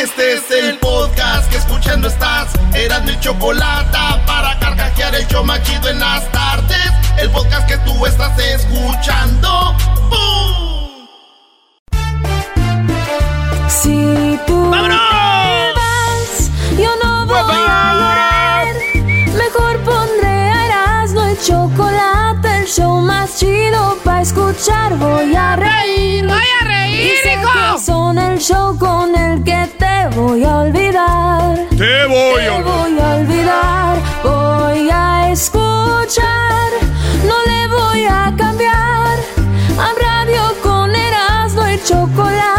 Este es el podcast que escuchando estás. Eran mi chocolate para carcajear el show machido en las tardes. El podcast que tú estás escuchando. ¡Bum! Si tú ¡Vámonos! vas, yo no show más chido para escuchar. Voy a reír. ¡Voy a reír, Y sé hijo! que son el show con el que te voy a olvidar. Te voy Te voy a olvidar, voy a escuchar, no le voy a cambiar. A radio con Erasmo y chocolate,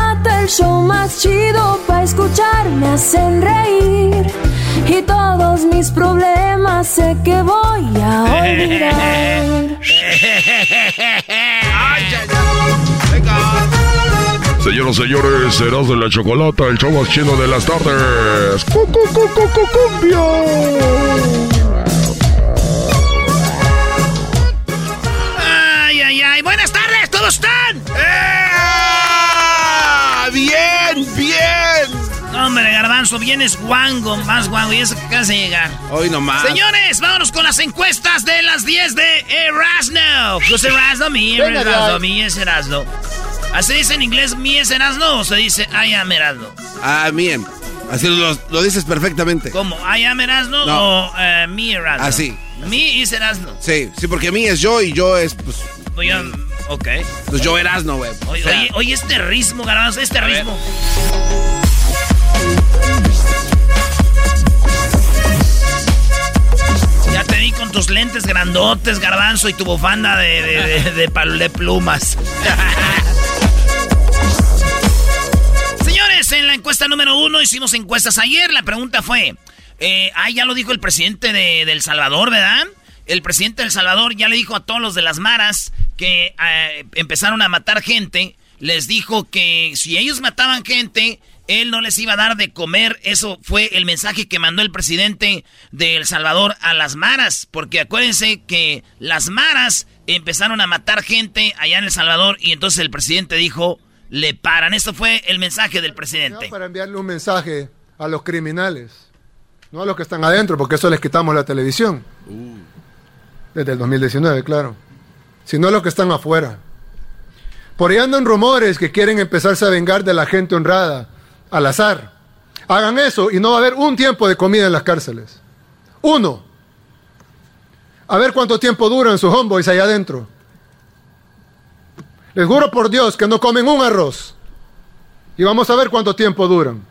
show más chido para escuchar, me hacen reír. Y todos mis problemas sé que voy a olvidar. Señoras y señores, serás de la chocolata, el show más chino de las tardes. Hombre, garbanzo, vienes guango, más guango, y eso que acabas de llegar. Hoy nomás. Señores, vámonos con las encuestas de las 10 de Erasno. ¿Tú es Erasno? Mi Erasno, mi es Erasno. ¿Así dice en inglés mi es Erasno o se dice I am Erasno? Ah, bien. Así lo, lo dices perfectamente. ¿Cómo? ¿I am Erasno No. o eh, mi Erasno? Así. Mi es Erasno. Sí, sí, porque mí es yo y yo es, pues, Oye, ok. pues yo Erasno, güey. O Oye, sea, oye, oye, este ritmo, garbanzo, este ritmo. Ya te vi con tus lentes grandotes, garbanzo, y tu bufanda de, de, de- de plumas. Señores, en la encuesta número uno hicimos encuestas ayer. La pregunta fue, eh, ah, ya lo dijo el presidente de, de El Salvador, ¿verdad? El presidente de El Salvador ya le dijo a todos los de las maras que eh, empezaron a matar gente. Les dijo que si ellos mataban gente, él no les iba a dar de comer. Eso fue el mensaje que mandó el presidente de El Salvador a las maras. Porque acuérdense que las maras empezaron a matar gente allá en El Salvador y entonces el presidente dijo, le paran. Esto fue el mensaje del presidente. Para enviarle un mensaje a los criminales, no a los que están adentro, porque eso les quitamos la televisión. Desde el 2019, claro. Sino a los que están afuera. Por ahí andan rumores que quieren empezarse a vengar de la gente honrada, al azar. Hagan eso y no va a haber un tiempo de comida en las cárceles. Uno. A ver cuánto tiempo duran sus homeboys allá adentro. Les juro por Dios que no comen un arroz. Y vamos a ver cuánto tiempo duran.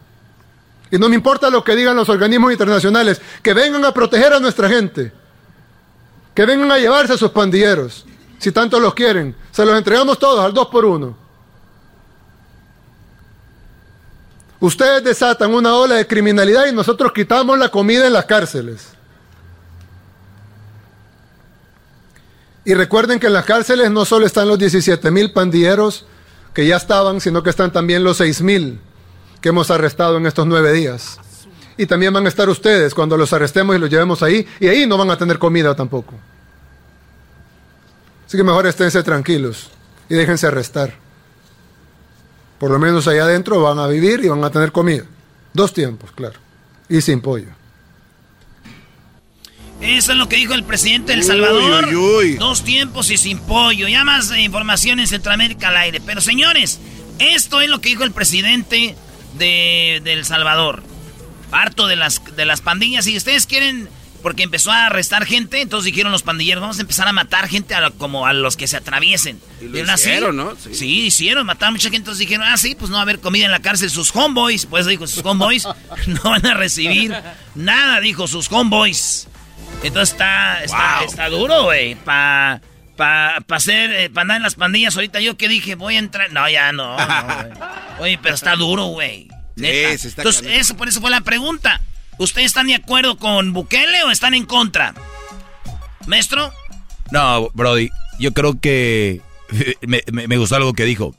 Y no me importa lo que digan los organismos internacionales, que vengan a proteger a nuestra gente. Que vengan a llevarse a sus pandilleros. Si tanto los quieren, se los entregamos todos al dos por uno. Ustedes desatan una ola de criminalidad y nosotros quitamos la comida en las cárceles. Y recuerden que en las cárceles no solo están los 17 mil pandilleros que ya estaban, sino que están también los 6 mil que hemos arrestado en estos nueve días. Y también van a estar ustedes cuando los arrestemos y los llevemos ahí, y ahí no van a tener comida tampoco. Así que mejor esténse tranquilos y déjense arrestar. Por lo menos allá adentro van a vivir y van a tener comida. Dos tiempos, claro. Y sin pollo. Eso es lo que dijo el presidente de El Salvador. Uy, uy, uy. Dos tiempos y sin pollo. Ya más información en Centroamérica al aire. Pero señores, esto es lo que dijo el presidente de, de El Salvador. harto de las, de las pandillas. Y ustedes quieren, porque empezó a arrestar gente, entonces dijeron los pandilleros, vamos a empezar a matar gente como a los que se atraviesen. Y lo hicieron, ¿no? Sí. hicieron, mataron mucha gente. Entonces dijeron, ah, sí, pues no va a haber comida en la cárcel. Sus homeboys, pues dijo, sus homeboys no van a recibir nada, dijo, sus homeboys. Entonces está, está, está duro, güey, para para pa hacer, eh, para andar en las pandillas. Ahorita yo que dije, voy a entrar. No, ya no. Oye, pero está duro, güey. Entonces, eso, por eso fue la pregunta. ¿Ustedes están de acuerdo con Bukele o están en contra? ¿Maestro? No, Brody, yo creo que me, gustó algo que dijo.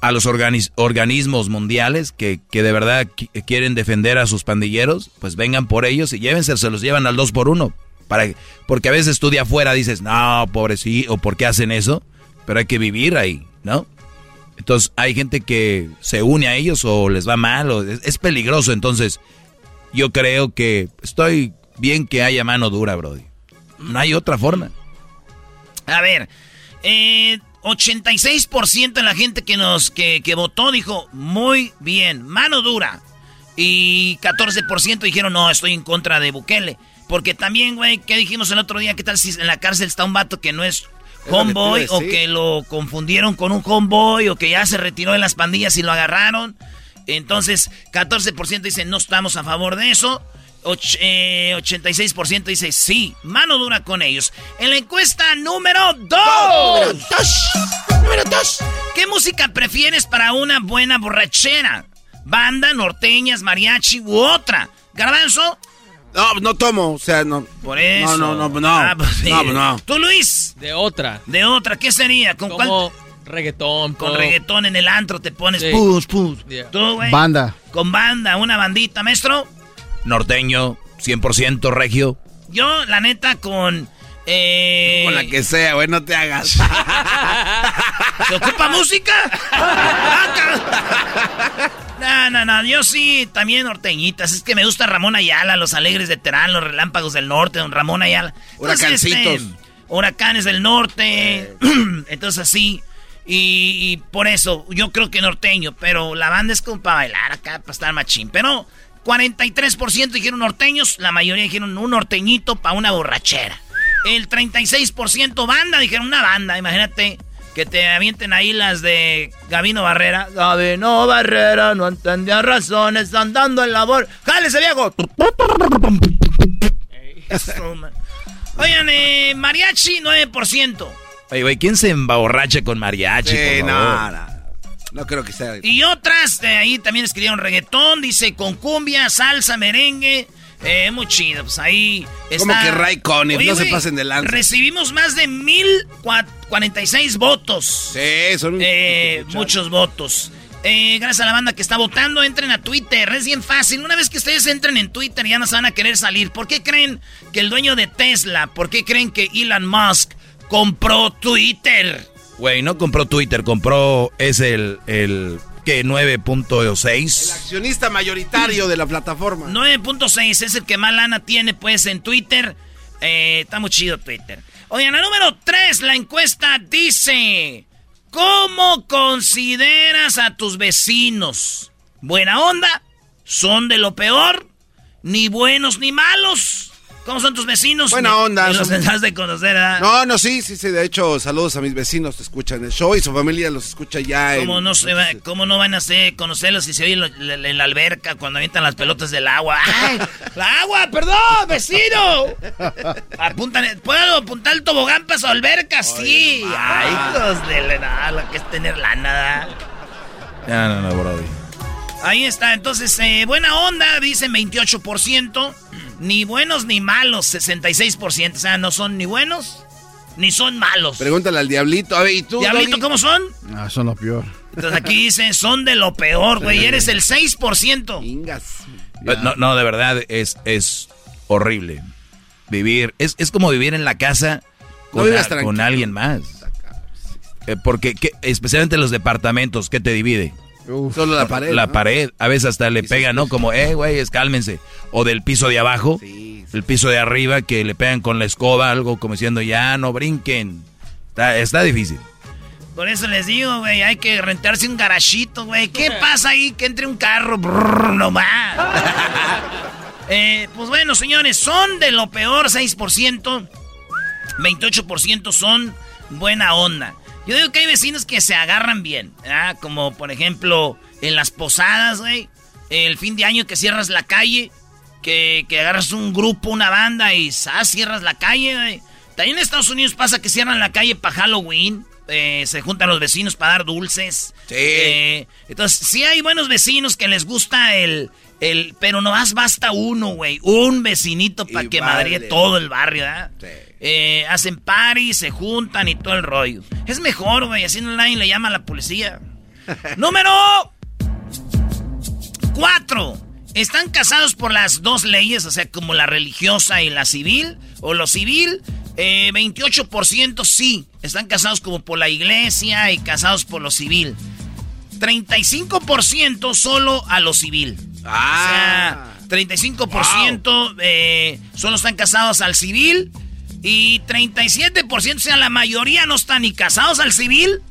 A los organismos mundiales que, que, de verdad quieren defender a sus pandilleros, pues vengan por ellos y llévense, se los llevan al dos por uno. Para, porque a veces tú de afuera dices, no, pobrecito, o por qué hacen eso, pero hay que vivir ahí, ¿no? Entonces hay gente que se une a ellos o les va mal, o es, peligroso. Entonces yo creo que estoy bien que haya mano dura, Brody. No hay otra forma. A ver, eh, 86% de la gente que nos que, que votó dijo muy bien, mano dura. Y 14% dijeron no, estoy en contra de Bukele. Porque también, güey, ¿qué dijimos el otro día? ¿Qué tal si en la cárcel está un vato que no es homeboy o que lo confundieron con un homeboy o que ya se retiró de las pandillas y lo agarraron? Entonces, 14% dice no estamos a favor de eso. 86% eh, dice sí, mano dura con ellos. En la encuesta número 2. Número 2. ¿Qué música prefieres para una buena borrachera? ¿Banda, norteñas, mariachi u otra? Garbanzo, no, no tomo, o sea, no. Por eso. No, no, no, no. Ah, pues no, no. ¿Tú, Luis? De otra. De otra, ¿qué sería? ¿Con Como reggaetón. Con reggaetón en el antro te pones sí. pus, pus. ¿Tú, güey? Banda. Con banda, una bandita, maestro. Norteño, 100% regio. Yo, la neta, con... Eh... Con la que sea, güey, no te hagas. ¿Se ocupa música? No, no, no, yo sí, también norteñitas. Es que me gusta Ramón Ayala, Los Alegres de Terán, Los Relámpagos del Norte, don Ramón Ayala. Huracancitos. Este, huracanes del Norte. Entonces así. Y, por eso, yo creo que norteño, pero la banda es como para bailar acá, para estar machín. Pero 43% dijeron norteños, la mayoría dijeron un norteñito para una borrachera. El 36% banda, dijeron una banda, imagínate que te avienten ahí las de Gabino Barrera. Gabino Barrera no entendía razones andando en labor. ¡Jálese, viejo! Oigan, eh, mariachi 9%. Oye, güey, ¿quién se emborracha con mariachi? no, no, no creo que sea. Y otras de ahí también escribieron reggaetón, dice con cumbia, salsa, merengue. Eh, muy chido, pues ahí está. Como que Ray Conniff, no se pasen de lanza. Recibimos más de 1046 votos. Sí, son eh, muchos votos. Eh, gracias a la banda que está votando, entren a Twitter, es bien fácil. Una vez que ustedes entren en Twitter ya no se van a querer salir. ¿Por qué creen que el dueño de Tesla, por qué creen que Elon Musk compró Twitter? Güey, no compró Twitter, compró, es el, el que 9.6. El accionista mayoritario de la plataforma. 9.6 es el que más lana tiene pues en Twitter. Eh, está muy chido Twitter. Oigan, la número 3, la encuesta dice, ¿cómo consideras a tus vecinos? ¿Buena onda? ¿Son de lo peor? ¿Ni buenos ni malos? ¿Cómo son tus vecinos? Buena onda. los tendrás de conocer, ¿verdad? No, no, sí, sí, sí. De hecho, saludos a mis vecinos que escuchan el show y su familia los escucha ya. ¿Cómo, no, se ¿cómo no van a ser, conocerlos si se oye en la alberca cuando avientan las pelotas del agua? ¡Ay! ¡La agua! ¡Perdón, vecino! Apuntan, ¿Puedo apuntar el tobogán para su alberca? Sí. Ay, hijos de nada, lo que es tener lana. Ya, no, no, brody. Ahí está, entonces, eh, buena onda, dicen 28%. Ni buenos ni malos, 66%. O sea, no son ni buenos ni son malos. Pregúntale al Diablito. A ver, ¿y tú? ¿Diablito cómo son? Ah, son lo peor. Entonces aquí dicen, son de lo peor, güey. Eres el 6%. No, no, de verdad, es, es horrible. Vivir, es, es como vivir en la casa con, con alguien más. Eh, porque, especialmente los departamentos, ¿qué te divide? Solo la pared. La pared. A veces hasta le pega, ¿no? Como, eh, güey, cálmense. O del piso de abajo. El piso de arriba que le pegan con la escoba, algo como diciendo, ya no brinquen. Está, difícil. Por eso les digo, güey, hay que rentarse un garachito, güey. ¿Qué pasa ahí? Que entre un carro, brrr, nomás. Eh, pues bueno, señores, son de lo peor 6%. 28% son buena onda. Yo digo que hay vecinos que se agarran bien, ¿ah? Como por ejemplo en las posadas, güey. El fin de año que cierras la calle, que, que agarras un grupo, una banda y ah, cierras la calle, güey. También en Estados Unidos pasa que cierran la calle para Halloween. Eh, se juntan los vecinos para dar dulces. Sí. Eh, entonces, sí hay buenos vecinos que les gusta el... el pero nomás basta uno, güey. Un vecinito para que vale. madrie todo el barrio, ¿verdad? Sí. Eh, hacen party, se juntan y todo el rollo. Es mejor, güey, así nadie le llama a la policía. Número 4. Están casados por las dos leyes, o sea, como la religiosa y la civil, o lo civil. Eh, 28% sí, están casados como por la iglesia y casados por lo civil. 35% solo a lo civil. Ah. O sea, 35% eh, solo están casados al civil. Y 37%, o sea, la mayoría no están ni casados al civil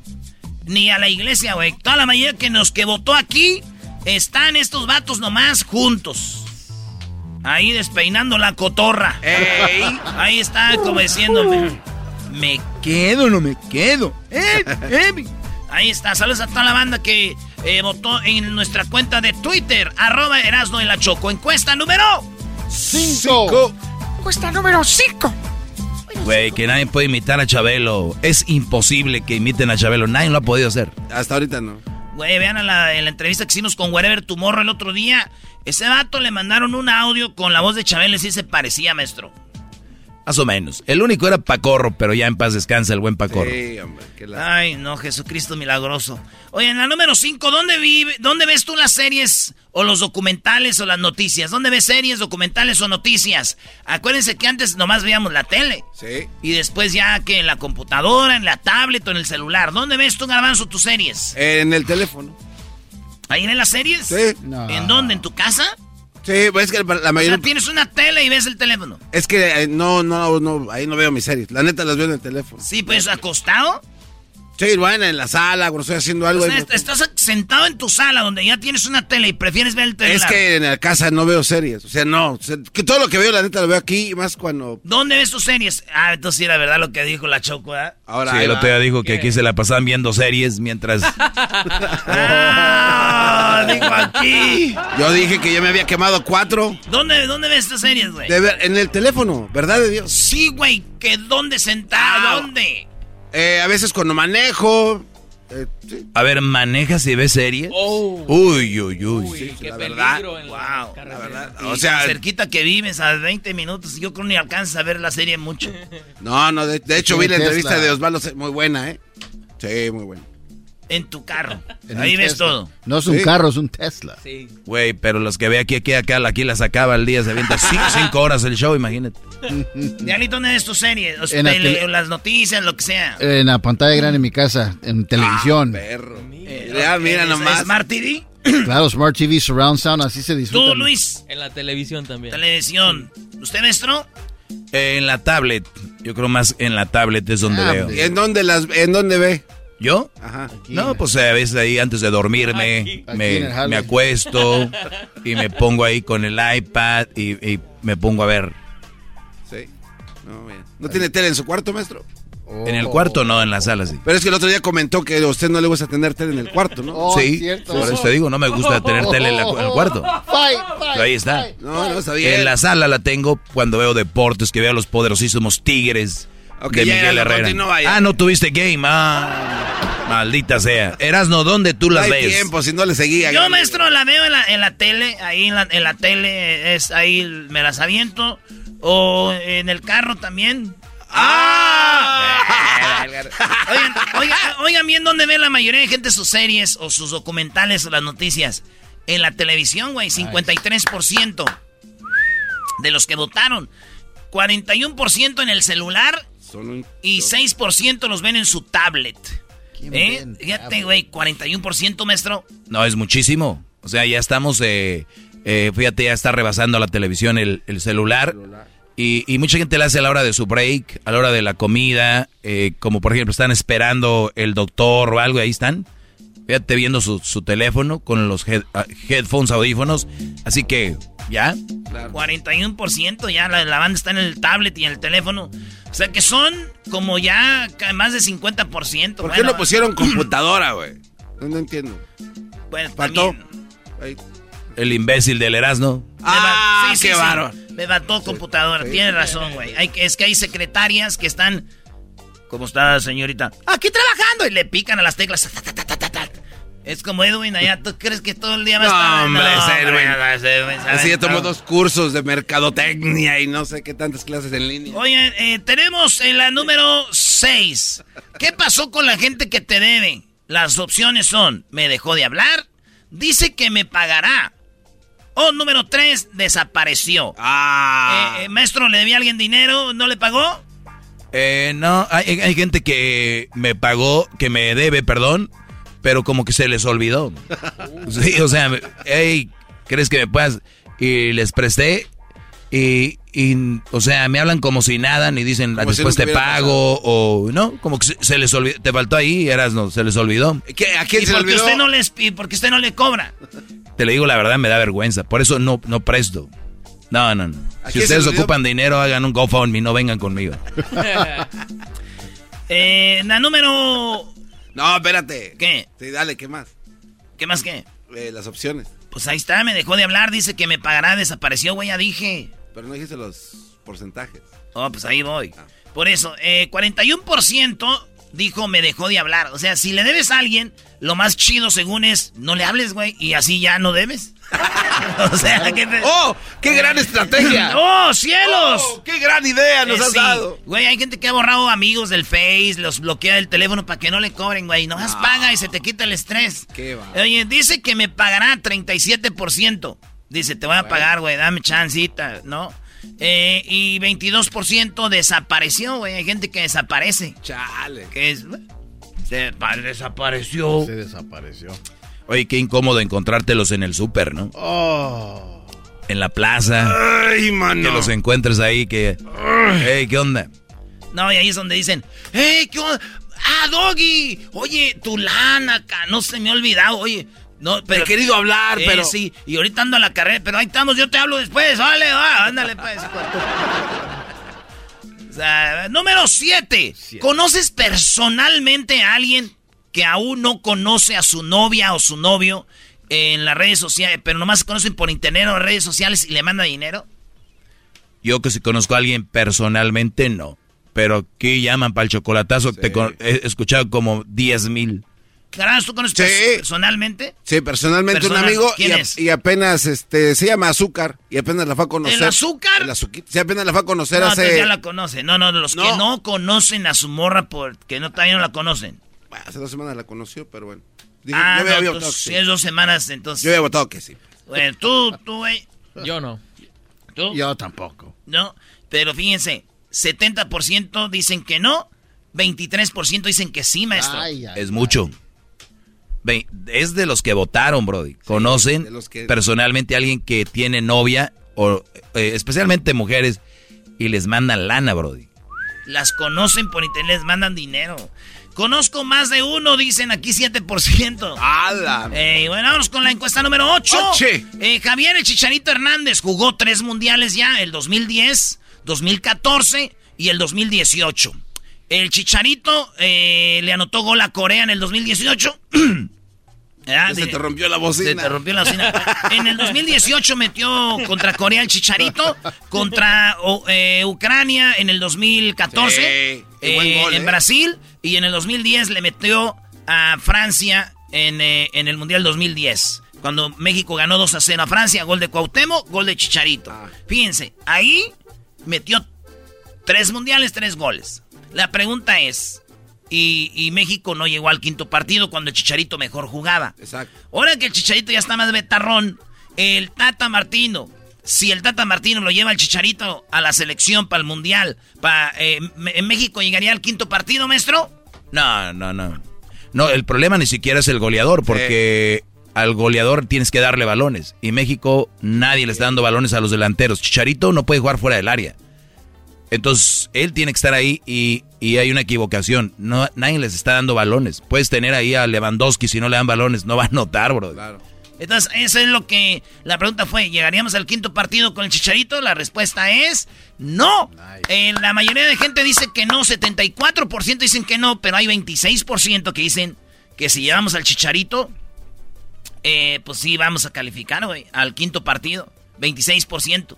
ni a la iglesia, güey. Toda la mayoría que nos que votó aquí están estos vatos nomás juntos. Ahí despeinando la cotorra. Ey. Ahí está como diciéndome. Me quedo, no me quedo. Eh, eh. Ahí está. Saludos a toda la banda que eh, votó en nuestra cuenta de Twitter. Arroba Erasno de la Choco. Encuesta número. Cinco. Encuesta número 5. Güey, que nadie puede imitar a Chabelo. Es imposible que imiten a Chabelo. Nadie lo ha podido hacer. Hasta ahorita no. Güey, vean a la, en la entrevista que hicimos con Wherever Tomorrow el otro día. Ese vato le mandaron un audio con la voz de Chabelo y sí se parecía, maestro. Más o menos. El único era Pacorro, pero ya en paz descansa el buen Pacorro. Sí, hombre. qué la- Ay, no, Jesucristo milagroso. Oye, en la número 5, ¿dónde, vive, ¿dónde ves tú las series o los documentales o las noticias? ¿Dónde ves series, documentales o noticias? Acuérdense que antes nomás veíamos la tele. Sí. Y después ya que en la computadora, en la tablet o en el celular. ¿Dónde ves tú, Garbanzo, tus series? En el teléfono. ¿Ahí en las series? Sí. ¿En dónde? ¿En tu casa? Sí, pues es que la O mayoría... sea, tienes una tele y ves el teléfono. Es que eh, no, no, no, ahí no veo mis series. La neta las veo en el teléfono. Sí, pues acostado. Sí, bueno, en la sala, cuando estoy haciendo algo. Sea, ahí- est- estás sentado en tu sala donde ya tienes una tele y prefieres ver el teléfono. es que en la casa no veo series. O sea, no. que todo lo que veo, la neta, lo veo aquí. Más cuando... ¿Dónde ves tus series? Ah, entonces sí era verdad lo que dijo la Choco, ¿eh? Ahora... Sí, el otro día dijo que aquí se la pasaban viendo series mientras... Ah, dijo aquí. Yo dije que yo me había quemado cuatro. ¿Dónde, ¿Dónde ves tus series, güey? De ver, en el teléfono, ¿verdad de Dios? Sí, güey, que dónde sentado, Ah. ¿dónde? Eh, a veces cuando manejo. eh, sí. A ver, ¿manejas y ves series? Oh. Uy, uy, uy. Uy, qué la verdad. en Wow, la verdad. O sea, cerquita que vives a 20 minutos, yo creo ni alcanzas a ver la serie mucho. no, no, de, de hecho vi la entrevista de Osvaldo, muy buena, ¿eh? Sí, muy buena. En tu carro. En Ahí ves Tesla. todo. No es un Sí. carro, es un Tesla. Sí. Güey, pero los que ve aquí, aquí, acá, aquí las acaba el día, se avienta cinco, cinco horas el show, imagínate. Diablito, ¿dónde ves tus series? O En tele- las noticias, lo que sea. En la pantalla grande en mi casa, en televisión. Perro. Eh, Ya, mira ¿es- nomás. Smart TV. claro, Smart TV, Surround Sound, así se disfruta. Tú, Luis. En la televisión también. Televisión. ¿Usted, maestro? En la tablet, yo creo más en la tablet es donde Ah, veo. pues, ¿Y en dónde las, en dónde ve? ¿Yo? Ajá. Aquí. No, pues a veces ahí antes de dormirme me, me acuesto y me pongo ahí con el iPad y, y me pongo a ver. Sí. No, bien. ¿No tiene tele en su cuarto, maestro? Oh. En el cuarto no, en la sala sí. Pero es que el otro día comentó que a usted no le gusta tener tele en el cuarto, ¿no? Oh, sí, cierto. por eso te digo, no me gusta tener tele en, la- en el cuarto. Fight, fight, Pero ahí está. fight. No, no, está bien. En la sala la tengo cuando veo deportes, que veo los poderosísimos Tigres Ok, de ya, Miguel ya, Herrera. Ah, no tuviste game. Ah, maldita sea. Erasno, ¿dónde tú No las hay ves? tiempo, si no le seguía. Yo, maestro, la veo en la, en la tele. Ahí en la, en la tele es ahí me las aviento. O en el carro también. ¡Ah! oigan, oigan, oigan bien dónde ve la mayoría de gente sus series o sus documentales o las noticias. En la televisión, güey, 53% de los que votaron. 41% en el celular Un- y 6% los ven en su tablet. ¿Quién ¿Eh? Fíjate, tablet? güey, 41%, maestro. No, es muchísimo. O sea, ya estamos, eh, eh, fíjate, ya está rebasando la televisión el, el celular. Y, y mucha gente le hace a la hora de su break, a la hora de la comida, eh, como por ejemplo están esperando el doctor o algo, y ahí están. Fíjate viendo su, su teléfono con los head- ah, headphones, audífonos. Así que ¿Ya? 41% ya la, la banda está en el tablet y en el teléfono. O sea que son como ya más de 50%. ¿Por qué no pusieron computadora, güey? No, no entiendo. Bueno, Faltó. también. El imbécil del Erasmo. Me va- Ah, sí, sí, qué sí. bárbaro. Me mató computadora. Tienes razón, güey. Hay que- Es que hay secretarias que están. ¿Cómo está, señorita? Aquí trabajando. Y le pican a las teclas. Es como Edwin allá. ¿Tú crees que todo el día va a estar? No, hombre, Edwin. Así ya tomó dos cursos de mercadotecnia y no sé qué tantas clases en línea. Oye, eh, tenemos en la número 6. ¿Qué pasó con la gente que te debe? Las opciones son, me dejó de hablar, dice que me pagará. O número 3, desapareció. Ah. Eh, eh, maestro, ¿le debía a alguien dinero? ¿No le pagó? Eh, no, hay, hay gente que me pagó, que me debe, perdón, pero como que se les olvidó. Sí, o sea, hey, ¿crees que me puedas? Y les presté y, y, o sea, me hablan como si nada, ni dicen, Como después te pago, o no, como que se, se les olvidó, te faltó ahí, eras, no, se les olvidó. ¿Qué- ¿A quién ¿Y se le por qué olvidó? usted no les y por qué usted no le cobra? Te le digo la verdad, me da vergüenza, por eso no, no presto. No, no, no. ¿A Si ustedes ocupan dinero, hagan un GoFundMe, no vengan conmigo. Eh, la número... No, espérate. ¿Qué? Sí, dale, ¿qué más? ¿Qué más qué? Eh, las opciones. Pues ahí está, me dejó de hablar, dice que me pagará, desapareció, güey, ya dije. Pero no dijiste los porcentajes. Oh, pues ahí voy. Por eso, eh, 41% dijo me dejó de hablar. O sea, si le debes a alguien, lo más chido según es no le hables, güey, y así ya no debes. o sea, que te- ¡Oh! ¡Qué gran estrategia! ¡Oh, cielos! ¡Oh, ¡Qué gran idea nos Eh, has sí. dado! Güey, hay gente que ha borrado amigos del Face, los bloquea del teléfono para que no le cobren, güey. Nomás paga y se te quita el estrés. Qué va. Oye, dice que me pagará 37%. Dice, te voy a pagar, güey, dame chancita, ¿no? Eh, y 22% desapareció, güey. Hay gente que desaparece. Chale. Que es... Se pa- desapareció. Se desapareció. Oye, qué incómodo encontrártelos en el súper, ¿no? Oh. En la plaza. Ay, mano. Que los encuentres ahí, que... Hey, ¿qué onda? No, y ahí es donde dicen, ¡Hey, qué onda! ¡Ah, Doggy! Oye, tu lana acá, no se me ha olvidado, oye. No, pero, he querido hablar, Eh, pero... Sí, y ahorita ando a la carrera, pero ahí estamos, yo te hablo después, vale, va, ándale, pues. O sea, número 7. ¿Conoces personalmente a alguien que aún no conoce a su novia o su novio en las redes sociales, pero nomás se conocen por internet o redes sociales y le manda dinero? Yo que si conozco a alguien personalmente, no. Pero ¿qué llaman para el chocolatazo? Te con- he escuchado como 10 mil. Garanz, ¿tú conoces Sí. personalmente? Sí, personalmente Personal- un amigo y, ¿Quién a- es? y apenas este se llama Azúcar y apenas la fue a conocer. ¿El azúcar? El azuquita. Sí, apenas la fue a conocer No, hace ya la conocen. No, no, los que No. no conocen a su morra porque no, todavía no la conocen. Bueno, hace dos semanas la conoció, pero bueno. Dije, ah, yo no, había entonces, votado que si sí. es dos semanas, entonces... Yo había votado que sí. Bueno, tú, tú, güey, Yo no. tú, Yo tampoco. ¿no? Pero fíjense, 70% dicen que no, 23% dicen que sí, maestro. Ay, ay, Es mucho. Ve, es de los que votaron, Brody. ¿Conocen de los que- personalmente a alguien que tiene novia, o eh, especialmente mujeres, y les mandan lana, Brody? Las conocen por internet, les mandan dinero. Conozco más de uno, dicen aquí 7%. ¡Hala! Eh, bueno, vamos con la encuesta número 8. Oche. Javier el Chicharito Hernández jugó tres mundiales ya, el 2010, 2014 y el 2018. El Chicharito eh, le anotó gol a Corea en el 2018. Ah, Ya se te rompió la se bocina. te rompió la bocina. En el 2018 metió contra Corea el Chicharito, contra eh, Ucrania en el 2014, Sí, qué buen eh, gol, en eh. Brasil, y en el 2010 le metió a Francia en, en el Mundial 2010. Cuando México ganó 2 a 0 a Francia, gol de Cuauhtémoc, gol de Chicharito. Ah. Fíjense, ahí metió tres mundiales, tres goles. La pregunta es, y, y México no llegó al quinto partido cuando el Chicharito mejor jugaba. Exacto. Ahora que el Chicharito ya está más betarrón, el Tata Martino, si el Tata Martino lo lleva el Chicharito a la selección para el Mundial, para, ¿en México llegaría al quinto partido, maestro? No, no, no. No, el problema ni siquiera es el goleador, porque al goleador tienes que darle balones. Y México nadie le está dando balones a los delanteros. Chicharito no puede jugar fuera del área. Entonces, él tiene que estar ahí y, y hay una equivocación. No, nadie les está dando balones. Puedes tener ahí a Lewandowski, si no le dan balones, no va a notar, bro. Claro. Entonces, eso es lo que la pregunta fue, ¿llegaríamos al quinto partido con el Chicharito? La respuesta es no. Eh, la mayoría de gente dice que no, 74% dicen que no, pero hay 26% que dicen que si llevamos al Chicharito, eh, pues sí, vamos a calificar, güey, al quinto partido. 26%.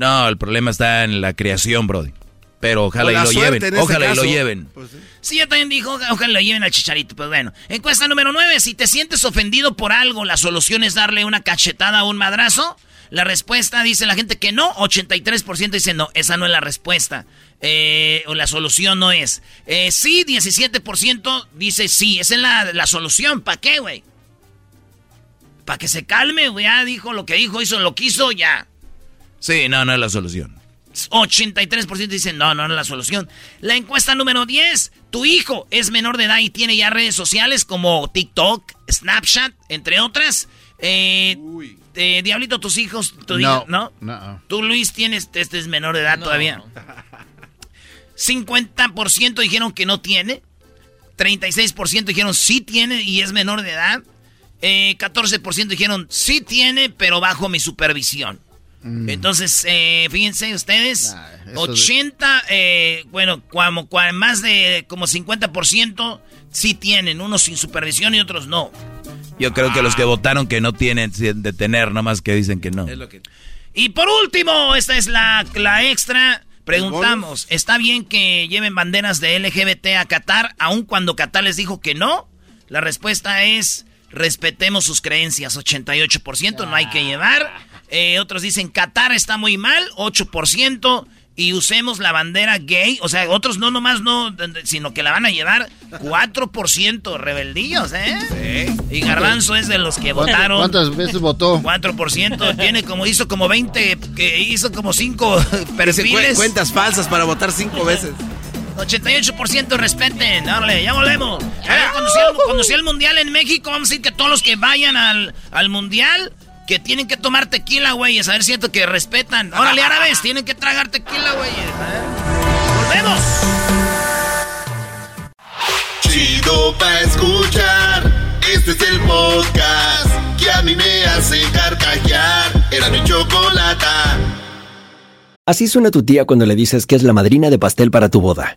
No, el problema está en la creación, Brody. Pero ojalá y lo lleven. Ojalá y lo lleven. Pues sí. yo también dijo, ojalá lo lleven al chicharito. Pues bueno. Encuesta número 9. Si te sientes ofendido por algo, la solución es darle una cachetada o un madrazo. La respuesta dice la gente que no. 83% dice no. Esa no es la respuesta. Eh, o la solución no es. Eh, sí, 17% dice sí. Esa es la, la solución. ¿Para qué, güey? Para que se calme, güey. Ya dijo lo que dijo, hizo lo que hizo, ya. Sí, no, no es la solución. 83% dicen no, no, no es la solución. La encuesta número 10. Tu hijo es menor de edad y tiene ya redes sociales como TikTok, Snapchat, entre otras. Eh, eh Diablito, tus hijos, tu no, ¿no? no. Tú, Luis, tienes, este es menor de edad todavía. 50% dijeron que no tiene. 36% dijeron sí tiene y es menor de edad. Eh, 14% dijeron sí tiene, pero bajo mi supervisión. Mm. Entonces, eh, fíjense ustedes, 80, eh, bueno, como, más de como 50% sí tienen, unos sin supervisión y otros no. Yo creo que los que votaron que no tienen de tener, nomás que dicen que no. Y por último, esta es la, la extra. Preguntamos, ¿está bien que lleven banderas de LGBT a Qatar, aun cuando Qatar les dijo que no? La respuesta es, respetemos sus creencias, 88%, no hay que llevar. Eh, otros dicen Qatar está muy mal, 8%. Y usemos la bandera gay. O sea, otros no nomás no, sino que la van a llevar 4% rebeldíos, ¿eh? Sí. Y Garbanzo es de los que votaron. ¿Cuántas veces votó? 4%. Tiene como, hizo como 20, que hizo como 5 perfiles. cuentas falsas para votar 5 veces. 88% respeten. Dale, ya volvemos. cuando, sea, el mundial en México, vamos a decir que todos los que vayan al, al mundial que tienen que tomar tequila, güey. A ver, siento que respetan. Órale, árabes, tienen que tragar tequila, güey. ¡Volvemos! Chido pa' escuchar. Este es el podcast que a mí me hace carcajear. Era mi chocolate. Así suena tu tía cuando le dices que es la madrina de pastel para tu boda.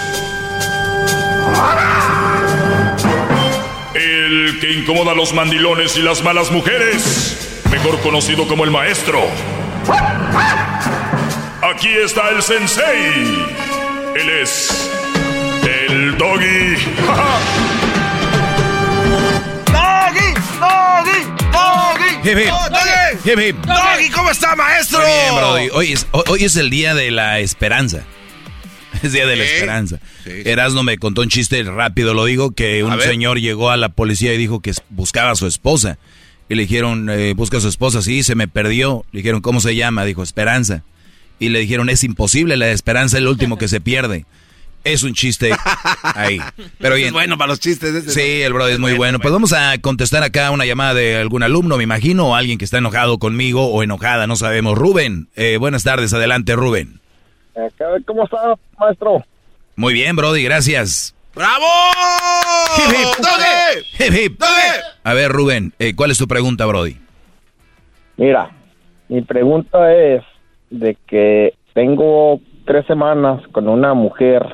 El que incomoda a los mandilones y las malas mujeres, mejor conocido como el maestro. Aquí está el sensei. Él es el doggy. ¡Doggy! ¡Doggy! ¡Doggy! Hip, hip. ¡Doggy! Hip, hip. ¡Doggy! ¿Cómo está, maestro? Muy bien, Brody. Hoy es, hoy es el día de la esperanza. Es Día de la Esperanza. Erasno me contó un chiste rápido, lo digo, que un señor llegó a la policía y dijo que buscaba a su esposa. Y le dijeron, eh, busca a su esposa, sí, se me perdió. Le dijeron, ¿cómo se llama? Dijo, Esperanza. Y le dijeron, es imposible, la esperanza es el último que se pierde. Es un chiste ahí. Pero bien. Es bueno para los chistes. Ese, Sí, el Brody es muy bueno. Pues vamos a contestar acá una llamada de algún alumno, me imagino, o alguien que está enojado conmigo o enojada, no sabemos. Rubén, eh, buenas tardes, adelante, Rubén. ¿Cómo está, maestro? Muy bien, Brody, gracias. ¡Bravo! Hip, hip. ¡Doggy! Hip, hip. A ver, Rubén, eh, ¿cuál es tu pregunta, Brody? Mira, mi pregunta es de que tengo tres semanas con una mujer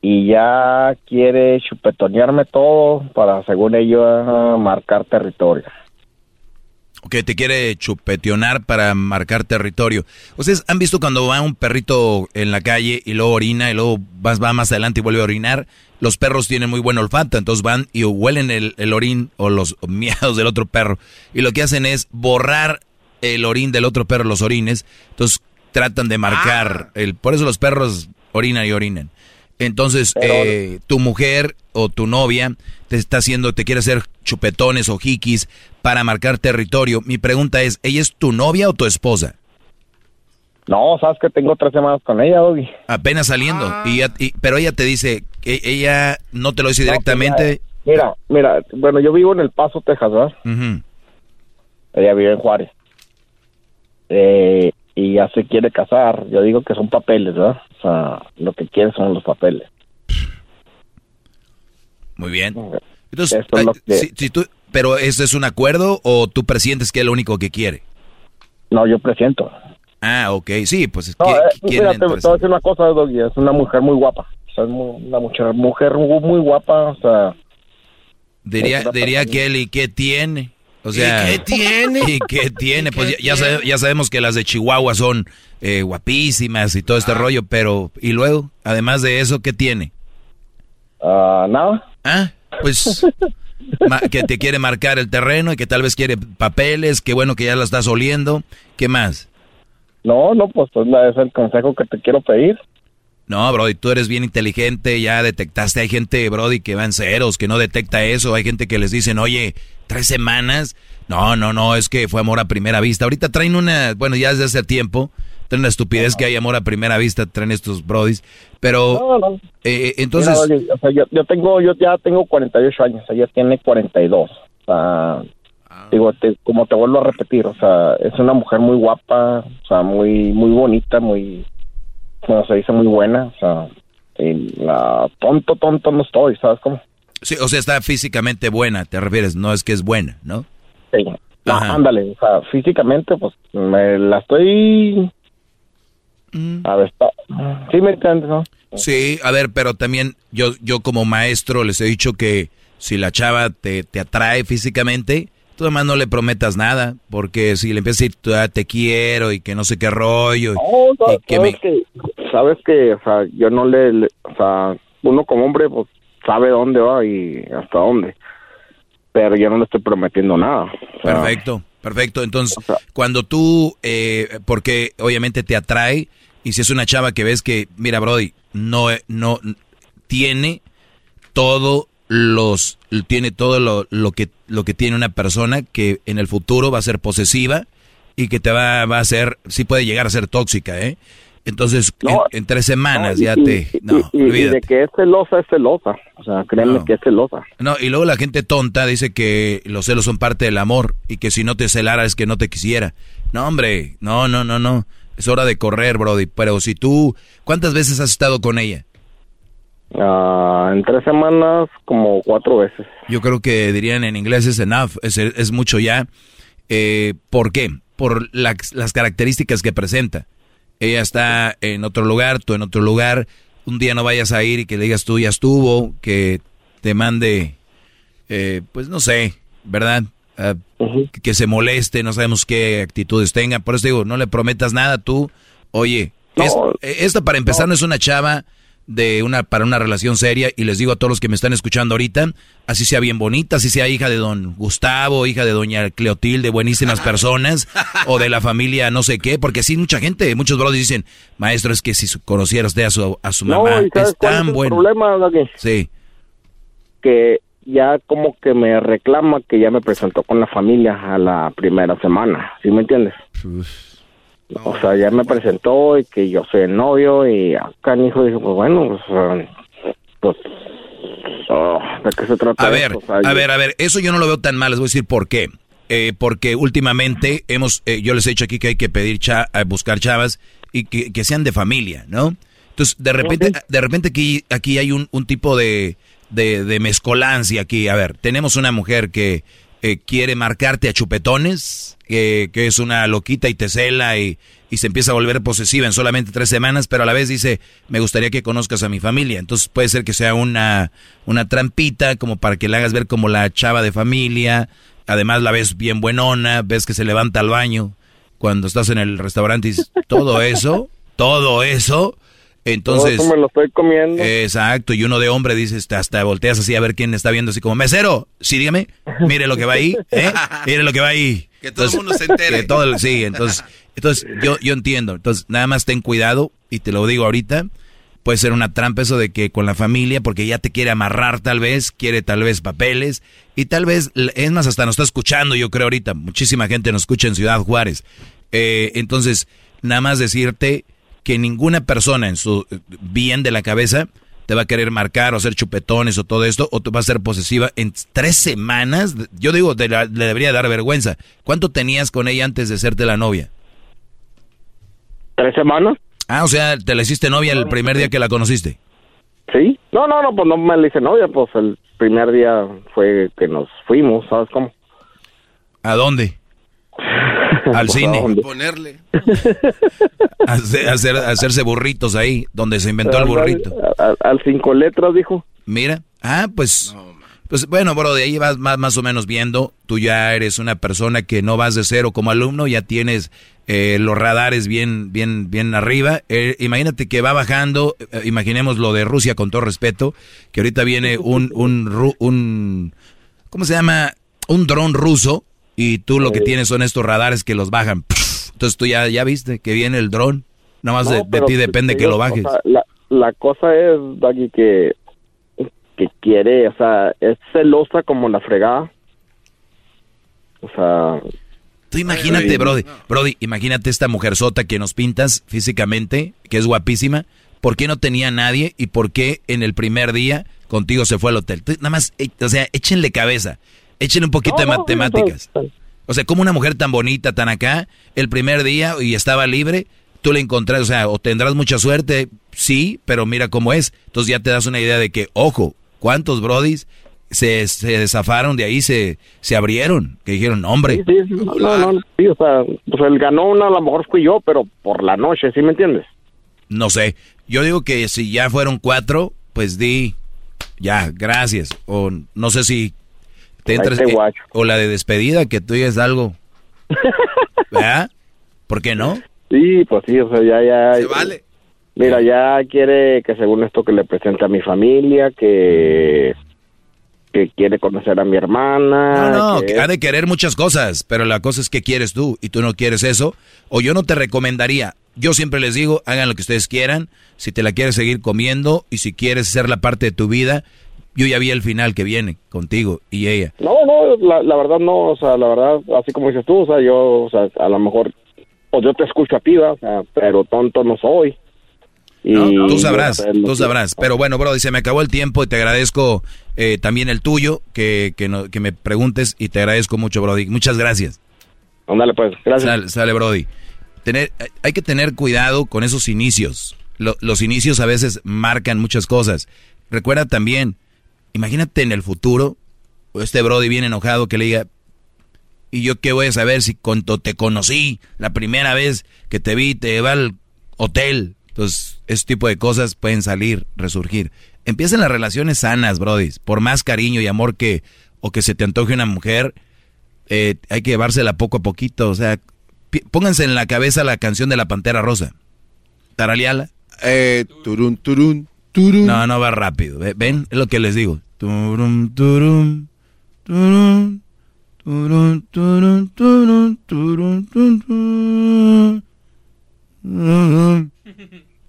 y ya quiere chupetonearme todo para, según ella, marcar territorio. Que te quiere chupetionar para marcar territorio. ¿Ustedes han visto cuando va un perrito en la calle y luego orina y luego vas, va más adelante y vuelve a orinar? Los perros tienen muy buen olfato, entonces van y huelen el, el orín o los miados del otro perro. Y lo que hacen es borrar el orín del otro perro, los orines. Entonces tratan de marcar. el Por eso los perros orinan y orinan. Entonces, eh, tu mujer o tu novia te está haciendo, te quiere hacer chupetones o jiquis para marcar territorio. Mi pregunta es, ¿ella es tu novia o tu esposa? No, sabes que tengo tres semanas con ella, Doggy. Apenas saliendo. Y, ella- y- pero ella te dice que ella no te lo dice No, directamente. Mira, mira, bueno, yo vivo en El Paso, Texas, ¿verdad? Ella vive en Juárez. Eh, y ya se quiere casar. Yo digo que son papeles, ¿verdad? O sea, lo que quiere son los papeles. Muy bien. Entonces, Esto es lo que- si- si tú, pero ese es un acuerdo o tú presientes que es lo único que quiere. No, yo presiento. Ah, ok, sí, pues No, ¿qui- eh, quién mira, te, voy a decir una cosa, Doggy. Es una mujer muy guapa. O sea, es muy- una mujer, mujer muy, muy guapa. O sea, Diría, diría persona- Kelly, ¿qué tiene? O sea, qué tiene? ¿Y qué tiene? Pues ya, ya sabe- ya sabemos que las de Chihuahua son eh, guapísimas y todo Ah. este rollo, pero ¿y luego? Además de eso, ¿qué tiene? ah, nada. Ah, pues que te quiere marcar el terreno y que tal vez quiere papeles, qué bueno que ya lo estás oliendo. ¿Qué más? No, no, pues es la- es el consejo que te quiero pedir. No, Brody, tú eres bien inteligente, ya detectaste. Hay gente, Brody, que va en ceros, que no detecta eso. Hay gente que les dicen, oye, tres semanas. No, no, no, es que fue amor a primera vista. Ahorita traen una, bueno, ya desde hace tiempo, traen la estupidez que hay amor a primera vista, traen estos Brodis. Pero, No, no. eh, entonces, Mira, o sea, yo, yo tengo, yo ya tengo 48 años, ella tiene 42. O sea, digo, te- como te vuelvo a repetir, o sea, es una mujer muy guapa, o sea, muy, muy bonita, muy, se dice, muy buena, o sea, y la, tonto, tonto no estoy, ¿sabes cómo? sí, o sea, está físicamente buena, te refieres, no es que es buena, ¿no? Sí. No, Ajá. ándale, o sea, físicamente, pues, me la estoy... A ver, está... Sí me entiendes, ¿no? Sí, a ver, pero también yo, yo como maestro les he dicho que si la chava te, te atrae físicamente, tú además no le prometas nada, porque si le empiezas a decir "Tú, ah, te quiero y que no sé qué rollo, y- No, y que sabes me- que, sabes que, o sea, yo no le, le- o sea, uno como hombre, pues, sabe dónde va y hasta dónde, pero yo no le estoy prometiendo nada. o sea, Perfecto, perfecto. Entonces, cuando tú, eh, porque obviamente te atrae, y si es una chava que ves que, mira, Brody, no, no, tiene todo los, tiene todo lo, lo que, lo que tiene una persona que en el futuro va a ser posesiva y que te va, va a ser, sí puede llegar a ser tóxica, ¿eh? Entonces, No, en, en tres semanas no, y- ya te, y- no, y- de que es celosa, es celosa, o sea, créeme No. que es celosa. No, y luego la gente tonta dice que los celos son parte del amor y que si no te celara es que no te quisiera. No, hombre, no, no, no, no. Es hora de correr, Brody. Pero si tú, ¿cuántas veces has estado con ella? Ah, en tres semanas, como cuatro veces. Yo creo que dirían en inglés es enough, es, es mucho ya. Eh, ¿Por qué? Por las, las características que presenta. Ella está en otro lugar, tú en otro lugar. Un día no vayas a ir y que le digas tú ya estuvo, que te mande, eh, pues no sé, ¿verdad? Ah, Que se moleste, no sabemos qué actitudes tenga. Por eso digo, no le prometas nada tú. Oye, es- eh, esta para empezar no es una chava de una para una relación seria y les digo a todos los que me están escuchando ahorita, así sea bien bonita, así sea hija de don Gustavo, hija de doña Cleotilde, buenísimas personas, o de la familia no sé qué, porque sí mucha gente, muchos brothers dicen, maestro, es que si su- conociera usted a su, a su mamá, no, ¿y sabes es cuál tan el bueno. problema? Sí, Que ya como que me reclama que ya me presentó con la familia a la primera semana, ¿sí me entiendes? O sea, ya me presentó y que yo soy el novio y acá mi hijo dijo, pues bueno, pues, ah, pues ah, ¿de qué se trata? A ver, esto? O sea, a yo- ver, a ver, eso yo no lo veo tan mal, les voy a decir por qué. Eh, porque últimamente hemos, eh, yo les he dicho aquí que hay que pedir, cha- buscar chavas y que, que sean de familia, ¿no? Entonces, de repente, de repente aquí, aquí hay un, un tipo de, de, de mezcolancia aquí. A ver, tenemos una mujer que eh, quiere marcarte a chupetones, que- que es una loquita y te cela y, y se empieza a volver posesiva en solamente tres semanas, pero a la vez dice, me gustaría que conozcas a mi familia. Entonces puede ser que sea una, una trampita como para que le hagas ver como la chava de familia. Además la ves bien buenona, ves que se levanta al baño cuando estás en el restaurante y todo eso, todo eso. Entonces... Todo eso me lo estoy comiendo. Exacto, y uno de hombre dices, hasta volteas así a ver quién está viendo, así como, mesero, sí, dígame, mire lo que va ahí, ¿eh? Mire lo que va ahí. Que todo el mundo se entere. que todo el- sí, entonces, entonces yo, yo entiendo, entonces nada más ten cuidado, y te lo digo ahorita, puede ser una trampa eso de que con la familia, porque ya te quiere amarrar tal vez, quiere tal vez papeles, y tal vez, es más, hasta nos está escuchando, yo creo ahorita, muchísima gente nos escucha en Ciudad Juárez. Eh, entonces, nada más decirte que ninguna persona en su eh, bien de la cabeza te va a querer marcar o hacer chupetones o todo esto, o te va a ser posesiva en tres semanas. Yo digo, te la- le debería dar vergüenza. ¿Cuánto tenías con ella antes de serte la novia? ¿Tres semanas? Ah, o sea, te la hiciste novia el primer día que la conociste. Sí. No, no, no, pues no me le hice novia, pues el primer día fue que nos fuimos, ¿sabes cómo? ¿A dónde? Al Pues, ¿a cine. dónde? Ponerle. Hacer, hacer- hacerse burritos ahí, donde se inventó el burrito. Al, al cinco letras, dijo. Mira, ah, pues, pues bueno, bro, de ahí vas más, más o menos viendo. Tú ya eres una persona que no vas de cero como alumno, ya tienes eh, los radares bien, bien, bien arriba. Eh, imagínate que va bajando, eh, imaginemos lo de Rusia con todo respeto, que ahorita viene un, un, ru- un, ¿cómo se llama? Un dron ruso y tú lo que tienes son estos radares que los bajan. Entonces tú ya, ya viste que viene el dron. Nada más No, de, ti depende que lo o bajes. sea, la, la cosa es, Daggy, que, que quiere, o sea, es celosa como la fregada. O sea... Tú imagínate, Brody, Brody, imagínate esta mujerzota que nos pintas físicamente, que es guapísima. ¿Por qué no tenía nadie y por qué en el primer día contigo se fue al hotel? Tú, nada más, eh, o sea, échenle cabeza, échenle un poquito de No, no, matemáticas. O sea, como una mujer tan bonita, tan acá, el primer día y estaba libre, tú le encontrás, o sea, o tendrás mucha suerte, sí, pero mira cómo es. Entonces ya te das una idea de que, ojo, ¿cuántos brodis se, se zafaron de ahí, se, se abrieron? Que dijeron, "No, hombre. Sí, sí, no, no, no, sí, o sea, pues el ganó una, a lo mejor fui yo, pero por la noche, ¿sí me entiendes? No sé. Yo digo que si ya fueron cuatro, pues di, ya, gracias. O no sé si te entras. te eh, o la de despedida, que tú digas algo. ¿Verdad? ¿Por qué no? Sí, pues sí, o sea, ya, ya... Se vale. Mira, ya quiere que según esto que le presente a mi familia, que que quiere conocer a mi hermana. No, no, que ha de querer muchas cosas, pero la cosa es que quieres tú y tú no quieres eso. O yo no te recomendaría. Yo siempre les digo, hagan lo que ustedes quieran. Si te la quieres seguir comiendo y si quieres ser la parte de tu vida, yo ya vi el final que viene contigo y ella. No, no, la, la verdad no, o sea, la verdad, así como dices tú, o sea, yo, o sea, a lo mejor, o yo te escucho a ti, o sea, pero tonto no soy. Y No, tú sabrás, tú sabrás. Pero bueno, bro, dice, me acabó el tiempo y te agradezco eh, también el tuyo, que, que, no- que me preguntes y te agradezco mucho, Brody. Muchas gracias. Ándale, pues, gracias. Sale, sale, Brody. Tener, hay que tener cuidado con esos inicios. Lo- los inicios a veces marcan muchas cosas. Recuerda también, imagínate en el futuro, este Brody bien enojado que le diga, ¿y yo qué voy a saber si cuando te conocí la primera vez que te vi, te va al hotel? Entonces, ese tipo de cosas pueden salir, resurgir. Empiecen las relaciones sanas, Brody. Por más cariño y amor que, o que se te antoje una mujer, eh, hay que llevársela poco a poquito. O sea, pónganse en la cabeza la canción de la Pantera Rosa. Taraleala. Eh, turun, turun, turun. No, no va rápido. Ve- ¿Ven? Es lo que les digo. Turum, turum, turum, turum, turum, turum, turum, turum.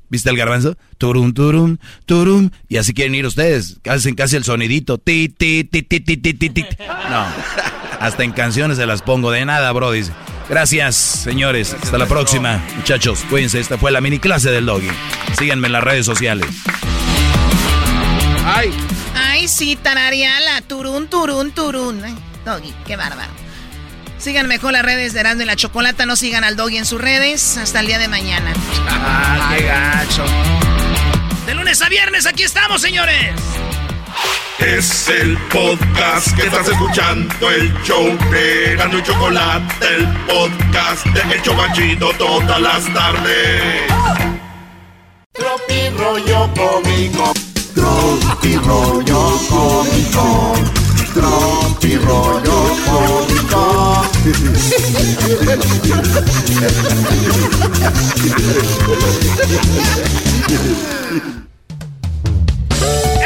¿Viste el garbanzo? Turum, turum, turum. Y así quieren ir ustedes. Hacen casi el sonidito. Ti, ti, ti, ti, ti, ti, ti, ti. No. Hasta en canciones se las pongo de nada, bro. Dice. Gracias, señores. Gracias, Hasta la maestro. próxima. Muchachos, cuídense. Esta fue la mini clase del doggy. Síganme en las redes sociales. ¡Ay! Ay, sí, tarariala. Turun, turun, turun. Ay, doggy, qué bárbaro. Sigan mejor las redes de Erasmo y la Chocolata. No sigan al doggy en sus redes. Hasta el día de mañana. Ah, qué gacho. De lunes a viernes, aquí estamos, señores. Es el podcast que estás escuchando, el show de Gano y Chocolate, el podcast de El Chocachito todas las tardes. Tropi rollo cómico. Tropi rollo cómico. Tropi rollo cómico.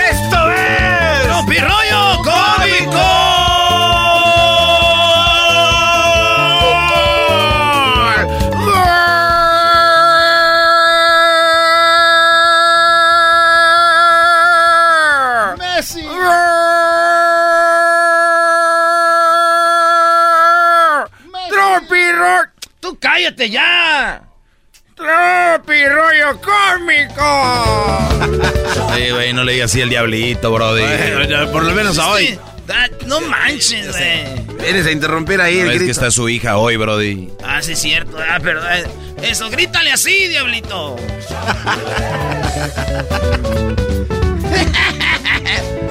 ¡Esto es! ¡Tropi Rollo cállate ya! ¡Tropi Rollo Cómico! Sí, güey, no le digas así el diablito, brody. Bueno, ya, por lo menos a hoy. No manches, güey. Vienes a interrumpir ahí No, el es que grito. está su hija hoy, brody. Ah, sí, es cierto. Ah, pero eh, eso, grítale así, diablito.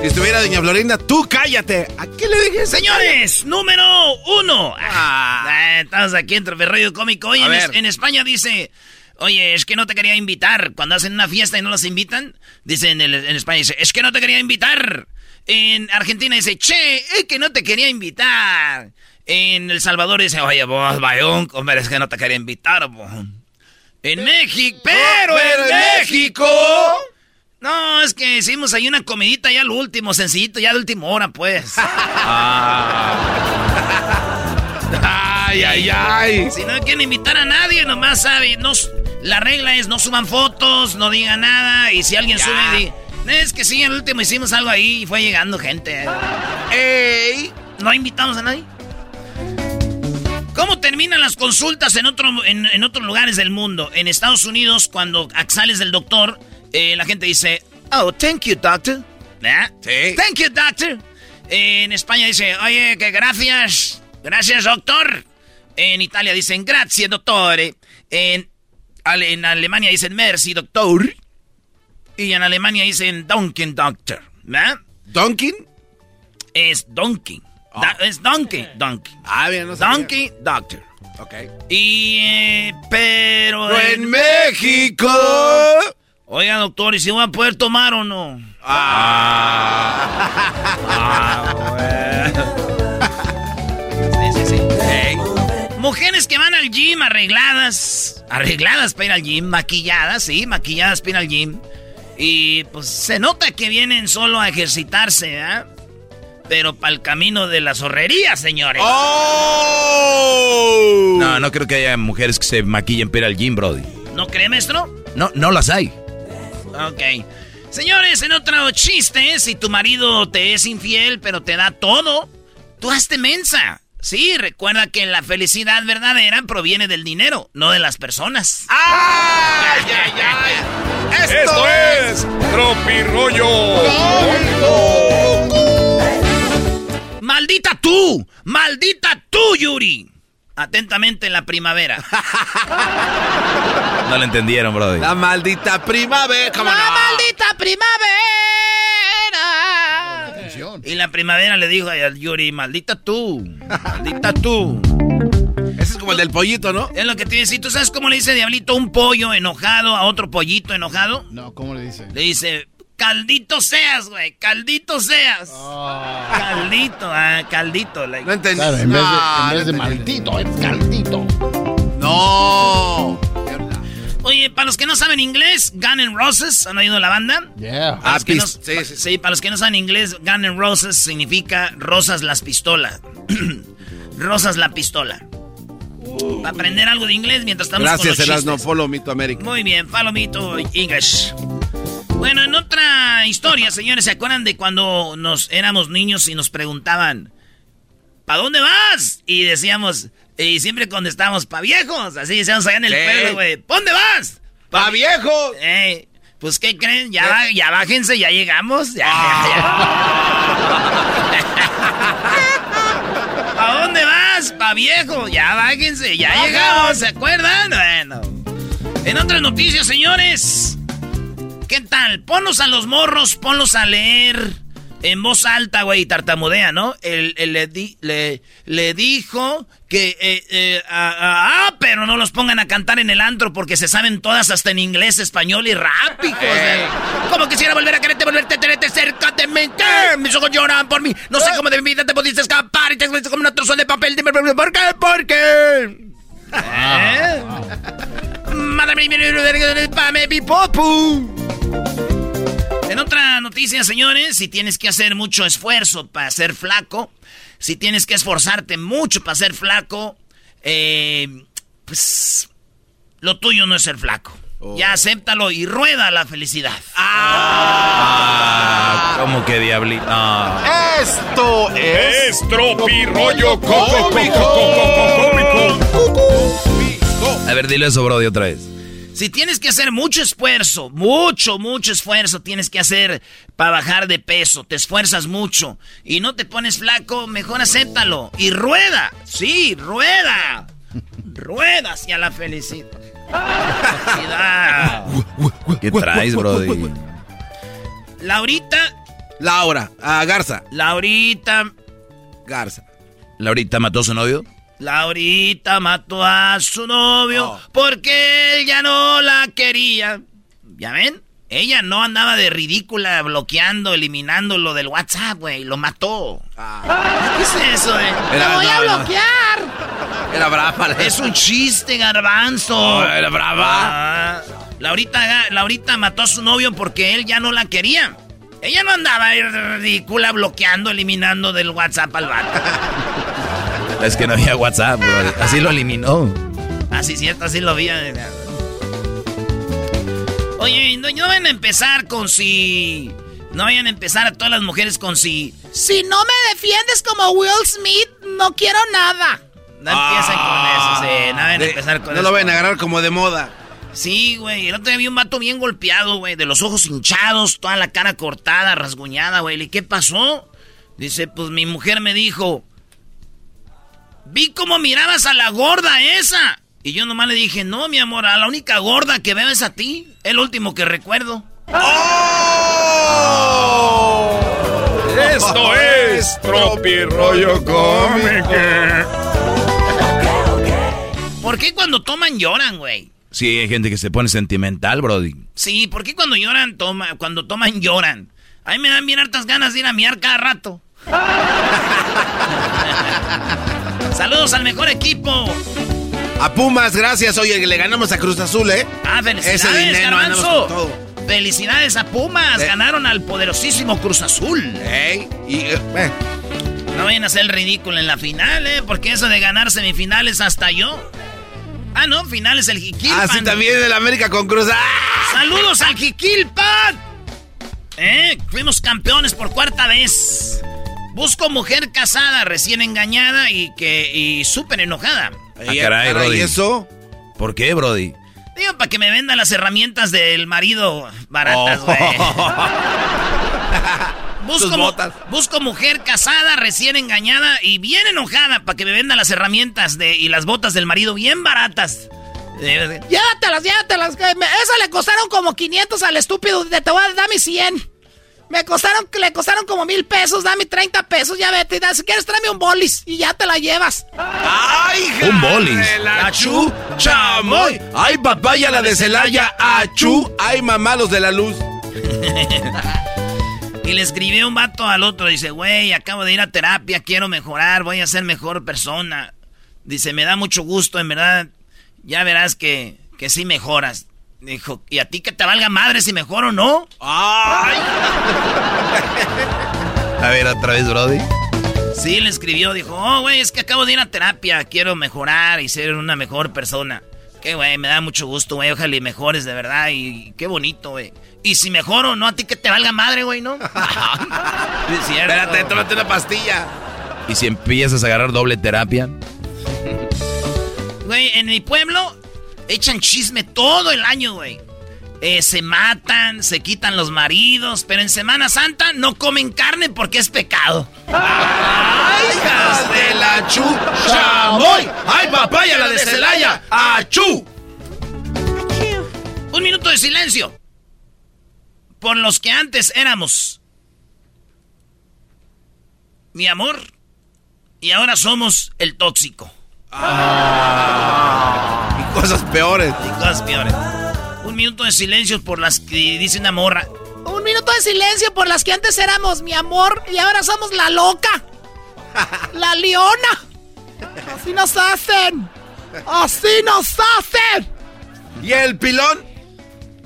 Si estuviera Doña Florinda, tú cállate. ¿A qué le dije? Señores, número uno. Ah, estamos aquí en Troferrollo Cómico. Oye, en, ver. es- en España dice, oye, es que no te quería invitar. Cuando hacen una fiesta y no los invitan, dicen en, en España, dice, es que no te quería invitar. En Argentina dice, che, es que no te quería invitar. En El Salvador dice, oye, vos, Bayón, hombre, es que no te quería invitar, vos. En México, pero, pero en, en México. No, es que hicimos ahí una comidita ya lo último, sencillito, ya de última hora, pues. Ay, ay, ay. Si no quieren invitar a nadie, nomás sabe. No, la regla es no suban fotos, no digan nada. Y si alguien sube, di, es que sí, al último hicimos algo ahí y fue llegando gente. ¡Ey! ¿No invitamos a nadie? ¿Cómo terminan las consultas en, otro, en, en otros lugares del mundo? En Estados Unidos, cuando sales del doctor, eh, la gente dice, oh, thank you, doctor. ¿Verdad? Sí. Thank you, doctor. En España dice, oye, que gracias. Gracias, doctor. En Italia dicen, gracias, dottore. En, Ale- en Alemania dicen, merci, doctor. Y en Alemania dicen, Donkin, doctor. ¿Verdad? ¿Donkin? Es Donkin. Da- es Donkey, Donkey. Ah, bien, no sabía. Donkey, doctor. Ok. Y, eh, pero... Pero en México. Oiga, doctor, ¿y si voy a poder tomar o no? Sí, sí, sí. Mujeres que van al gym arregladas. Arregladas para ir al gym. Maquilladas, sí, maquilladas para ir al gym. Y pues se nota que vienen solo a ejercitarse, ¿ah? Pero para el camino de la zorrería, señores. ¡Oh! No, no creo que haya mujeres que se maquillen para ir al gym, brody. ¿No cree, maestro? No, no las hay. Ok. Señores, en otro chiste, si tu marido te es infiel, pero te da todo, tú hazte mensa. Sí, recuerda que la felicidad verdadera proviene del dinero, no de las personas. ¡Ay, ay, ay! Esto es Tropi Rollo. ¡Maldita tú! ¡Maldita tú, Yuri! Atentamente, la primavera. No lo entendieron, brody. La maldita primavera. ¿cómo ¡La no? maldita primavera! Y la primavera le dijo a Yuri, maldita tú, maldita tú. Ese es como el del pollito, ¿no? Es lo que te decir. ¿Tú sabes cómo le dice Diablito un pollo enojado a otro pollito enojado? No, ¿cómo le dice? Le dice, caldito seas, güey, caldito seas. Caldito, ah, caldito. like. No entendí. Claro, en vez de, No, en vez no de entendí. maldito, es caldito. No. Oye, para los que no saben inglés, Gun N' Roses, ¿han oído la banda? Yeah. No- pis- sí, sí, sí. sí, para los que no saben inglés, Gun N' Roses significa rosas las pistolas. rosas la pistola. Para aprender algo de inglés mientras estamos Gracias, con los Erasno. chistes. Follow me to America. Muy bien, follow me to English. Bueno, en otra historia, señores, ¿se acuerdan de cuando nos éramos niños y nos preguntaban, ¿para dónde vas? Y decíamos, Y siempre contestamos, pa' viejos. Así decíamos allá en el pueblo, güey. ¿Pa' dónde vas? ¡Pa viejo! Eh, pues, ¿qué creen? Ya, va- ya bájense, ya llegamos. Ya, ya, ya. ¿A dónde vas? Pa' viejo. Ya bájense, ya llegamos. ¿Se acuerdan? Bueno. En otras noticias, señores. ¿Qué tal? Ponlos a los morros, ponlos a leer en voz alta, güey, tartamudea, ¿no? El, el le, di- le, le dijo que, eh, eh, ah, ah, ah, pero no los pongan a cantar en el antro porque se saben todas hasta en inglés, español y rap, hijos de- Como quisiera volver a quererte, volverte tenerte cerca de mí. ¿Qué? Mis ojos lloran por mí. No sé cómo de mi vida te pudiste escapar y te como un trozo de papel. Dime por qué, por qué, por En otra noticia, señores, si tienes que hacer mucho esfuerzo para ser flaco, si tienes que esforzarte mucho para ser flaco, eh, pues lo tuyo no es ser flaco. Ya acéptalo y rueda la felicidad. Ah, ¿Cómo que diablito? Ah. Esto es. Estropirollo cómico. A ver, dile eso, Brody, otra vez. Si tienes que hacer mucho esfuerzo, mucho, mucho esfuerzo tienes que hacer para bajar de peso, te esfuerzas mucho y no te pones flaco, mejor acéptalo y rueda, sí, rueda, rueda hacia la felicidad. Felicidad. ¿Qué traes, Brody? Laurita, Laura, a Garza. Laurita, Garza. ¿Laurita mató a su novio? Laurita mató a su novio porque él ya no la quería. ¿Ya ven? Ella no andaba de ridícula bloqueando, eliminando lo del WhatsApp, güey. Lo mató. ¿Qué es eso, eh? Era- ¡Me voy a no. bloquear! Era brava. la- Es un chiste, garbanzo. Oh, era brava. Ah, Laurita mató a su novio porque él ya no la quería. Ella no andaba de ridícula bloqueando, eliminando del WhatsApp al vato. Es que no había WhatsApp, Brody. Así lo eliminó. Así cierto, así lo vi. eh. Oye, no, no vayan a empezar con si... No vayan a empezar a todas las mujeres con si... Si no me defiendes como Will Smith, no quiero nada. No empiecen con eso, sí. No vayan a empezar con no eso. lo vayan a agarrar como de moda. Sí, güey. El otro día vi un vato bien golpeado, güey. De los ojos hinchados, toda la cara cortada, rasguñada, güey. ¿Y qué pasó? Dice, pues mi mujer me dijo... Vi cómo mirabas a la gorda esa. Y yo nomás le dije, no, mi amor, a la única gorda que veo es a ti. El último que recuerdo. Esto es Tropirollo cómico. ¿Por qué cuando toman lloran, güey? Sí, hay gente que se pone sentimental, Brody. Sí, ¿por qué cuando lloran, toma, cuando toman lloran? A mí me dan bien hartas ganas de ir a miar cada rato. Saludos al mejor equipo. A Pumas, gracias. Oye, le ganamos a Cruz Azul, ¿eh? Ah, felicidades, Ese dinero Garbanzo. Felicidades a Pumas. Eh. Ganaron al poderosísimo Cruz Azul. Ey, y, eh, No vayan a el ridículo en la final, ¿eh? Porque eso de ganar semifinales hasta yo. Ah, no, finales el Jiquilpan. Ah, sí, también el América con Cruz. ¡Ah! ¡Saludos al Jiquilpan! ¿Eh? Fuimos campeones por cuarta vez. Busco mujer casada, recién engañada y que y súper enojada. Ah, caray, Brody. ¿Y eso? ¿Por qué, Brody? Digo, para que me venda las herramientas del marido baratas, Oh. güey. Tus Busco, botas. busco mujer casada, recién engañada y bien enojada para que me venda las herramientas de, y las botas del marido bien baratas. Eh, Llévatelas, llévatelas. que me- Esas le costaron como 500 al estúpido. Te voy a dar mis 100. Me costaron, le costaron como mil pesos. Dame 30 pesos. Ya vete. da- Si quieres, tráeme un bolis y ya te la llevas. ¡Ay, Un bolis. de La chu, chamoy. ¡Ay, papaya la de Celaya! ¡Achú! ¡Ay, mamá, los de la luz! Y le escribió un vato al otro. Dice, güey, acabo de ir a terapia, quiero mejorar, voy a ser mejor persona. Dice, me da mucho gusto, en verdad. Ya verás que, que sí mejoras. Dijo, ¿y a ti que te valga madre si mejoro o no? ¡Ay! A ver, otra vez, Brody. Sí, le escribió, dijo, oh, güey, es que acabo de ir a terapia, quiero mejorar y ser una mejor persona. Qué, güey, me da mucho gusto, güey, ojalá y mejores de verdad y qué bonito, güey. Y si mejoro, no a ti que te valga madre, güey, ¿no? es cierto. Espérate, tómate una pastilla. ¿Y si empiezas a agarrar doble terapia? Güey, en mi pueblo echan chisme todo el año, güey. Eh, se matan, se quitan los maridos, pero en Semana Santa no comen carne porque es pecado. ¡Ay, hijas de la chu! ¡Chamoy! ¡Ay, papaya la de Celaya! ¡Achú! Un minuto de silencio. Por los que antes éramos. Mi amor. Y ahora somos el tóxico. Ah. Cosas peores. Y cosas peores. Un minuto de silencio por las que dice una morra. Un minuto de silencio por las que antes éramos mi amor y ahora somos la loca. la leona. Así nos hacen. Así nos hacen. ¿Y el pilón?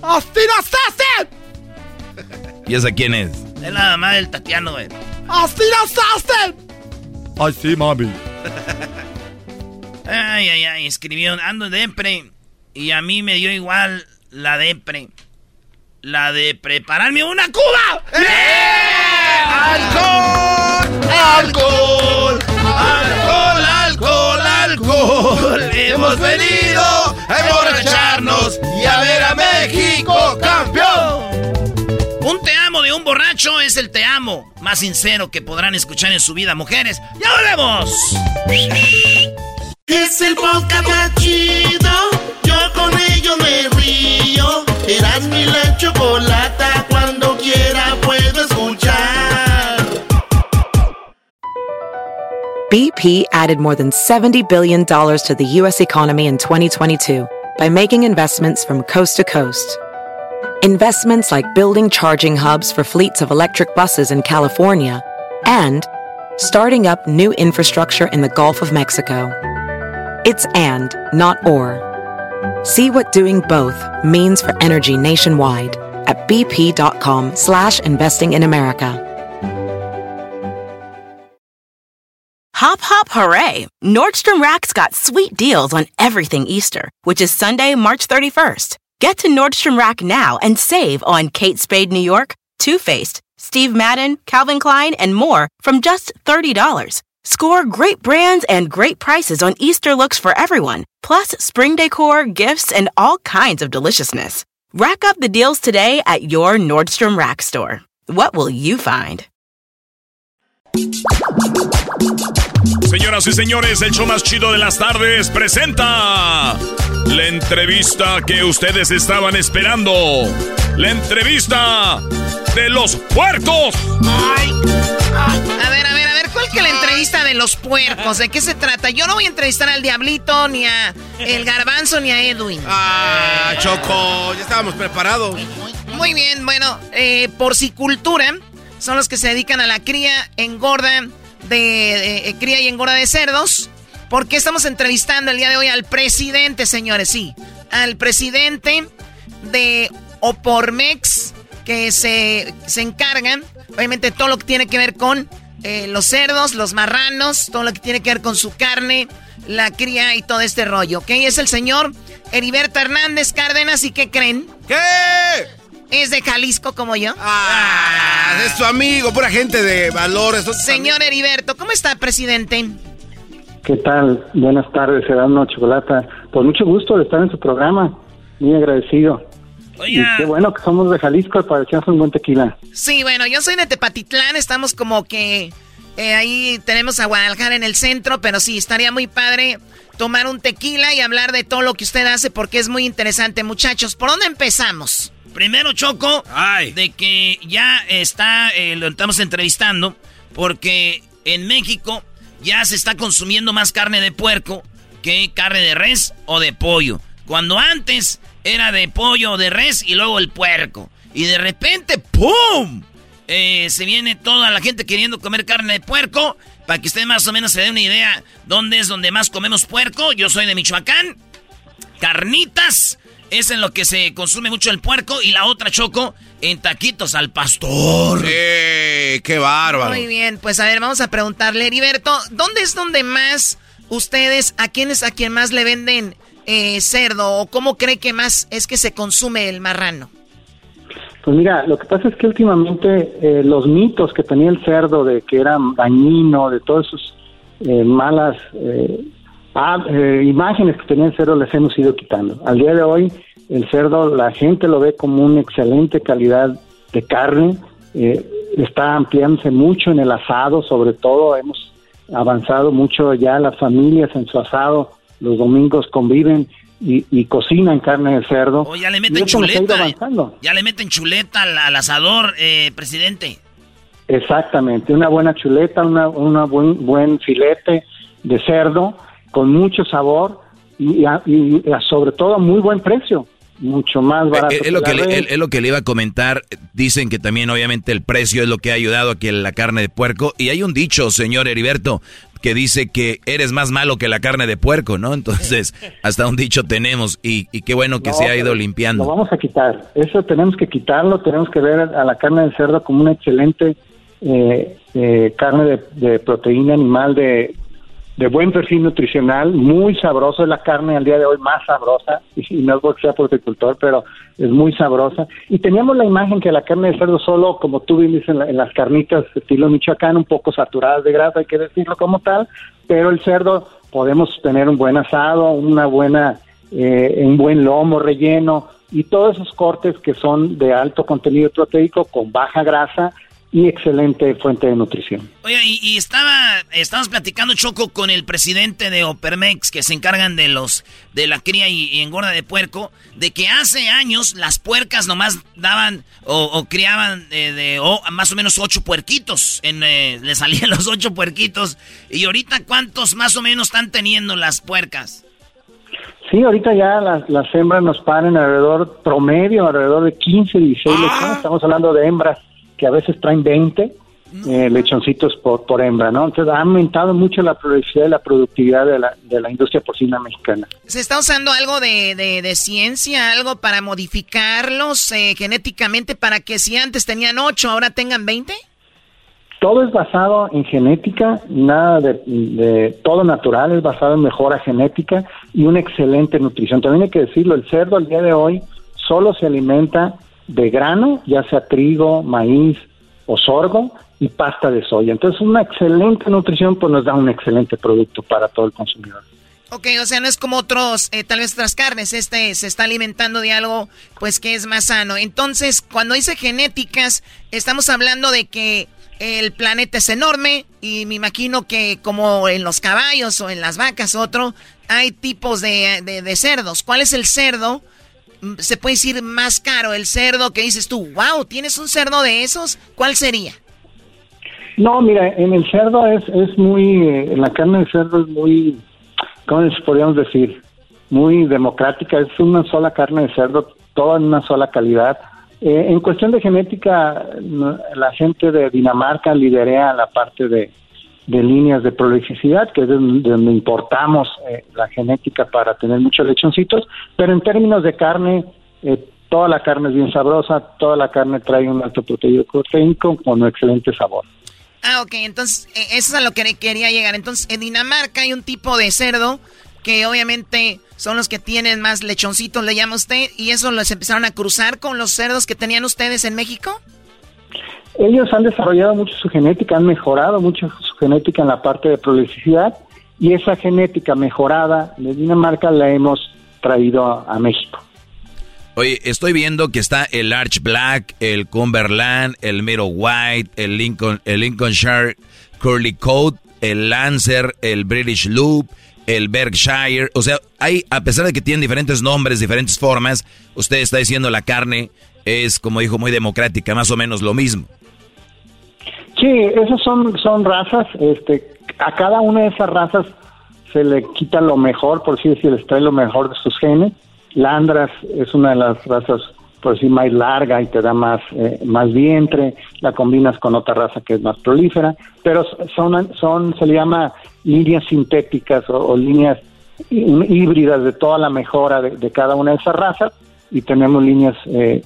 ¡Así nos hacen! ¿Y esa quién es? Es la mamá del Tatiano, güey. ¡Así nos hacen! Ay, sí, mami. Ay, ay, ay, escribió, ando depre. Y a mí me dio igual la depre. La de prepararme una cuba. ¡Eh! ¡Alcohol! ¡Alcohol! ¡Alcohol, alcohol, alcohol! Hemos venido a emborracharnos y a ver a México campeón. Un te amo de un borracho es el te amo más sincero que podrán escuchar en su vida, mujeres. ¡Ya volvemos! Es el podcast más chido. Yo con ello me río. Eras mi la chocolata. Cuando quiera puedo escuchar. BP added more than $70 billion to the U.S. economy in 2022 by making investments from coast to coast. Investments like building charging hubs for fleets of electric buses in California and starting up new infrastructure in the Gulf of Mexico. It's and, not or. See what doing both means for energy nationwide at bp.com slash investing in America. Hop, hop, hooray! Nordstrom Rack's got sweet deals on everything Easter, which is Sunday, March 31st. Get to Nordstrom Rack now and save on Kate Spade New York, Too Faced, Steve Madden, Calvin Klein, and more from just $30. Score great brands and great prices on Easter looks for everyone, plus spring decor, gifts, and all kinds of deliciousness. Rack up the deals today at your Nordstrom Rack store. What will you find? Señoras y señores, el show más chido de las tardes presenta la entrevista que ustedes estaban esperando. La entrevista de los puercos. Ay, ah, a ver, a ver, a ver, ¿cuál que la entrevista de los puercos? ¿De qué se trata? Yo no voy a entrevistar al Diablito, ni a el Garbanzo, ni a Edwin. Ah, Choco, ya estábamos preparados. Muy bien, bueno, eh, porcicultura son los que se dedican a la cría, engorda de, eh, cría y engorda de cerdos. Porque estamos entrevistando el día de hoy al presidente, señores, sí, al presidente de Opormex, que se, se encargan, obviamente, todo lo que tiene que ver con eh, los cerdos, los marranos, todo lo que tiene que ver con su carne, la cría y todo este rollo, ¿ok? Es el señor Heriberto Hernández Cárdenas, ¿y qué creen? ¿Qué? Es de Jalisco como yo. Ah, es tu amigo, pura gente de valores. Señor Heriberto, ¿cómo está, presidente? ¿Qué tal? Buenas tardes, Serano Chocolata. Pues mucho gusto de estar en su programa. Muy agradecido. Y qué bueno que somos de Jalisco para echarnos un buen tequila. Sí, bueno, yo soy de Tepatitlán, estamos como que eh, ahí tenemos a Guadalajara en el centro, pero sí, estaría muy padre tomar un tequila y hablar de todo lo que usted hace porque es muy interesante, muchachos. ¿Por dónde empezamos? Primero, Choco, de que ya está, eh, lo estamos entrevistando, porque en México ya se está consumiendo más carne de puerco que carne de res o de pollo. Cuando antes era de pollo o de res y luego el puerco. Y de repente, ¡pum! Eh, se viene toda la gente queriendo comer carne de puerco. Para que usted más o menos se dé una idea dónde es donde más comemos puerco. Yo soy de Michoacán. Carnitas es en lo que se consume mucho el puerco. Y la otra choco en taquitos al pastor. ¡Eh! ¡Qué bárbaro! Muy bien, pues a ver, vamos a preguntarle, Heriberto, ¿dónde es donde más ustedes, a quiénes, a quien más le venden eh, cerdo? ¿O cómo cree que más es que se consume el marrano? Pues mira, lo que pasa es que últimamente eh, los mitos que tenía el cerdo de que era dañino, de todas sus eh, malas ah, eh, imágenes que tenía el cerdo les hemos ido quitando. Al día de hoy, el cerdo, la gente lo ve como una excelente calidad de carne, eh, está ampliándose mucho en el asado, sobre todo hemos avanzado mucho ya las familias en su asado, los domingos conviven y, cocinan carne de cerdo. Oh, ya le meten chuleta. Ya le meten chuleta al, asador, eh, presidente. Exactamente, una buena chuleta, una, una buen, buen filete de cerdo con mucho sabor y, y, sobre todo muy buen precio mucho más eh, barato. Es, lo que le, es, lo que le iba a comentar. Dicen que también obviamente el precio es lo que ha ayudado a que la carne de puerco. Y hay un dicho, señor Heriberto, que dice que eres más malo que la carne de puerco, ¿no? Entonces, hasta un dicho tenemos y, qué bueno que se ha ido limpiando. Lo vamos a quitar, eso tenemos que quitarlo, tenemos que ver a la carne de cerdo como una excelente eh, eh, carne de, proteína animal de, de buen perfil nutricional, muy sabroso, es la carne al día de hoy más sabrosa, y, no es porque sea porticultor, pero es muy sabrosa. Y teníamos la imagen que la carne de cerdo solo, como tú dices, en, las carnitas estilo Michoacán, un poco saturadas de grasa, hay que decirlo como tal, pero el cerdo podemos tener un buen asado, una buena, eh, un buen lomo relleno, y todos esos cortes que son de alto contenido proteico con baja grasa y excelente fuente de nutrición. Oye, y, estaba, estamos platicando Choco con el presidente de Opermex, que se encargan de los, de la cría y, engorda de puerco, de que hace años las puercas nomás daban o, criaban de, más o menos ocho puerquitos, en, eh, le salían los ocho puerquitos, y ahorita cuántos más o menos están teniendo las puercas. Sí, ahorita ya las, las hembras nos paren alrededor, promedio, alrededor de 15, 16 ah. estamos hablando de hembras que a veces traen 20 eh, lechoncitos por, por hembra, ¿no? Entonces ha aumentado mucho la productividad y la productividad de la, de la industria porcina mexicana. ¿Se está usando algo de, de, ciencia, algo para modificarlos eh, genéticamente para que si antes tenían 8, ahora tengan 20? Todo es basado en genética, nada de, de, todo natural, es basado en mejora genética y una excelente nutrición. También hay que decirlo, el cerdo al día de hoy solo se alimenta de grano, ya sea trigo, maíz o sorgo, y pasta de soya. Entonces, una excelente nutrición pues nos da un excelente producto para todo el consumidor. Ok, o sea, no es como otros, eh, tal vez otras carnes, este se está alimentando de algo pues que es más sano. Entonces, cuando dice genéticas, estamos hablando de que el planeta es enorme y me imagino que como en los caballos o en las vacas, otro, hay tipos de, de cerdos. ¿Cuál es el cerdo se puede decir más caro el cerdo que dices tú, wow, ¿tienes un cerdo de esos? ¿Cuál sería? No, mira, en el cerdo es, es muy, en la carne de cerdo es muy, ¿cómo podríamos decir? Muy democrática, es una sola carne de cerdo, toda en una sola calidad. Eh, en cuestión de genética, la gente de Dinamarca liderea la parte de, de líneas de prolificidad, que es de donde importamos eh, la genética para tener muchos lechoncitos, pero en términos de carne, eh, toda la carne es bien sabrosa, toda la carne trae un alto proteínico con un excelente sabor. Ah, ok, entonces e, eso es a lo que quería llegar. Entonces, en Dinamarca hay un tipo de cerdo que obviamente son los que tienen más lechoncitos, le llama usted, y eso los empezaron a cruzar con los cerdos que tenían ustedes en México. Ellos han desarrollado mucho su genética, han mejorado mucho su genética en la parte de prolificidad y esa genética mejorada de Dinamarca la hemos traído a, México. Oye, estoy viendo que está el Arch Black, el Cumberland, el Middle White, el Lincoln, el Lincolnshire Curly Coat, el Lancer, el British Loop, el Berkshire. O sea, hay, a pesar de que tienen diferentes nombres, diferentes formas, usted está diciendo la carne es, como dijo, muy democrática, más o menos lo mismo. Sí, esas son, son razas, este, a cada una de esas razas se le quita lo mejor, por así decirlo, les trae lo mejor de sus genes. La Andras es una de las razas, por decir, más larga y te da más, eh, más vientre, la combinas con otra raza que es más prolífera, pero son, son se le llama líneas sintéticas o, líneas híbridas de toda la mejora de, cada una de esas razas. Y tenemos líneas eh,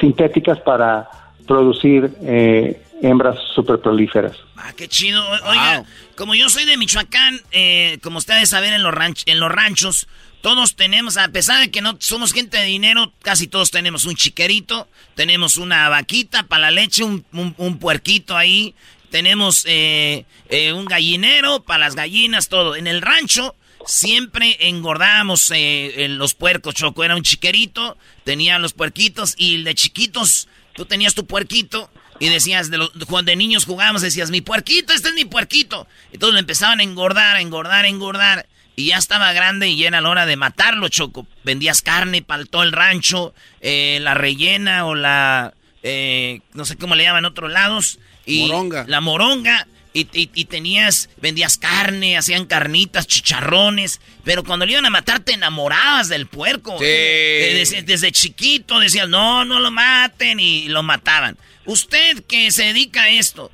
sintéticas para producir eh, hembras super prolíferas. Ah, qué chido. Oiga, como yo soy de Michoacán, eh, como ustedes saben, en los, en los ranchos, todos tenemos, a pesar de que no somos gente de dinero, casi todos tenemos un chiquerito, tenemos una vaquita para la leche, un, puerquito ahí, tenemos eh, eh, un gallinero para las gallinas, todo. En el rancho siempre engordábamos eh, en los puercos, Choco. Era un chiquerito, tenía los puerquitos y de chiquitos, tú tenías tu puerquito y decías, de, los, de niños jugábamos, decías, mi puerquito, este es mi puerquito. Entonces lo empezaban a engordar, a engordar, a engordar. Y ya estaba grande y era la hora de matarlo, Choco. Vendías carne para todo el rancho, eh, la rellena o la, eh, no sé cómo le llaman en otros lados. Y moronga. La moronga. Y, tenías, vendías carne, hacían carnitas, chicharrones. Pero cuando le iban a matar, te enamorabas del puerco. Sí. Eh, desde, chiquito decías, no, no lo maten. Y lo mataban. Usted que se dedica a esto,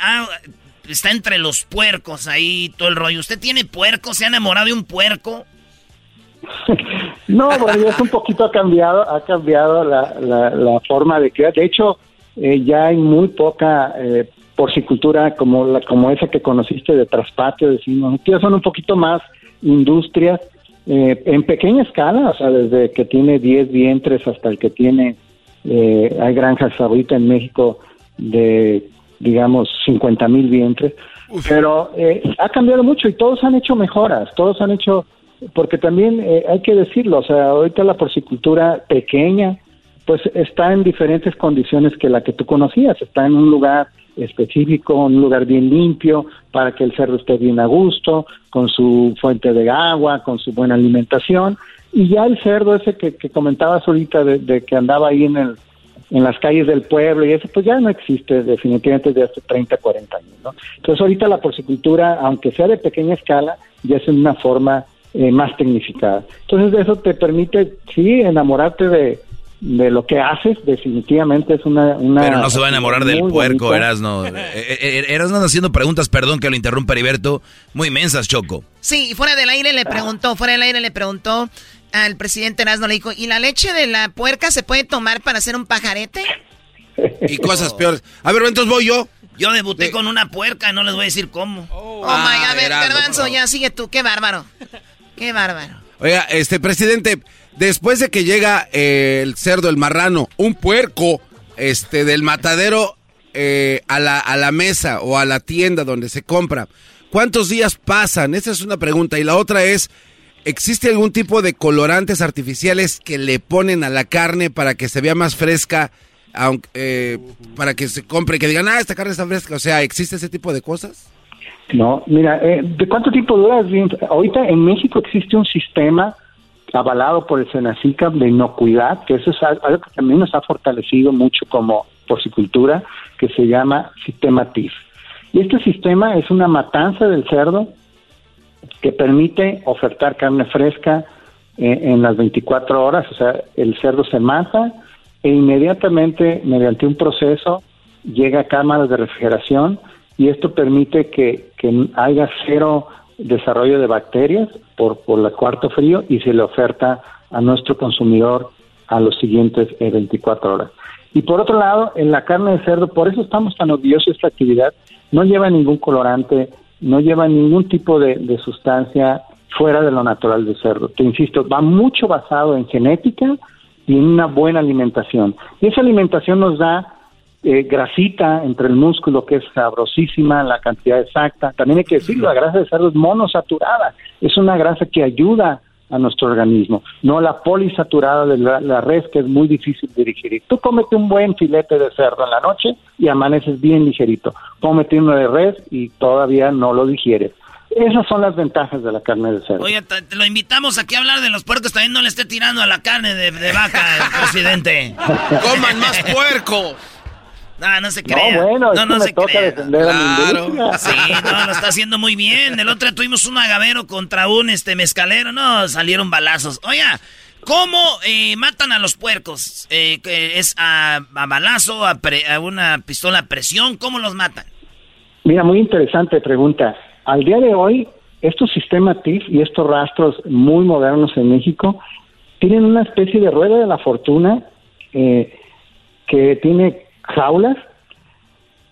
ah, está entre los puercos ahí, todo el rollo. ¿Usted tiene puerco? ¿Se ha enamorado de un puerco? no, bueno, es un poquito ha cambiado, ha cambiado la, la, forma de criar. De hecho, eh, ya hay muy poca eh, porcicultura como la, como esa que conociste de traspatio, decimos. son un poquito más industrias eh, en pequeña escala, o sea, desde que tiene 10 vientres hasta el que tiene, eh, hay granjas ahorita en México de, digamos, 50 mil vientres, pero eh, ha cambiado mucho y todos han hecho mejoras, todos han hecho, porque también hay que decirlo, o sea, ahorita la porcicultura pequeña, pues está en diferentes condiciones que la que tú conocías, está en un lugar específico, un lugar bien limpio, para que el cerdo esté bien a gusto, con su fuente de agua, con su buena alimentación. Y ya el cerdo ese que, comentabas ahorita de, que andaba ahí en, el, en las calles del pueblo y eso, pues ya no existe definitivamente desde hace 30, 40 años. ¿no? Entonces ahorita la porcicultura, aunque sea de pequeña escala, ya es en una forma eh, más tecnificada. Entonces eso te permite, sí, enamorarte de, de lo que haces, definitivamente es una... Pero no se va a enamorar del puerco, Erasno. Eh, eh, eh, Erasno haciendo preguntas, perdón que lo interrumpa Heriberto, muy inmensas, Choco. Sí, fuera del aire le preguntó, fuera del aire le preguntó al presidente Erasno, le dijo, ¿y la leche de la puerca se puede tomar para hacer un pajarete? Y cosas peores. A ver, entonces voy yo. Yo debuté con una puerca, no les voy a decir cómo. Oh, my God, a ver, Garbanzo, ya sigue tú, qué bárbaro. Qué bárbaro. Oiga, este, presidente, Después de que llega eh, el cerdo, el marrano, un puerco este, del matadero eh, a, la, a la mesa o a la tienda donde se compra, ¿cuántos días pasan? Esa es una pregunta. Y la otra es, ¿existe algún tipo de colorantes artificiales que le ponen a la carne para que se vea más fresca? Aunque, eh, para que se compre, que digan, ah, esta carne está fresca. O sea, ¿existe ese tipo de cosas? No, mira, ¿de cuánto tiempo dura? Ahorita en México existe un sistema avalado por el Senacica de inocuidad, que eso es algo que también nos ha fortalecido mucho como porcicultura, que se llama sistema TIF. Y este sistema es una matanza del cerdo que permite ofertar carne fresca eh, en las 24 horas, o sea, el cerdo se mata e inmediatamente mediante un proceso llega a cámaras de refrigeración y esto permite que, que haya cero desarrollo de bacterias por, por el cuarto frío y se le oferta a nuestro consumidor a los siguientes 24 eh, horas. Y por otro lado, en la carne de cerdo, por eso estamos tan de esta actividad, no lleva ningún colorante, no lleva ningún tipo de, de sustancia fuera de lo natural del cerdo. Te insisto, va mucho basado en genética y en una buena alimentación. Y esa alimentación nos da eh, grasita entre el músculo que es sabrosísima, la cantidad exacta. También hay que decirlo, la grasa de cerdo es monosaturada, es una grasa que ayuda a nuestro organismo, no la polisaturada de la, res que es muy difícil de digerir. Tú cómete un buen filete de cerdo en la noche y amaneces bien ligerito. Cómete uno de res y todavía no lo digieres. Esas son las ventajas de la carne de cerdo. Oye, te, lo invitamos aquí a hablar de los puercos. También no le esté tirando a la carne de, de vaca, presidente. ¡Coman más puerco! No, no se crea. No, bueno, no, no se toca crea. defender claro. Sí, no, lo está haciendo muy bien. El otro tuvimos un agavero contra un este mezcalero. No, salieron balazos. Oiga, ¿cómo eh, matan a los puercos? Eh, ¿Es a, balazo, a, a, una pistola a presión? ¿Cómo los matan? Mira, muy interesante pregunta. Al día de hoy, estos sistemas TIF y estos rastros muy modernos en México tienen una especie de rueda de la fortuna eh, que tiene jaulas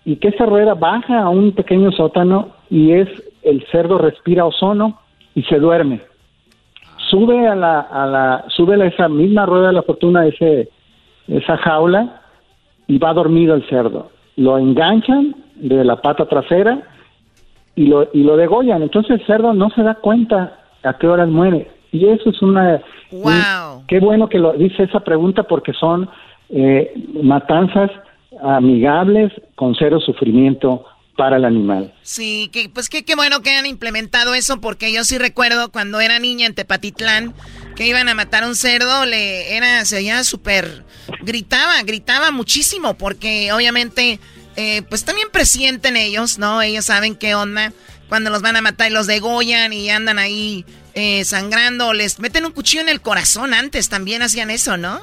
y que esa rueda baja a un pequeño sótano y es el cerdo respira ozono y se duerme. Sube a la, a la sube a esa misma rueda de la fortuna ese esa jaula y va dormido el cerdo. Lo enganchan de la pata trasera y lo y lo degollan. Entonces el cerdo no se da cuenta a qué horas muere. Y eso es una... Wow. qué bueno que lo dice esa pregunta porque son eh, matanzas amigables con cero sufrimiento para el animal. Sí, que, pues qué, bueno que hayan implementado eso, porque yo sí recuerdo cuando era niña en Tepatitlán, que iban a matar a un cerdo, le era, se oía súper, gritaba, gritaba muchísimo, porque obviamente, eh, pues también presienten ellos, ¿no? Ellos saben qué onda, cuando los van a matar y los degollan y andan ahí eh, sangrando, les meten un cuchillo en el corazón antes, también hacían eso, ¿no?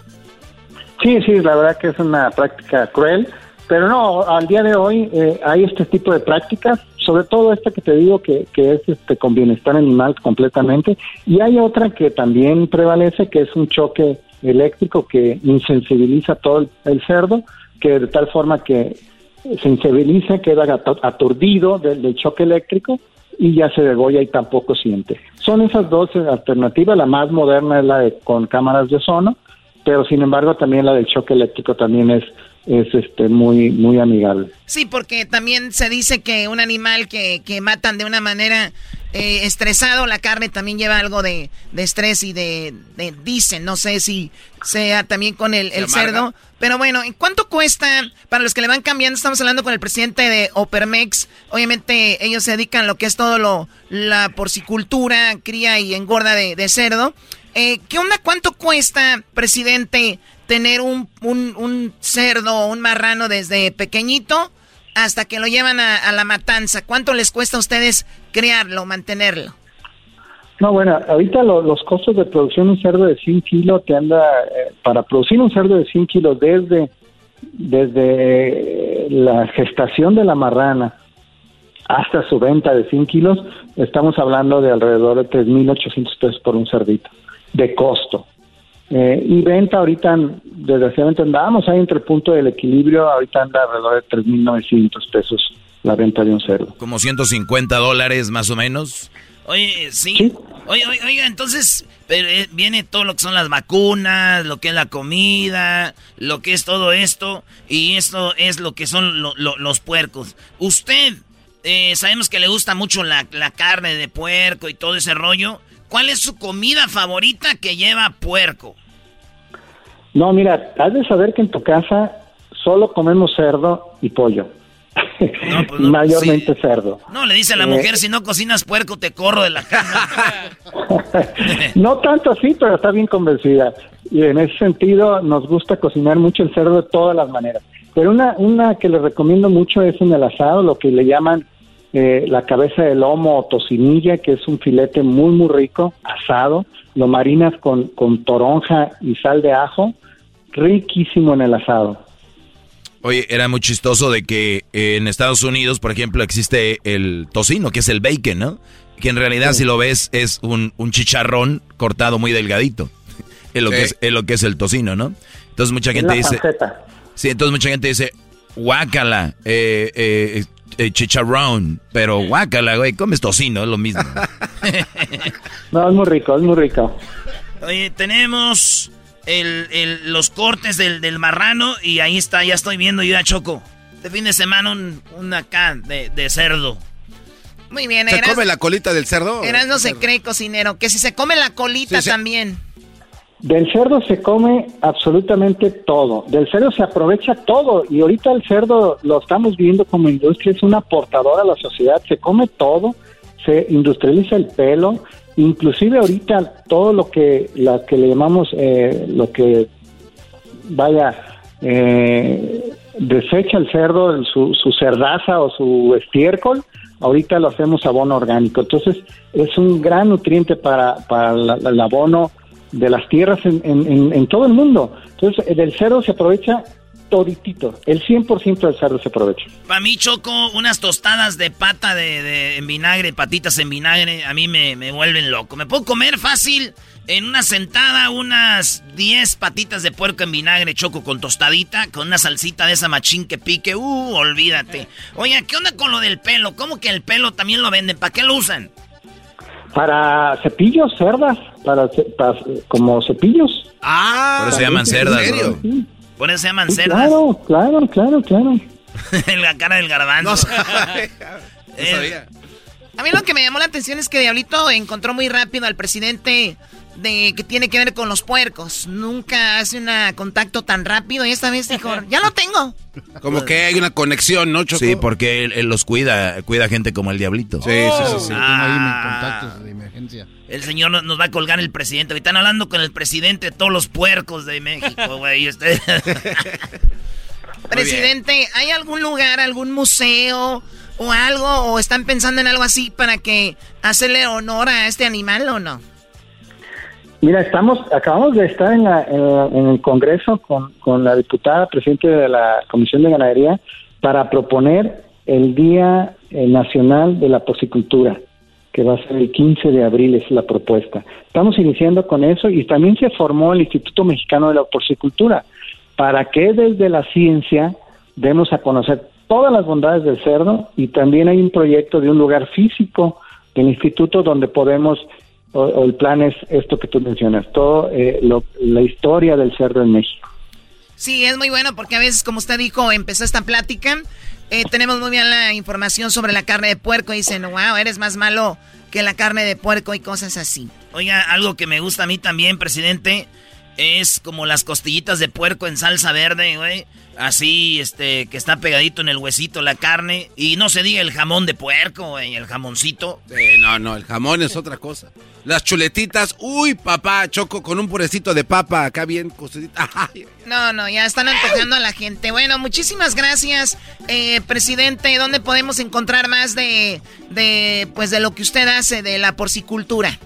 Sí, sí, la verdad que es una práctica cruel, pero no, al día de hoy eh, hay este tipo de prácticas, sobre todo esta que te digo que, que es este con bienestar animal completamente, y hay otra que también prevalece, que es un choque eléctrico que insensibiliza todo el, cerdo, que de tal forma que se insensibiliza, queda aturdido del, del choque eléctrico y ya se degolla y tampoco siente. Son esas dos eh, alternativas, la más moderna es la de con cámaras de ozono, pero sin embargo también la del choque eléctrico también es es este muy muy amigable. Sí, porque también se dice que un animal que, que matan de una manera eh, estresado, la carne también lleva algo de, de estrés y de, de- dicen, no sé si sea también con el, cerdo. Pero bueno, ¿en cuánto cuesta? Para los que le van cambiando, estamos hablando con el presidente de Opermex. Obviamente ellos se dedican a lo que es todo lo, la porcicultura, cría y engorda de, de cerdo. Eh, ¿Qué onda? ¿Cuánto cuesta, presidente, tener un, un, cerdo o un marrano desde pequeñito hasta que lo llevan a, la matanza? ¿Cuánto les cuesta a ustedes criarlo, mantenerlo? No, bueno, ahorita lo- los costos de producción de un cerdo de 100 kilos te anda, eh, para producir un cerdo de 100 kilos desde, desde la gestación de la marrana hasta su venta de 100 kilos, estamos hablando de alrededor de 3.800 pesos por un cerdito, de costo. Eh, y venta ahorita, desgraciadamente andábamos ahí entre el punto del equilibrio, ahorita anda alrededor de 3.900 pesos la venta de un cerdo. Como 150 dólares más o menos. Oye, sí. Oye, oye, oiga, entonces pero, eh, viene todo lo que son las vacunas, lo que es la comida, lo que es todo esto, y esto es lo que son lo- lo- los puercos. Usted, eh, sabemos que le gusta mucho la, la carne de puerco y todo ese rollo. ¿Cuál es su comida favorita que lleva puerco? No, mira, has de saber que en tu casa solo comemos cerdo y pollo. Mayormente cerdo. No, le dice a la Eh, mujer, si no cocinas puerco, te corro de la cama. No tanto así, pero está bien convencida. Y en ese sentido nos gusta cocinar mucho el cerdo de todas las maneras. Pero una, una que les recomiendo mucho es en el asado, lo que le llaman eh, la cabeza de lomo o tocinilla, que es un filete muy, muy rico, asado. Lo marinas con, con toronja y sal de ajo. Riquísimo en el asado. Oye, era muy chistoso de que eh, en Estados Unidos, por ejemplo, existe el tocino, que es el bacon, ¿no? Que en realidad, si lo ves, es un, un chicharrón cortado muy delgadito. Es lo, Sí. que es, es lo que es el tocino, ¿no? Entonces mucha gente la dice... panceta. Sí, entonces mucha gente dice, guácala, eh, eh, eh, chicharrón. Pero guácala, güey, comes tocino, es lo mismo. No, es muy rico, es muy rico. Oye, tenemos el, el- los cortes del, del marrano y ahí está, ya estoy viendo yo ya Choco. Este fin de semana un, un acá de, de cerdo. Muy bien, ¿Se Eras, come la colita del cerdo? Eras no se cree cocinero, que si se come la colita Sí, sí. también. Del cerdo se come absolutamente todo. Del cerdo se aprovecha todo. Y ahorita el cerdo lo estamos viendo como industria, es un aportador a la sociedad. Se come todo, se industrializa el pelo. Inclusive ahorita todo lo que, la que le llamamos, eh, lo que vaya, eh, desecha el cerdo, su, su cerdaza o su estiércol, ahorita lo hacemos abono orgánico. Entonces es un gran nutriente para, para la- el abono de las tierras en, en- en- todo el mundo. Entonces, eh, del cerdo se aprovecha toditito. El 100% del cerdo se aprovecha. Para mí, Choco, unas tostadas de pata de, de- en vinagre, patitas en vinagre, a mí me, me vuelven loco. Me puedo comer fácil en una sentada unas 10 patitas de puerco en vinagre, Choco, con tostadita, con una salsita de esa machín que pique. Uh, olvídate. Oye, ¿qué onda con lo del pelo? ¿Cómo que el pelo también lo venden? ¿Para qué lo usan? Para cepillos, cerdas, para, ce- para- como cepillos. Ah, Por eso se llaman cerdas, ¿En serio? Sí, Por eso se llaman sí, cerdas. claro, claro, claro, claro. en la cara del garbanzo. No sabía. A mí lo que me llamó la atención es que Diablito encontró muy rápido al presidente de que tiene que ver con los puercos. Nunca hace un contacto tan rápido y esta vez dijo, ya lo tengo. Como que hay una conexión, ¿no, Choco? Sí, porque él, los cuida, cuida gente como el Diablito. Sí, sí, sí. sí. Ah. contactos de emergencia. El señor nos va a colgar el presidente. Están hablando con el presidente de todos los puercos de México, güey. presidente, ¿hay algún lugar, algún museo o algo? ¿O están pensando en algo así para que hacerle honor a este animal o no? Mira, estamos, acabamos de estar en, el Congreso con, la diputada presidente de la Comisión de Ganadería para proponer el Día eh, Nacional de la Porcicultura, que va a ser el 15 de abril, es la propuesta. Estamos iniciando con eso y también se formó el Instituto Mexicano de la Porcicultura, para que desde la ciencia demos a conocer todas las bondades del cerdo y también hay un proyecto de un lugar físico del instituto donde podemos o, el plan es esto que tú mencionas, todo eh, la historia del cerdo en México. Sí, es muy bueno porque a veces, como usted dijo, empezó esta plática, eh, tenemos muy bien la información sobre la carne de puerco y dicen, wow, eres más malo que la carne de puerco y cosas así. Oiga, algo que me gusta a mí también, presidente, es como las costillitas de puerco en salsa verde, güey. Así, este, que está pegadito en el huesito la carne. Y no se diga el jamón de puerco, güey, el jamoncito. no, no, el jamón es otra cosa. Las chuletitas, uy, papá, choco con un purecito de papa, acá bien costadita. No, no, ya están antojando a la gente. Bueno, muchísimas gracias, eh, presidente. ¿Dónde podemos encontrar más de, de, pues, de lo que usted hace de la porcicultura?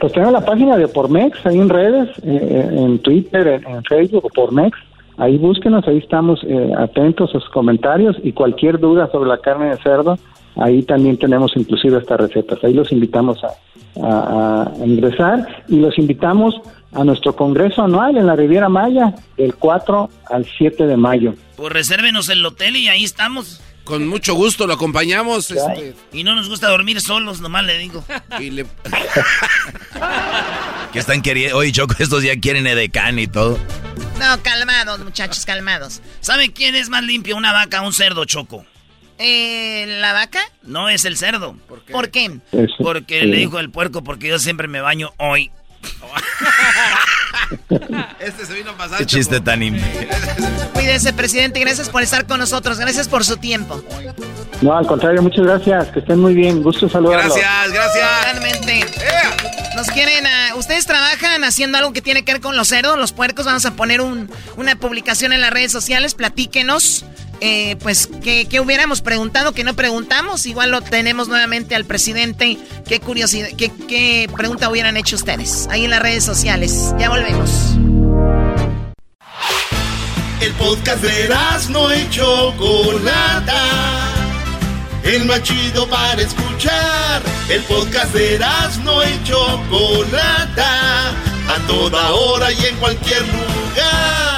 Pues tengo la página de Pormex ahí en redes, eh, eh, en Twitter, en, Facebook Pormex. Ahí búsquenos, ahí estamos eh, atentos a sus comentarios y cualquier duda sobre la carne de cerdo, ahí también tenemos inclusive estas recetas. Ahí los invitamos a, ingresar y los invitamos a nuestro congreso anual en la Riviera Maya del 4 al 7 de mayo. Pues resérvenos el hotel y ahí estamos. Con mucho gusto lo acompañamos. Este. Y no nos gusta dormir solos, nomás le digo. Y le... que están queriendo. Oye, Choco, estos ya quieren edecán y todo. No, calmados, muchachos, calmados. ¿Saben quién es más limpio, una vaca o un cerdo, Choco? Eh, ¿La vaca? No, es el cerdo. ¿Por qué? Porque le dijo el puerco, porque yo siempre me baño hoy. este se vino a pasar. Qué chiste tan Cuídese, presidente. Gracias por estar con nosotros. Gracias por su tiempo. No, al contrario, muchas gracias. Que estén muy bien. Gusto saludarlos. Gracias, gracias. Realmente. Nos quieren. Ah, Ustedes trabajan haciendo algo que tiene que ver con los cerdos, los puercos. Vamos a poner una publicación en las redes sociales. Platíquenos eh, pues, que, hubiéramos preguntado que no preguntamos. Igual lo tenemos nuevamente al presidente. Qué curiosidad, qué, qué pregunta hubieran hecho ustedes ahí en las redes sociales. Ya volvemos. El podcast de no hecho Chocolata. El más chido para escuchar. El podcast de no hecho Chocolata. A toda hora y en cualquier lugar.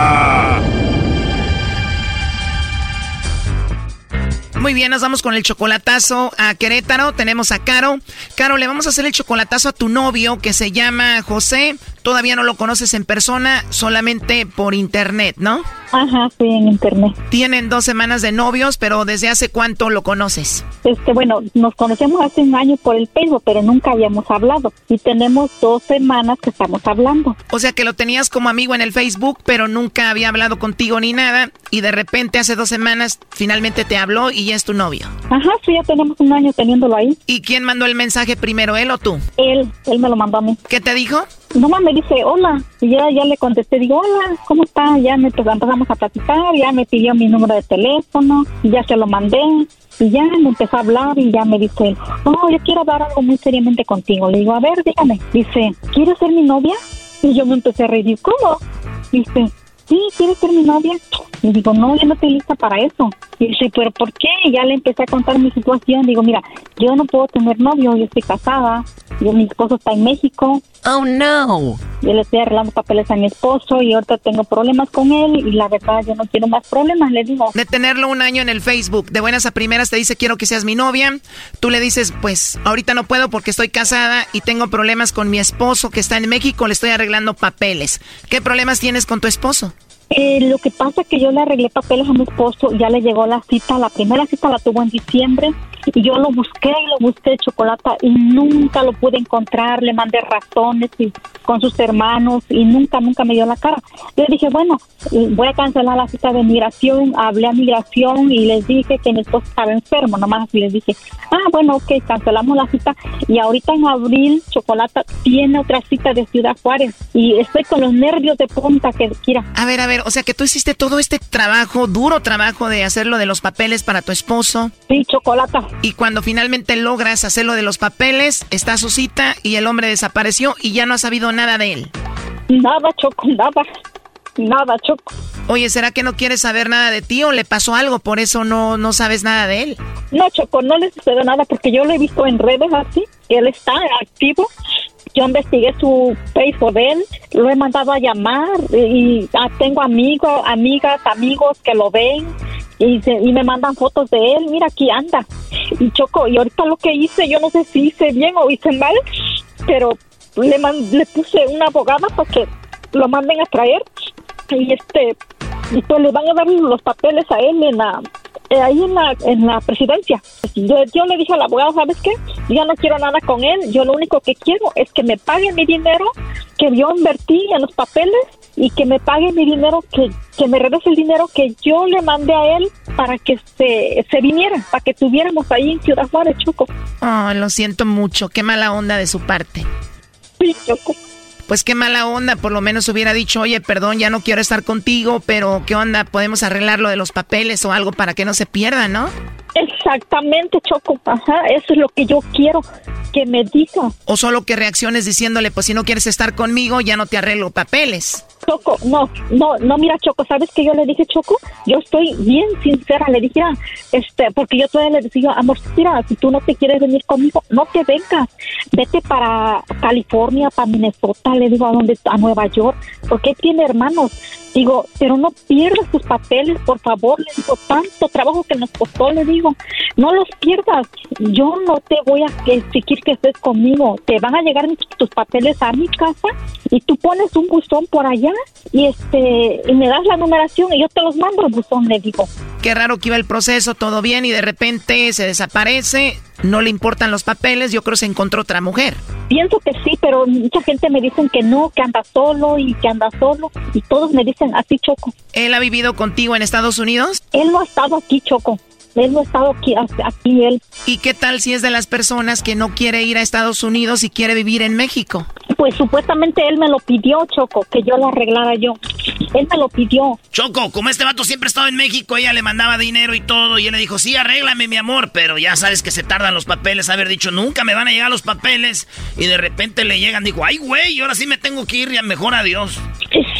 Muy bien, nos vamos con el chocolatazo a Querétaro. Tenemos a Caro. Caro, le vamos a hacer el chocolatazo a tu novio que se llama José. Todavía no lo conoces en persona, solamente por internet, ¿no? Ajá, sí, en internet. Tienen dos semanas de novios, pero ¿desde hace cuánto lo conoces? Este, bueno, nos conocemos hace un año por el Facebook, pero nunca habíamos hablado. Y tenemos dos semanas que estamos hablando. O sea que lo tenías como amigo en el Facebook, pero nunca había hablado contigo ni nada. Y de repente hace dos semanas finalmente te habló y ya es tu novio. Ajá, sí, ya tenemos un año teniéndolo ahí. ¿Y quién mandó el mensaje primero, él o tú? Él, él me lo mandó a mí. ¿Qué te dijo? Nomás me dice, hola. Y ya, ya le contesté, digo, hola, ¿cómo está? Ya me empezamos a platicar, ya me pidió mi número de teléfono, y ya se lo mandé. Y ya me empezó a hablar y ya me dice, oh, yo quiero hablar algo muy seriamente contigo. Le digo, a ver, dígame. Dice, ¿quieres ser mi novia? Y yo me empecé a reír, ¿cómo? Dice, sí, ¿quieres ser mi novia? Le digo, no, yo no estoy lista para eso. Y dice, pero ¿por qué? Y ya le empecé a contar mi situación. Digo, mira, yo no puedo tener novio, yo estoy casada, yo, mi esposo está en México. Oh, no. Yo le estoy arreglando papeles a mi esposo y ahorita tengo problemas con él y la verdad yo no quiero más problemas, le digo. De tenerlo un año en el Facebook, de buenas a primeras te dice quiero que seas mi novia, tú le dices pues ahorita no puedo porque estoy casada y tengo problemas con mi esposo que está en México, le estoy arreglando papeles. ¿Qué problemas tienes con tu esposo? Eh, lo que pasa es que yo le arreglé papeles a mi esposo, ya le llegó la cita, la primera cita la tuvo en diciembre y yo lo busqué y lo busqué chocolate y nunca lo pude encontrar, le mandé razones y con sus hermanos y nunca, nunca me dio la cara. Yo dije, bueno, voy a cancelar la cita de migración, hablé a migración y les dije que mi esposo estaba enfermo, nomás así les dije, ah, bueno, ok, cancelamos la cita y ahorita en abril Chocolata tiene otra cita de Ciudad Juárez y estoy con los nervios de punta que quiera. A ver, a ver, o sea que tú hiciste todo este trabajo, duro trabajo de hacerlo de los papeles para tu esposo. Sí, Chocolata. Y cuando finalmente logras hacerlo de los papeles, está su cita y el hombre desapareció y ya no has sabido nada de él. Nada, Choco, nada. Nada, Choco. Oye, ¿será que no quieres saber nada de ti o le pasó algo, por eso no, no sabes nada de él? No, Choco, no le sucede nada porque yo lo he visto en redes así, él está activo. Yo investigué su Facebook de él, lo he mandado a llamar y ah, tengo amigos, amigas, amigos que lo ven y, se- y me mandan fotos de él. Mira, aquí anda. Y Choco, y ahorita lo que hice, yo no sé si hice bien o hice mal, pero le, man- le puse una abogada para que lo manden a traer y este pues le van a dar los papeles a él en la eh, ahí en la en la presidencia yo, yo le dije al abogado sabes qué yo no quiero nada con él yo lo único que quiero es que me pague mi dinero que yo invertí en los papeles y que me pague mi dinero que, que me regrese el dinero que yo le mandé a él para que se, se viniera para que tuviéramos ahí en Ciudad Juárez Choco Oh, lo siento mucho, qué mala onda de su parte. Sí, Choco. Pues qué mala onda, por lo menos hubiera dicho, oye, perdón, ya no quiero estar contigo, pero ¿qué onda? ¿Podemos arreglar lo de los papeles o algo para que no se pierda, no? Exactamente, Choco. Ajá, eso es lo que yo quiero que me diga. O solo que reacciones diciéndole, pues si no quieres estar conmigo, ya no te arreglo papeles. Choco, no, no, no, mira, Choco, ¿sabes qué yo le dije, Choco? Yo estoy bien sincera, le dije, ah, este, porque yo todavía le decía, amor, mira, si tú no te quieres venir conmigo, no te vengas, vete para California, para Minnesota, le digo, a dónde, a Nueva York, porque tiene hermanos. Digo, pero no pierdas tus papeles, por favor, le digo, tanto trabajo que nos costó, le digo, no los pierdas, yo no te voy a exigir que estés conmigo, te van a llegar tus papeles a mi casa y tú pones un buzón por allá y este y me das la numeración y yo te los mando el buzón, le digo. Qué raro que iba el proceso, todo bien, y de repente se desaparece, no le importan los papeles, yo creo que se encontró otra mujer. Pienso que sí, pero mucha gente me dicen que no, que anda solo y que anda solo y todos me dicen así, Choco. ¿Él ha vivido contigo en Estados Unidos? Él no ha estado aquí, Choco. Él no ha estado aquí, aquí él. ¿Y qué tal si es de las personas que no quiere ir a Estados Unidos y quiere vivir en México? Pues supuestamente él me lo pidió, Choco, que yo lo arreglara yo. Él me lo pidió. Choco, como este vato siempre estaba en México, ella le mandaba dinero y todo, y él le dijo, sí, arréglame, mi amor, pero ya sabes que se tardan los papeles, haber dicho, nunca me van a llegar los papeles, y de repente le llegan, dijo, ay, güey, ahora sí me tengo que ir, ya mejor adiós.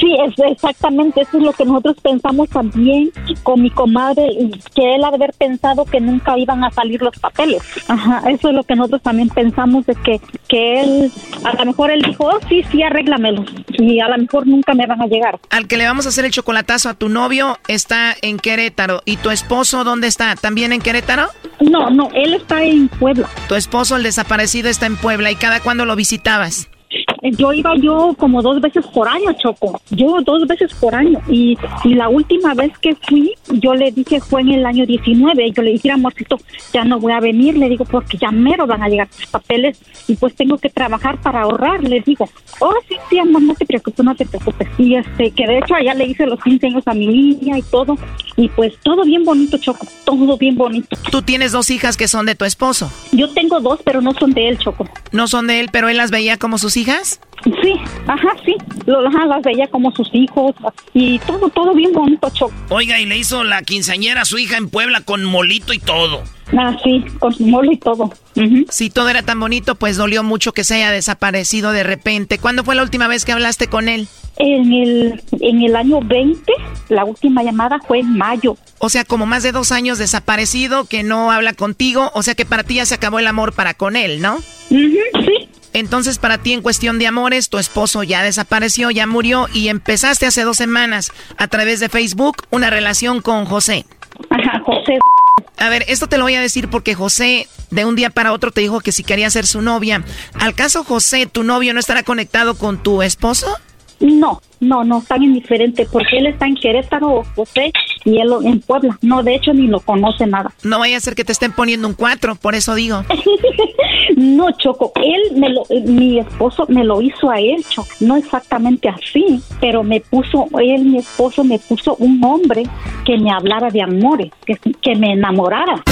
Sí, es exactamente eso es lo que nosotros pensamos también con mi comadre, que él ha de haber pensado que nunca iban a salir los papeles. Ajá, eso es lo que nosotros también pensamos de que, que él, a lo mejor él dijo, oh, sí, sí, arréglamelos, y a lo mejor nunca me van a llegar. Al que le vamos a hacer el chocolatazo a tu novio está en Querétaro. ¿Y tu esposo dónde está? ¿También en Querétaro? No, no, él está en Puebla. Tu esposo, el desaparecido, está en Puebla. ¿Y cada cuándo lo visitabas? Yo iba yo como dos veces por año, Choco. Yo dos veces por año. Y, y la última vez que fui, yo le dije fue en el año 19. Yo le dije, amorcito, ya no voy a venir. Le digo, porque ya mero van a llegar tus papeles y pues tengo que trabajar para ahorrar. Le digo, oh, sí, sí, amor, no te preocupes, no te preocupes. Y este, que de hecho allá le hice los 15 años a mi niña y todo. Y pues todo bien bonito, Choco. Todo bien bonito. Tú tienes dos hijas que son de tu esposo. Yo tengo dos, pero no son de él, Choco. No son de él, pero él las veía como sus hijas. Sí, ajá, sí. Lo, ajá, las veía como sus hijos y todo, todo bien bonito, Choco. Oiga, y le hizo la quinceañera a su hija en Puebla con molito y todo. Ah, sí, con mole y todo. Si todo era tan bonito, pues dolió mucho que se haya desaparecido de repente. ¿Cuándo fue la última vez que hablaste con él? En el, en el año 20, la última llamada fue en mayo. O sea, como más de dos años desaparecido, que no habla contigo. O sea que para ti ya se acabó el amor para con él, ¿no? sí. Entonces, para ti, en cuestión de amores, tu esposo ya desapareció, ya murió y empezaste hace dos semanas a través de Facebook una relación con José. Ajá, José. A ver, esto te lo voy a decir porque José de un día para otro te dijo que si quería ser su novia. ¿Al caso José, tu novio no estará conectado con tu esposo? No, no, no, está bien diferente porque él está en Querétaro, José, y él en Puebla. No, de hecho ni lo conoce nada. No vaya a ser que te estén poniendo un cuatro, por eso digo. no, Choco, él, me lo, mi esposo me lo hizo a él, Choco. No exactamente así, pero me puso, él, mi esposo, me puso un hombre que me hablara de amores, que, que me enamorara.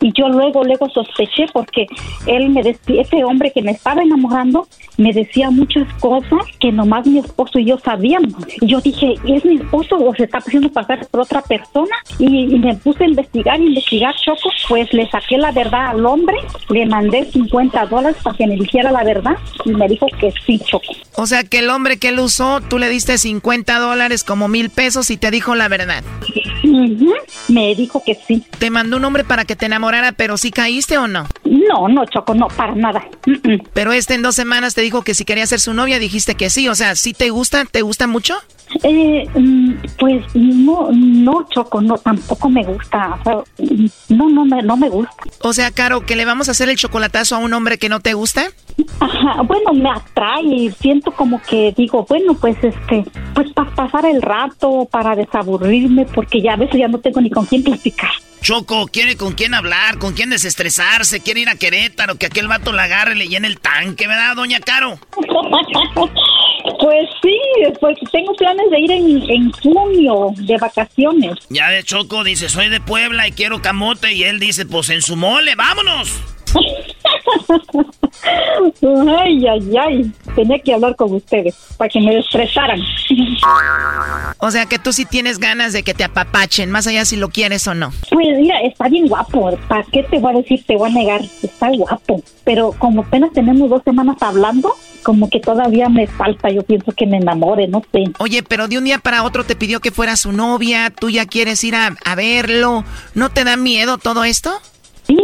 Y yo luego, luego sospeché porque él me decía, ese hombre que me estaba enamorando, me decía muchas cosas que nomás mi esposo y yo sabíamos. Y yo dije, ¿es mi esposo o se está haciendo pasar por otra persona? Y, me puse a investigar, investigar, Choco. Pues le saqué la verdad al hombre, le mandé 50 dólares para que me dijera la verdad y me dijo que sí, Choco. O sea que el hombre que él usó, tú le diste 50 dólares como mil pesos y te dijo la verdad. Me dijo que sí. Te mandó un hombre para que te enamorara, pero ¿sí caíste o no? No, no, Choco, no, para nada. Pero este en dos semanas te dijo que si quería ser su novia, dijiste que sí. O sea, ¿sí te gusta? ¿Te gusta mucho? Eh, mm, pues no, no, Choco, no, tampoco me gusta. no, no me, no me gusta. O sea, Caro, ¿que le vamos a hacer el chocolatazo a un hombre que no te gusta? Ajá, bueno, me atrae y siento como que digo, bueno, pues este, pues para pasar el rato, para desaburrirme, porque ya a veces ya no tengo ni con quién platicar. Choco, quiere con quién hablar, con quién desestresarse, quiere ir a Querétaro, que aquel vato la agarre y le llene el tanque, ¿verdad, doña Caro? pues sí, pues tengo planes de ir en, en junio de vacaciones. Ya de Choco dice, soy de Puebla y quiero camote, y él dice, pues en su mole, vámonos. ay, ay, ay. Tenía que hablar con ustedes para que me estresaran. o sea que tú sí tienes ganas de que te apapachen, más allá si lo quieres o no. Pues mira, está bien guapo. ¿Para qué te voy a decir? Te voy a negar. Está guapo. Pero como apenas tenemos dos semanas hablando, como que todavía me falta. Yo pienso que me enamore, no sé. Oye, pero de un día para otro te pidió que fuera su novia. Tú ya quieres ir a, a verlo. ¿No te da miedo todo esto? Sí,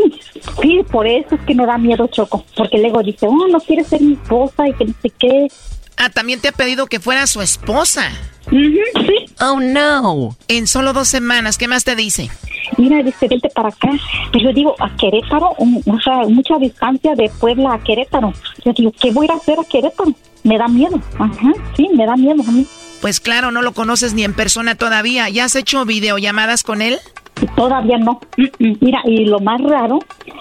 sí, por eso es que me da miedo Choco, porque luego dice, oh, no quiere ser mi esposa y que no sé qué. Ah, también te ha pedido que fuera su esposa. sí. Oh, no. En solo dos semanas, ¿qué más te dice? Mira, dice, vente para acá. Pero yo digo, a Querétaro, o sea, mucha distancia de Puebla a Querétaro. Yo digo, ¿qué voy a hacer a Querétaro? Me da miedo. Ajá, sí, me da miedo a mí. Pues claro, no lo conoces ni en persona todavía. ¿Ya has hecho videollamadas con él? Todavía no. Mira, y lo más raro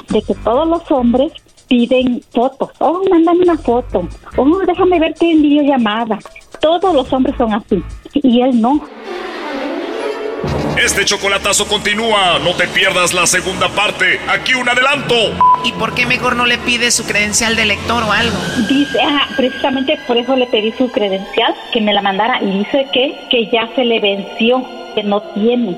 de que todos los hombres piden fotos. Oh, mándame una foto. Oh, déjame verte en videollamada. Todos los hombres son así. Y él no. Este chocolatazo continúa. No te pierdas la segunda parte. Aquí un adelanto. ¿Y por qué mejor no le pides su credencial de lector o algo? Dice, ah, precisamente por eso le pedí su credencial, que me la mandara. Y dice que, que ya se le venció, que no tiene.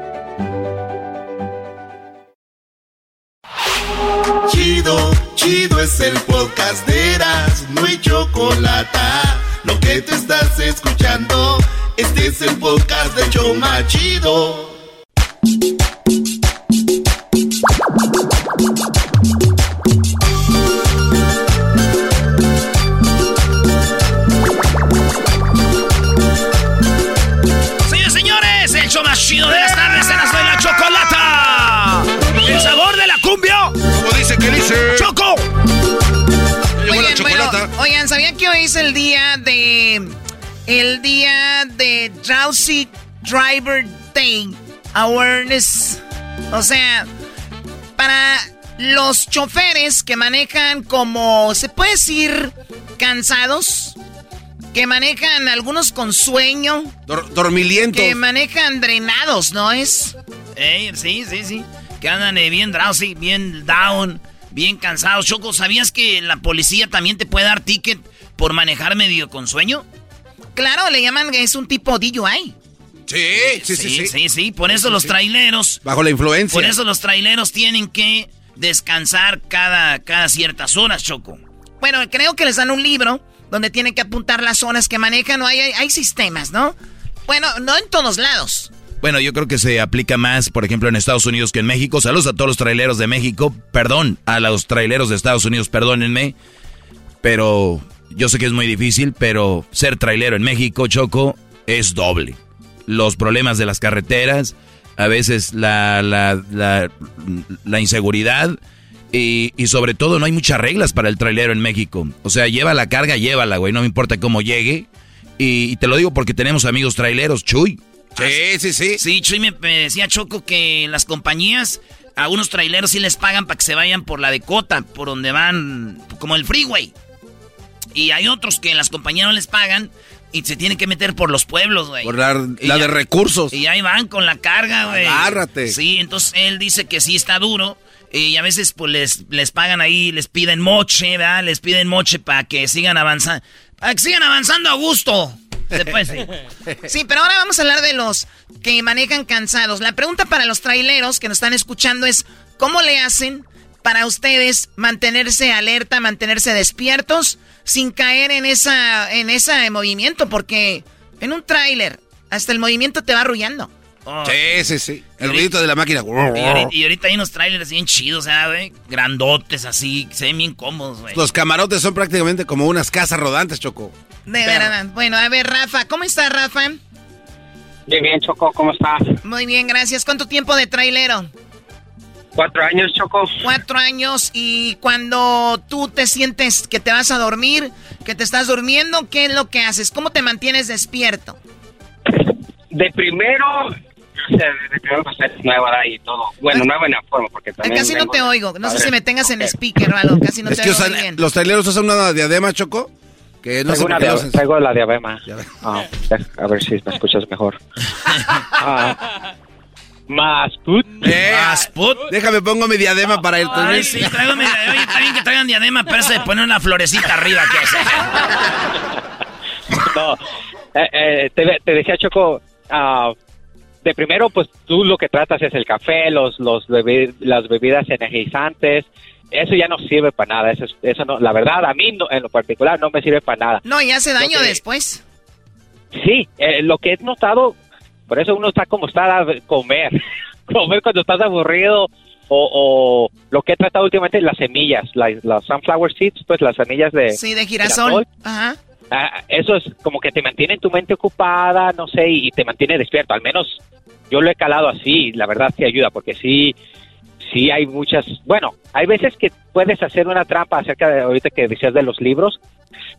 chido es el podcast de Eras, no hay chocolate. Lo que te estás escuchando, este es el podcast de Choma Chido. Señores, señores, el show más chido de las tardes en de la chocolata. El sabor de la cumbia. Como dice que dice. ¡Choco! Oigan, ¿sabían que hoy es el día de... El día de Drowsy Driver Day Awareness? O sea, para los choferes que manejan como, ¿se puede decir cansados? Que manejan algunos con sueño. dormilientos. Que manejan drenados, ¿no es? sí, sí, sí. Que andan eh, bien drowsy, bien down, bien cansados. Choco, ¿sabías que la policía también te puede dar ticket por manejar medio con sueño? Claro, le llaman, es un tipo DUI. Sí, sí, sí, sí. Sí, sí, por eso los traileros. Bajo la influencia. Por eso los traileros tienen que descansar cada, cada ciertas horas, Choco. Bueno, creo que les dan un libro donde tienen que apuntar las zonas que manejan. O hay, hay, sistemas, ¿no? Bueno, no en todos lados. Bueno, yo creo que se aplica más, por ejemplo, en Estados Unidos que en México. Saludos a todos los traileros de México. Perdón, a los traileros de Estados Unidos, perdónenme. Pero yo sé que es muy difícil, pero ser trailero en México, Choco, es doble. Los problemas de las carreteras, a veces la, la, la, inseguridad y, y, sobre todo no hay muchas reglas para el trailero en México. O sea, lleva la carga, llévala, güey, no me importa cómo llegue. Y, te lo digo porque tenemos amigos traileros, Chuy. Sí, sí, sí. Sí, Chuy me, decía Choco que las compañías, a unos traileros sí les pagan para que se vayan por la decota, por donde van, como el freeway. Y hay otros que las compañías no les pagan y se tienen que meter por los pueblos, güey. Por la, de recursos. Y ahí van con la carga, güey. Agárrate. Sí, entonces él dice que sí está duro. Y a veces pues les, les pagan ahí, les piden moche, ¿verdad? Les piden moche para que sigan avanzando. Para que sigan avanzando a gusto. Sí. sí, pero ahora vamos a hablar de los que manejan cansados. La pregunta para los traileros que nos están escuchando es, ¿cómo le hacen para ustedes mantenerse alerta, mantenerse despiertos? sin caer en esa en ese movimiento, porque en un tráiler hasta el movimiento te va arrullando. Oh. Sí, sí, sí. El ruido de la máquina. Y ahorita, hay unos trailers bien chidos, ¿sabes? Grandotes así, se ven bien cómodos, güey. Los camarotes son prácticamente como unas casas rodantes, Choco. De verdad. Bueno, a ver, Rafa, ¿cómo estás, Rafa? Bien, bien, Choco, ¿cómo estás? Muy bien, gracias. ¿Cuánto tiempo de trailero? Cuatro años, Choco. Cuatro años y cuando tú te sientes que te vas a dormir, que te estás durmiendo, ¿qué es lo que haces? ¿Cómo te mantienes despierto? De primero, primero es nueva y todo. Bueno, nueva en la forma, porque también... Casi no te oigo. No sé si me tengas en speaker o algo. Casi no te oigo bien. ¿Los traileros usan una diadema, Choco? Que no traigo, una traigo la diadema. Ah, a ver si me escuchas mejor. ah, más put. Eh, Déjame pongo mi diadema para ir también. Sí, traigo mi diadema. Oye, está bien que traigan diadema, pero se pone una florecita arriba. ¿Qué es No, eh, eh, te, te, decía Choco, uh, de primero, pues tú lo que tratas es el café, los, los las bebidas energizantes. Eso ya no sirve para nada. Eso, eso no, la verdad, a mí en lo particular no me sirve para nada. No, y hace daño después. Sí, eh, lo que he notado por eso uno está como está a comer. comer cuando estás aburrido o, lo que he tratado últimamente las semillas, las sunflower seeds, pues las semillas de... Sí, de girasol. Ajá. Ah, eso es como que te mantiene tu mente ocupada, no sé, y, te mantiene despierto. Al menos yo lo he calado así, la verdad sí ayuda, porque sí, sí hay muchas... Bueno, hay veces que puedes hacer una trampa acerca de, ahorita que decías de los libros,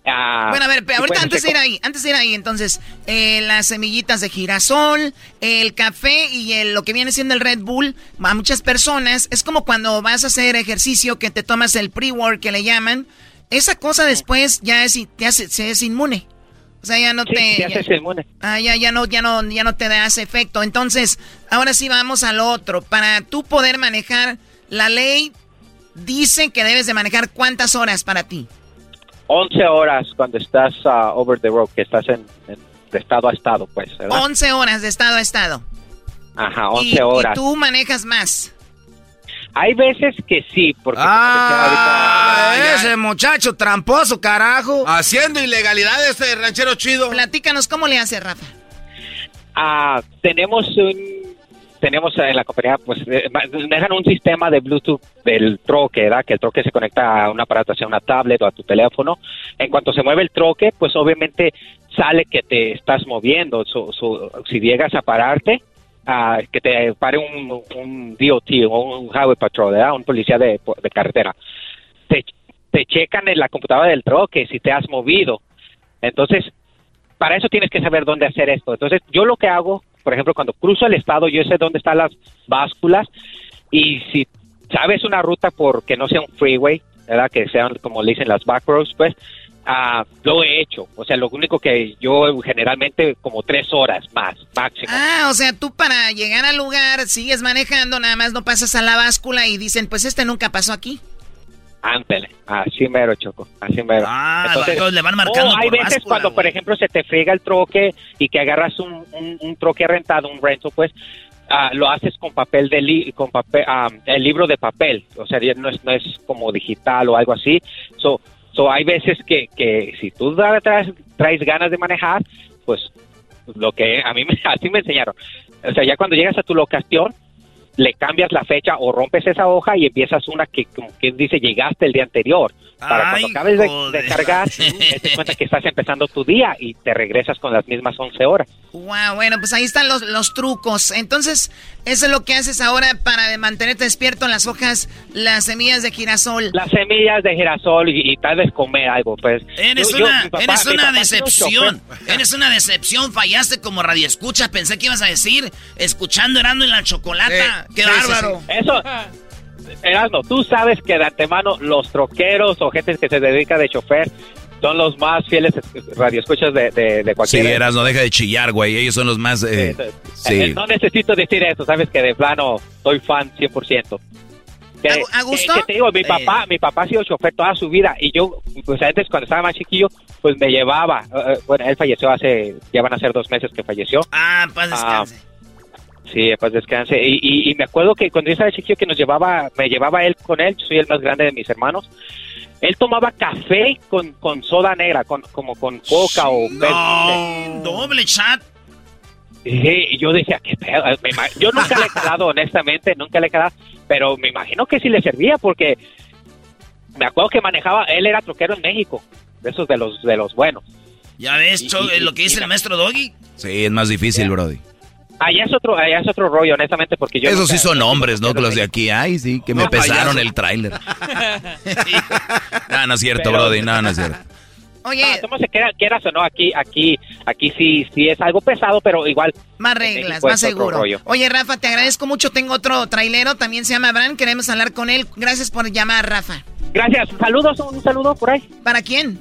Ah, bueno, a ver, ahorita antes de ir ahí, antes de ir ahí, entonces, eh, las semillitas de girasol, el café y el, lo que viene siendo el Red Bull, a muchas personas, es como cuando vas a hacer ejercicio que te tomas el pre-work que le llaman, esa cosa después ya es, te hace, se es inmune. O sea, ya no te... Ya, inmune. Ah, ya, ya, no, ya, no, ya no te da ese efecto. Entonces, ahora sí vamos al otro. Para tú poder manejar, la ley dice que debes de manejar cuántas horas para ti. 11 horas cuando estás uh, over the road, que estás en, de estado a estado, pues, ¿verdad? 11 horas de estado a estado. Ajá, 11 horas. ¿Y tú manejas más? Hay veces que sí, porque... Ah, ese muchacho tramposo, carajo. Haciendo ilegalidades, este ranchero chido. Platícanos, ¿cómo le hace, Rafa? Ah, tenemos un tenemos en la compañía, pues, eh, dejan un sistema de Bluetooth del troque, ¿verdad? Que el troque se conecta a un aparato, sea una tablet o a tu teléfono. En cuanto se mueve el troque, pues obviamente sale que te estás moviendo. si llegas a pararte, ah, que te pare un, un DOT o un Highway Patrol, ¿verdad? un policía de, de carretera. Te, te checan en la computadora del troque si te has movido. Entonces, para eso tienes que saber dónde hacer esto. Entonces, yo lo que hago, por ejemplo, cuando cruzo el estado, yo sé dónde están las básculas y si sabes una ruta por que no sea un freeway, ¿verdad? Que sean, como le dicen, las back roads, pues, ah, lo he hecho. O sea, lo único que yo generalmente como tres horas más, máximo. Ah, o sea, tú para llegar al lugar sigues manejando, nada más no pasas a la báscula y dicen, pues este nunca pasó aquí. Ándale, así mero, Choco, así mero. Ah, entonces, le van marcando oh, hay por veces báscula, cuando, por ejemplo, se te friega el troque y que agarras un, un, un troque rentado, un rental, pues, ah, lo haces con papel de li- con papel, ah, el libro de papel, o sea, no es, no es como digital o algo así. So, so hay veces que, que si tú traes, traes ganas de manejar, pues lo que a mí me, así me enseñaron. O sea, ya cuando llegas a tu locación, le cambias la fecha o rompes esa hoja y empiezas una que como que dice llegaste el día anterior. Para cuando acabes de, joder. de cargar, te cuenta que estás empezando tu día y te regresas con las mismas 11 horas. Wow, bueno, pues ahí están los, los trucos. Entonces, eso es lo que haces ahora para mantenerte despierto en las hojas, las semillas de girasol. Las semillas de girasol y, y tal vez comer algo, pues. Eres Yo- una, papá- eres una decepción. Eres una decepción. Fallaste como radio escucha. Pensé que ibas a decir escuchando Erando en la chocolata. ¡Qué Sí, sí, bárbaro! sí. Eso, Erasmo, tú sabes que de antemano los troqueros o gente que se dedica de chofer son los más fieles radioescuchas de, de, de Sí, cualquier... Eras, no deja de chillar, güey. Ellos son los más. eh, Eh, sí. No necesito decir eso, sabes que de plano soy fan 100%. Que, ¿A- a gusto? que- que te digo, mi Eh. papá, mi papá ha sido chofer toda su vida y yo, pues antes cuando estaba más chiquillo, pues me llevaba. eh, eh, bueno, él falleció hace, ya van a ser dos meses que falleció. Ah, paz Ah, descanse. Sí, pues descanse. Y, y, y me acuerdo que cuando yo estaba chiquillo que nos llevaba, me llevaba él con él, yo soy el más grande de mis hermanos. Él tomaba café con, con soda negra, con, como con coca o No, doble chat. Sí, y yo decía, ¿qué pedo? Yo nunca le he calado, honestamente, nunca le he calado, pero me imagino que sí le servía porque me acuerdo que manejaba, él era troquero en México, de esos de los de los buenos. Ya ves, Cho- y- lo que dice y- el maestro Doggy. Sí, es más difícil, Brody. Allá es otro, allá es otro rollo, honestamente, porque yo Esos nunca- sí son hombres, ¿no? Que los de aquí. Ay, sí, que me No, pesaron payaso. el tráiler. No, no es cierto, Pero- Brody. No, no es cierto. Oye, no, se queda, quieras o no, aquí, aquí, aquí sí, sí es algo pesado, pero igual. Más reglas, más seguro. rollo. Oye, Rafa, te agradezco mucho. Tengo otro trailero, también se llama Abraham. Queremos hablar con él. Gracias por llamar, Rafa. Gracias. Saludos, un saludo por ahí. ¿Para quién?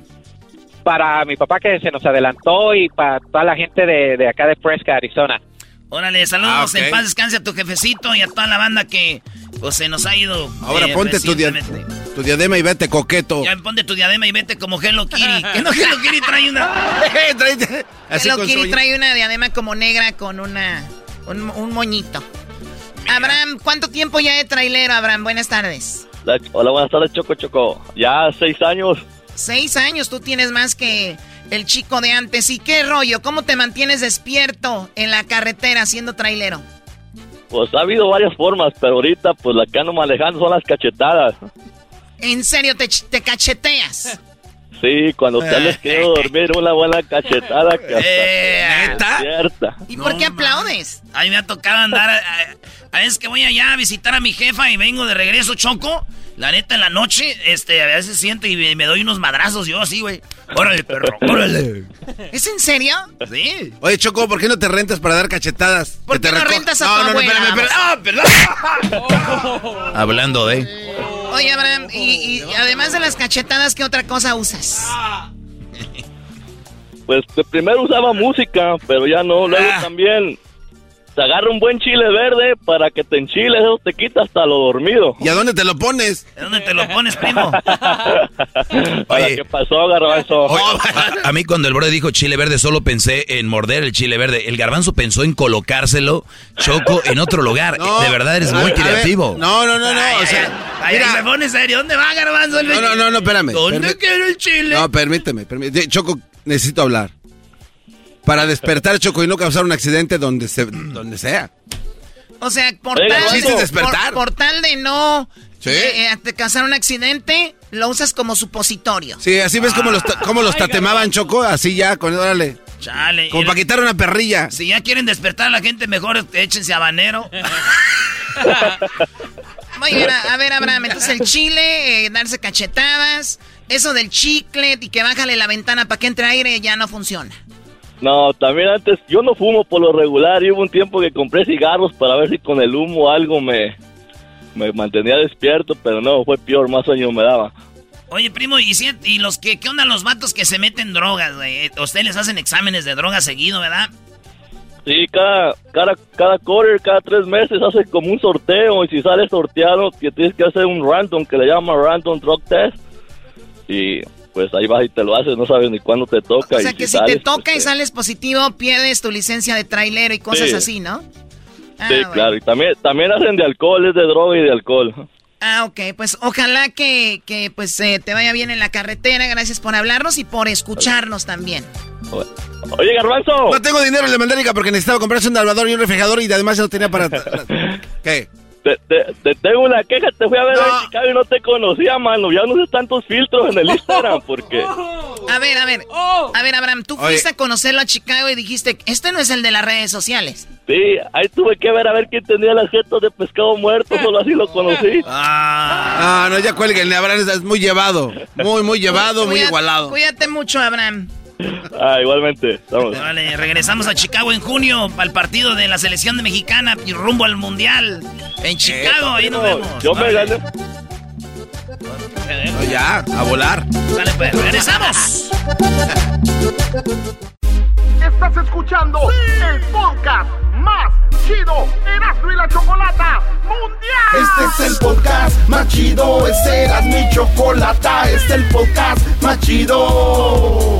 Para mi papá que se nos adelantó y para toda la gente de, de acá de Fresca, Arizona. Órale, saludos. Ah. En paz descanse a tu jefecito y a toda la banda que pues se nos ha ido. Ahora eh, ponte tu, dia- tu diadema y vete coqueto. Ya ponte tu diadema y vete como Hello Kitty. que no Hello Kitty trae una. Así Hello Kitty trae una diadema como negra con una un, un moñito. Abraham, ¿cuánto tiempo ya de trailero, Abraham? Buenas tardes. La- hola, buenas tardes, Choco Choco. Ya seis años. Seis años, tú tienes más que el chico de antes. ¿Y qué rollo? ¿Cómo te mantienes despierto en la carretera siendo trailero? Pues ha habido varias formas, pero ahorita pues la que ando manejando son las cachetadas. ¿En serio te, ch- te cacheteas? Sí, cuando te les quiero dormir una buena cachetada que hasta Eh, despierta. ¿Y por qué aplaudes? A mí me ha tocado andar. A, a- a veces que voy allá a visitar a mi jefa y vengo de regreso, choco. La neta, en la noche, este, a veces siento y me, me doy unos madrazos yo así, güey. Órale, perro, órale. ¿Es en serio? Sí. Oye, Choco, ¿por qué no te rentas para dar cachetadas? ¿Por qué te no reco- rentas a no, tu no, no, abuela? espérame, espérame. Ah, perdón. Hablando de. Oye, Abraham, y, y además de las cachetadas, ¿qué otra cosa usas? Pues de primero usaba música, pero ya no. Luego Ah. también te agarra un buen chile verde para que te enchiles, eso te quita hasta lo dormido. ¿Y a dónde te lo pones? ¿De dónde te lo pones, primo? ¿Para qué pasó, garbanzo? Oye, a, a mí cuando el Brody dijo chile verde solo pensé en morder el chile verde. El garbanzo pensó en colocárselo, Choco, en otro lugar. de verdad eres a muy ver, a creativo. No, no, no, no. Ay, o sea, ay, mira, se pone serio. ¿Dónde va, garbanzo? No, no, no, no, espérame. ¿Dónde quiero el chile? No, permíteme, permíteme. Choco, necesito hablar. Para despertar, Choco, y no causar un accidente donde, se, donde sea. O sea, por Oiga, tal, es despertar. por- por tal de no Sí. eh, eh, de causar un accidente, lo usas como supositorio. Sí, así ves cómo los, ta- cómo los tatemaban, Choco, así ya, con órale. Chale. Como para quitar una perrilla. Si ya quieren despertar a la gente, mejor échense habanero. Muy bien, a, a ver, Abraham, entonces el chile, eh, darse cachetadas, eso del chicle y que bájale la ventana para que entre aire ya no funciona. No, también antes, yo no fumo por lo regular y hubo un tiempo que compré cigarros para ver si con el humo algo me, me mantenía despierto, pero no, fue peor, más sueño me daba. Oye, primo, ¿y, si- y los que, qué onda los vatos que se meten drogas, güey? Eh, Ustedes les hacen exámenes de drogas seguido, ¿verdad? Sí, cada, cada, cada quarter, cada tres meses hace como un sorteo y si sale sorteado, que tienes que hacer un random, que le llama random drug test. Y pues ahí vas y te lo haces, no sabes ni cuándo te toca. O y sea que si sales, te toca y pues, sales positivo, pierdes tu licencia de trailero y cosas Sí. así, ¿no? Ah, sí, bueno. claro. Y también, también hacen de alcohol, es de droga y de alcohol. Ah, ok, pues ojalá que, que pues eh, te vaya bien en la carretera. Gracias por hablarnos y por escucharnos también. Oye, Garbanzo. No tengo dinero en la mandarica porque necesitaba comprarse un albador y un refrigerador y además no tenía para... ¿Qué? Te, te- te tengo una queja, te fui a ver a Chicago y no te conocía, mano. Ya no sé tantos filtros en el Instagram, porque... A ver, a ver. A ver, Abraham, tú Oye. fuiste a conocerlo a Chicago y dijiste, este no es el de las redes sociales. Sí, ahí tuve que ver a ver quién tenía las jetas de pescado muerto, solo así lo conocí. Ah, no, ya cuelguen, Abraham es muy llevado. Muy, muy llevado, muy igualado. Cuídate mucho, Abraham. Ah, igualmente. Vamos. Vale, regresamos a Chicago en junio para el partido de la selección de mexicana y rumbo al mundial. En Chicago, ahí nos vemos. Yo me gané. No, ya, a volar. Dale, pues, regresamos. Estás escuchando el podcast más chido Erasmo y la Chocolata Mundial. Este es el podcast más chido, este era mi chocolata, este es el podcast más chido.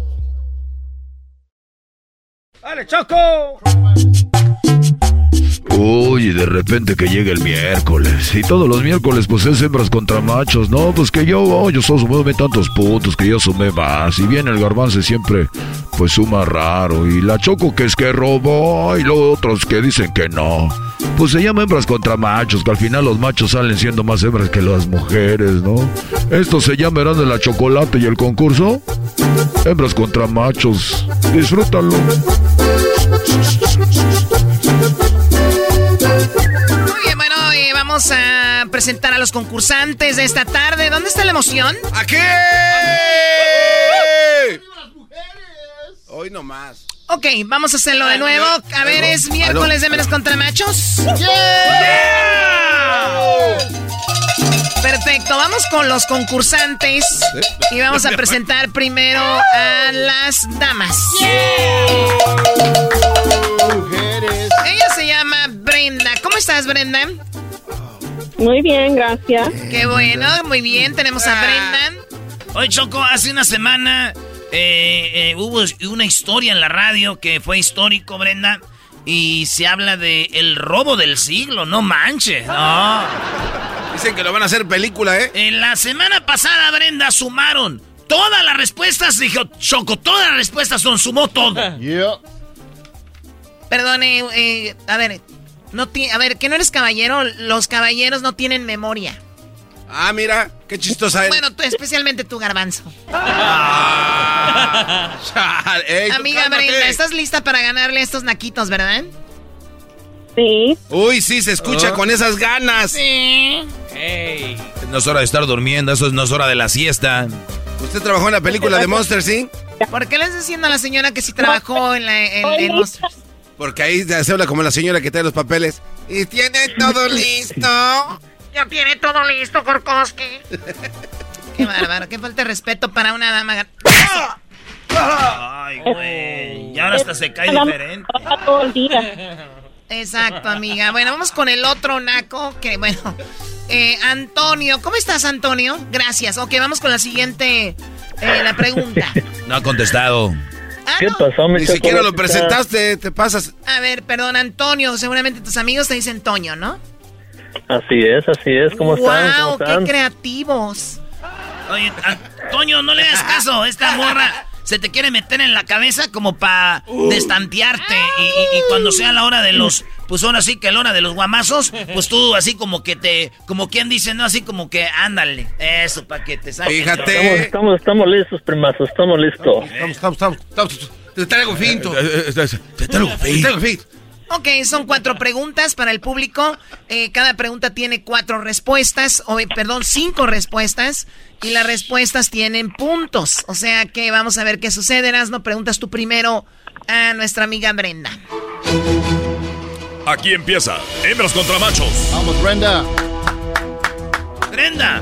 ¡Dale, Choco! Uy, de repente que llega el miércoles. Y todos los miércoles, pues es hembras contra machos. No, pues que yo, oh, yo sumé tantos puntos que yo sumé más. Y viene el garbanzo siempre, pues suma raro. Y la choco que es que robó. Y luego otros que dicen que no. Pues se llama hembras contra machos, que al final los machos salen siendo más hembras que las mujeres, ¿no? Esto se llama de la Chocolate y el concurso. Hembras contra machos. Disfrútalo. Muy bien, bueno, eh, vamos a presentar a los concursantes de esta tarde. ¿Dónde está la emoción? ¡Aquí! Hoy nomás. Ok, vamos a hacerlo de nuevo. A ver, es miércoles de menos contra machos. Perfecto, vamos con los concursantes y vamos a presentar primero a las damas. Llama Brenda. ¿Cómo estás, Brenda? Muy bien, gracias. Qué bueno, muy bien. Tenemos a Brenda. Oye, Choco, hace una semana eh, eh, hubo una historia en la radio que fue histórico, Brenda. Y se habla de el robo del siglo, no manches. No. Dicen que lo van a hacer película, ¿eh? En la semana pasada, Brenda, sumaron todas las respuestas. Dijo, Choco, todas las respuestas son, sumó todo. Perdone, eh, a ver, no ti- a ver, que no eres caballero, los caballeros no tienen memoria. Ah, mira, qué chistosa eres. Bueno, tú, especialmente tú, garbanzo. Chale, tú Amiga. Brenda, ¿estás lista para ganarle a estos naquitos, verdad? Sí. Uy, sí, se escucha Ah. con esas ganas. Sí. No es hora de estar durmiendo, eso no es hora de la siesta. ¿Usted trabajó en la película de Monster, sí? ¿Por qué le estás diciendo a la señora que sí trabajó en la en, en Monsters? Porque ahí se habla como la señora que trae los papeles. Y tiene todo listo. Ya tiene todo listo, Korkowski. Qué bárbaro, qué falta de respeto para una dama. Ay, güey. Y ahora hasta se cae diferente. Trabaja todo el día. Exacto, amiga. Bueno, vamos con el otro naco, que bueno. Eh, Antonio, ¿cómo estás, Antonio? Gracias. Ok, vamos con la siguiente, eh, la pregunta. No ha contestado. ¿Qué pasó, mi Ni Choco? siquiera lo presentaste, te pasas. A ver, perdón, Antonio. Seguramente tus amigos te dicen Toño, ¿no? Así es, así es. ¿Cómo están? ¿Cómo ¡Wow! ¡Qué están? creativos! Oye, Antonio, no le hagas caso. Esta morra se te quiere meter en la cabeza como para destantearte. Y, y- y cuando sea la hora de los. Pues ahora sí que la hora de los guamazos, pues tú así como que te. Como quien dice, ¿no? Así como que ándale. Eso, para que te saquen. Estamos, estamos, estamos listos, primazos, estamos listos. Estamos, estamos, estamos. estamos. Te traigo finto. Te traigo Te traigo finto. Ok, son cuatro preguntas para el público. Eh, cada pregunta tiene cuatro respuestas, o eh, perdón, cinco respuestas. Y las respuestas tienen puntos. O sea que vamos a ver qué sucede. no preguntas tú primero a nuestra amiga Brenda. Aquí empieza. Hembras contra machos. Vamos, Brenda. Brenda.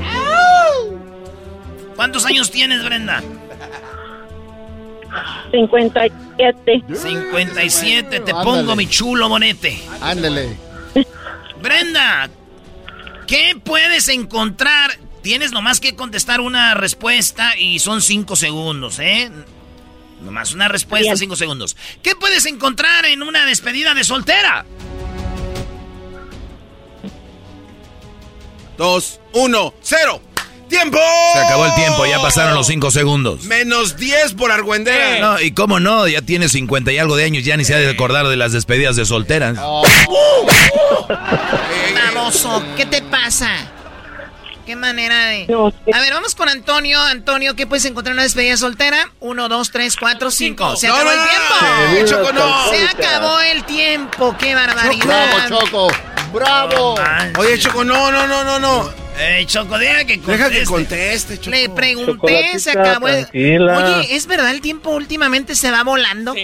¿Cuántos años tienes, Brenda? 57. 57, te Ándale. pongo mi chulo bonete. Ándale. Brenda, ¿qué puedes encontrar? Tienes nomás que contestar una respuesta y son cinco segundos, ¿eh? Nomás una respuesta, Bien. cinco segundos. ¿Qué puedes encontrar en una despedida de soltera? Dos, uno, cero. ¡Tiempo! Se acabó el tiempo, ya pasaron los cinco segundos. Menos 10 por Argüendera. No, y cómo no, ya tiene 50 y algo de años, ya ni se ha de acordar de las despedidas de solteras. Baboso, ¿qué te pasa? ¿Qué manera de...? A ver, vamos con Antonio. Antonio, ¿qué puedes encontrar en una despedida soltera? Uno, dos, tres, cuatro, cinco. ¡Se No, acabó no, el tiempo! Choco, no. ¡Se acabó el tiempo! ¡Qué barbaridad! Bravo, Choco. Bravo. Oye, Choco, no, no, no, no, no. Eh, Choco, deja que conteste. Deja que conteste, Choco. Le pregunté, se acabó el... tranquila. Oye, ¿es verdad el tiempo últimamente se va volando?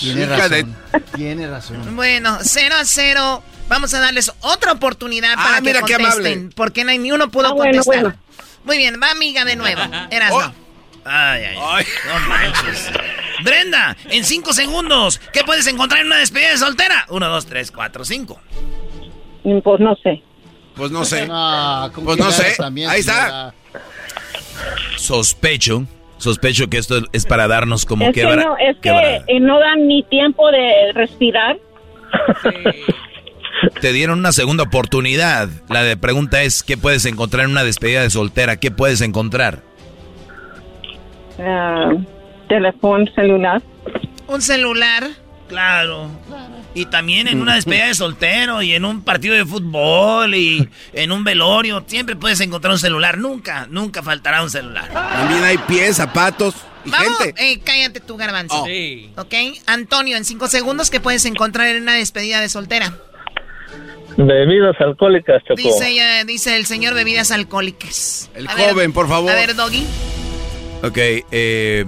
Tiene Hija de- razón. Tiene razón. Bueno, 0 a 0. Vamos a darles otra oportunidad Ah, para mira que qué contesten. amable. Porque no hay ni uno pudo Ah, bueno, contestar. bueno. Muy bien, va amiga de nuevo. Eras Oh. no. Ay, ay, ay. No manches. Brenda, en cinco segundos, ¿qué puedes encontrar en una despedida de soltera? Uno, dos, tres, cuatro, cinco. Mm, Pues no sé. Pues no sé. Ah, ¿con Pues qué no sé. también, Ahí está. señora? Sospecho, sospecho que esto es para darnos como es que quebra- no, es que eh, no dan ni tiempo de respirar. Te dieron una segunda oportunidad. La de pregunta es, ¿qué puedes encontrar en una despedida de soltera? ¿Qué puedes encontrar? Ah, teléfono celular. Un celular. Claro. Y también en una despedida de soltero y en un partido de fútbol y en un velorio. Siempre puedes encontrar un celular. Nunca, nunca faltará un celular. También hay pies, zapatos y Vamos, gente. eh, cállate tú, garbanzo. Oh. Sí. ¿Ok? Antonio, en cinco segundos, ¿qué puedes encontrar en una despedida de soltera? Bebidas alcohólicas, Choco. Dice, ella- dice el señor bebidas alcohólicas. El A ver, joven, por favor. A ver, Doggy. Ok, eh,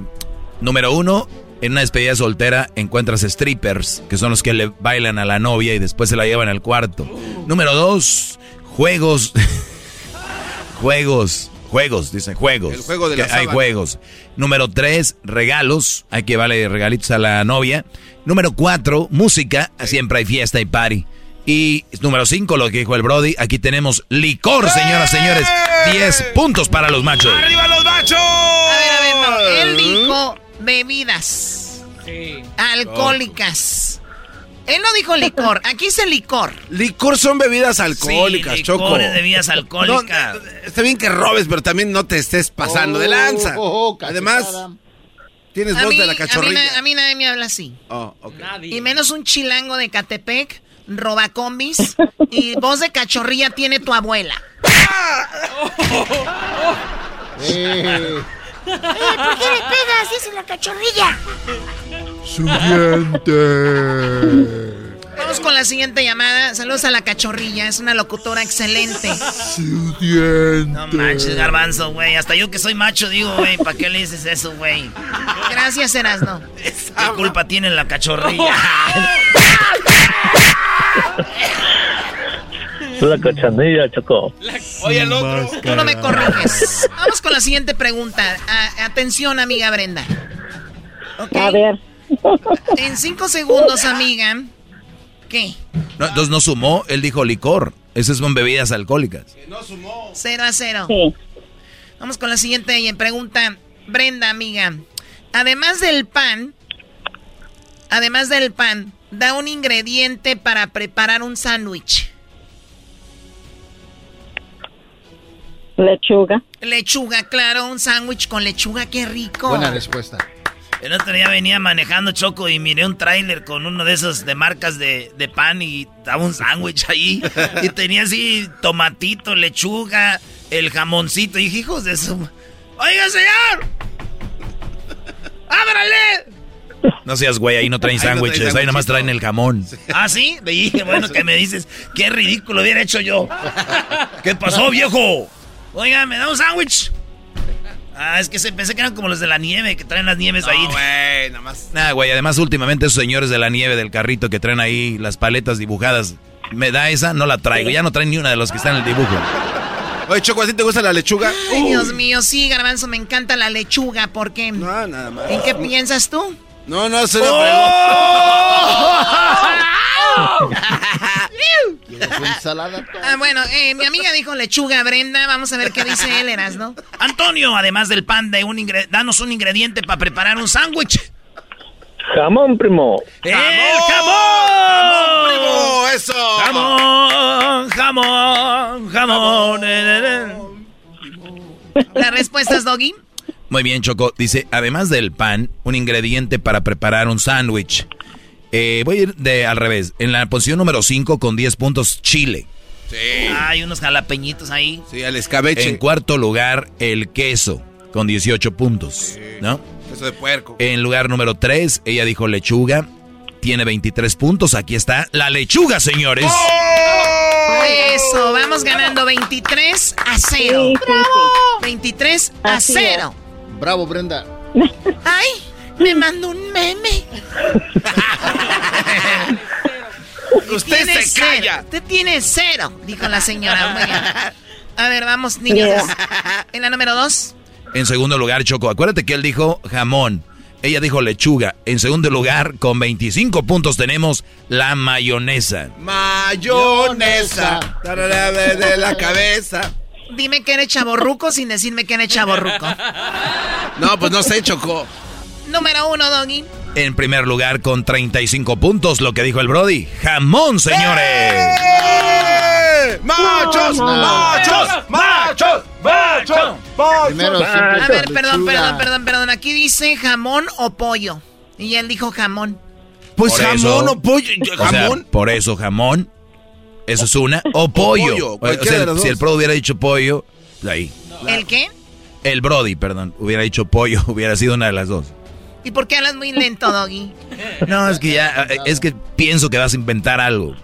número uno, en una despedida soltera encuentras strippers, que son los que le bailan a la novia y después se la llevan al cuarto. Número dos, juegos. juegos. Juegos, dicen juegos. El juego de la Hay sábana. juegos. Número tres, regalos. Hay que darle regalitos a la novia. Número cuatro, música. Siempre hay fiesta y party. Y número cinco, lo que dijo el Brody. Aquí tenemos licor, señoras, señores. Diez puntos para los machos. ¡Arriba los machos! A ver, a ver, no. Él dijo bebidas Sí. alcohólicas. Él no dijo licor. Aquí dice licor. Licor son bebidas alcohólicas, Sí, Choco. licores, bebidas alcohólicas. No, está bien que robes, pero también no te estés pasando de lanza. Oh, oh, cachetada. Además, tienes A voz mí, de la a, mí, cachorrilla. a mí nadie me habla así. Oh, ok. Nadie. Y menos un chilango de Catepec, robacombis. y voz de cachorrilla tiene tu abuela. Eh, ¿Por qué le pegas? Dice la cachorrilla. su diente. Vamos con la siguiente llamada. Saludos a la cachorrilla. Es una locutora excelente. No manches, garbanzo, güey. Hasta yo que soy macho digo, güey, ¿para qué le dices eso, güey? Gracias, Erasno. ¿Qué culpa tiene la cachorrilla? Es la cachanilla, Choco. Oye, el otro. Tú no me corriges. Vamos con la siguiente pregunta. A- atención, amiga Brenda. Ok. A ver. En cinco segundos, amiga. ¿Qué? No, entonces no sumó, él dijo licor. Esas son bebidas alcohólicas. Cero a cero. Sí. Vamos con la siguiente y en pregunta. Brenda, amiga. Además del pan, además del pan, da un ingrediente para preparar un sándwich. Lechuga. Lechuga, claro, un sándwich con lechuga, qué rico. Buena respuesta. El otro día venía manejando Choco y miré un tráiler con uno de esos de marcas de, de pan y estaba un sándwich ahí. y tenía así tomatito, lechuga, el jamoncito. Y dije, hijos de su... ¡Oiga, señor! ¡Ábrale! No seas güey, ahí no traen Ahí no sándwiches, ahí nomás traen el jamón. ¿Ah, sí? Me dije, bueno, que me dices, qué ridículo hubiera hecho yo. ¿Qué pasó, viejo? Oiga, ¿me da un sándwich? Ah, es que se, pensé que eran como los de la nieve, que traen las nieves ahí. güey, nada más. Nah, güey, además últimamente esos señores de la nieve del carrito que traen ahí las paletas dibujadas, ¿me da esa? No la traigo, ya no traen ni una de los que están en el dibujo. Oye, Choco, ¿a ti te gusta la lechuga? Ay, Dios mío, sí, Garbanzo, me encanta la lechuga, ¿por qué? No, nada más. ¿En qué piensas tú? No, no, se lo ¿Quieres una ensalada? Ah, bueno, eh, mi amiga dijo lechuga, Brenda. Vamos a ver qué dice él, Eras, ¿no? Antonio, además del pan, de un ingre- danos un ingrediente para preparar un sándwich. Jamón, primo. ¡El jamón! primo! ¡Eso! ¡Jamón! ¡Jamón! ¡Jamón! ¿La respuesta es Doggy? Muy bien, Choco. Dice, además del pan, un ingrediente para preparar un sándwich. Eh, voy a ir de al revés. En la posición número 5 con 10 puntos, Chile. Sí. Hay unos jalapeñitos ahí. Sí, al escabeche. En cuarto lugar, el queso, con 18 puntos. ¿No? Eso de puerco. En lugar número 3, ella dijo lechuga. Tiene 23 puntos. Aquí está la lechuga, señores. Eso, vamos ganando 23 a 0. Sí, sí, sí. 23 a Así 0. Bravo, Brenda. ¡Ay! Me mandó un meme. Usted Tiene se calla. cero. Usted tiene cero, dijo la señora. Muy bien. A ver, vamos, niños. En la número 2. En segundo lugar, Choco. Acuérdate que él dijo jamón. Ella dijo lechuga. En segundo lugar, con 25 puntos, tenemos la mayonesa. Mayonesa. De la cabeza. Dime que eres chaborruco sin decirme que eres chaborruco. No, pues no sé, Choco. Número 1, Doggy. En primer lugar, con 35 puntos, lo que dijo el Brody. Jamón, señores. ¡Eh! ¡Machos! No, no. ¡Machos! ¡Machos! ¡Machos! Primero A ver, perdón, perdón, perdón, perdón. Aquí dice jamón o pollo. Y él dijo jamón. Pues Por jamón eso- o pollo. O sea, ¿Jamón? por eso jamón. Eso es una. O pollo. O sea, si el. Pro hubiera dicho pollo, ahí. ¿El qué? El Brody, perdón, hubiera dicho pollo, hubiera sido una de las dos. ¿Y por qué hablas muy lento, Doggy? No, es que ya, eh, es que pienso que vas a inventar algo.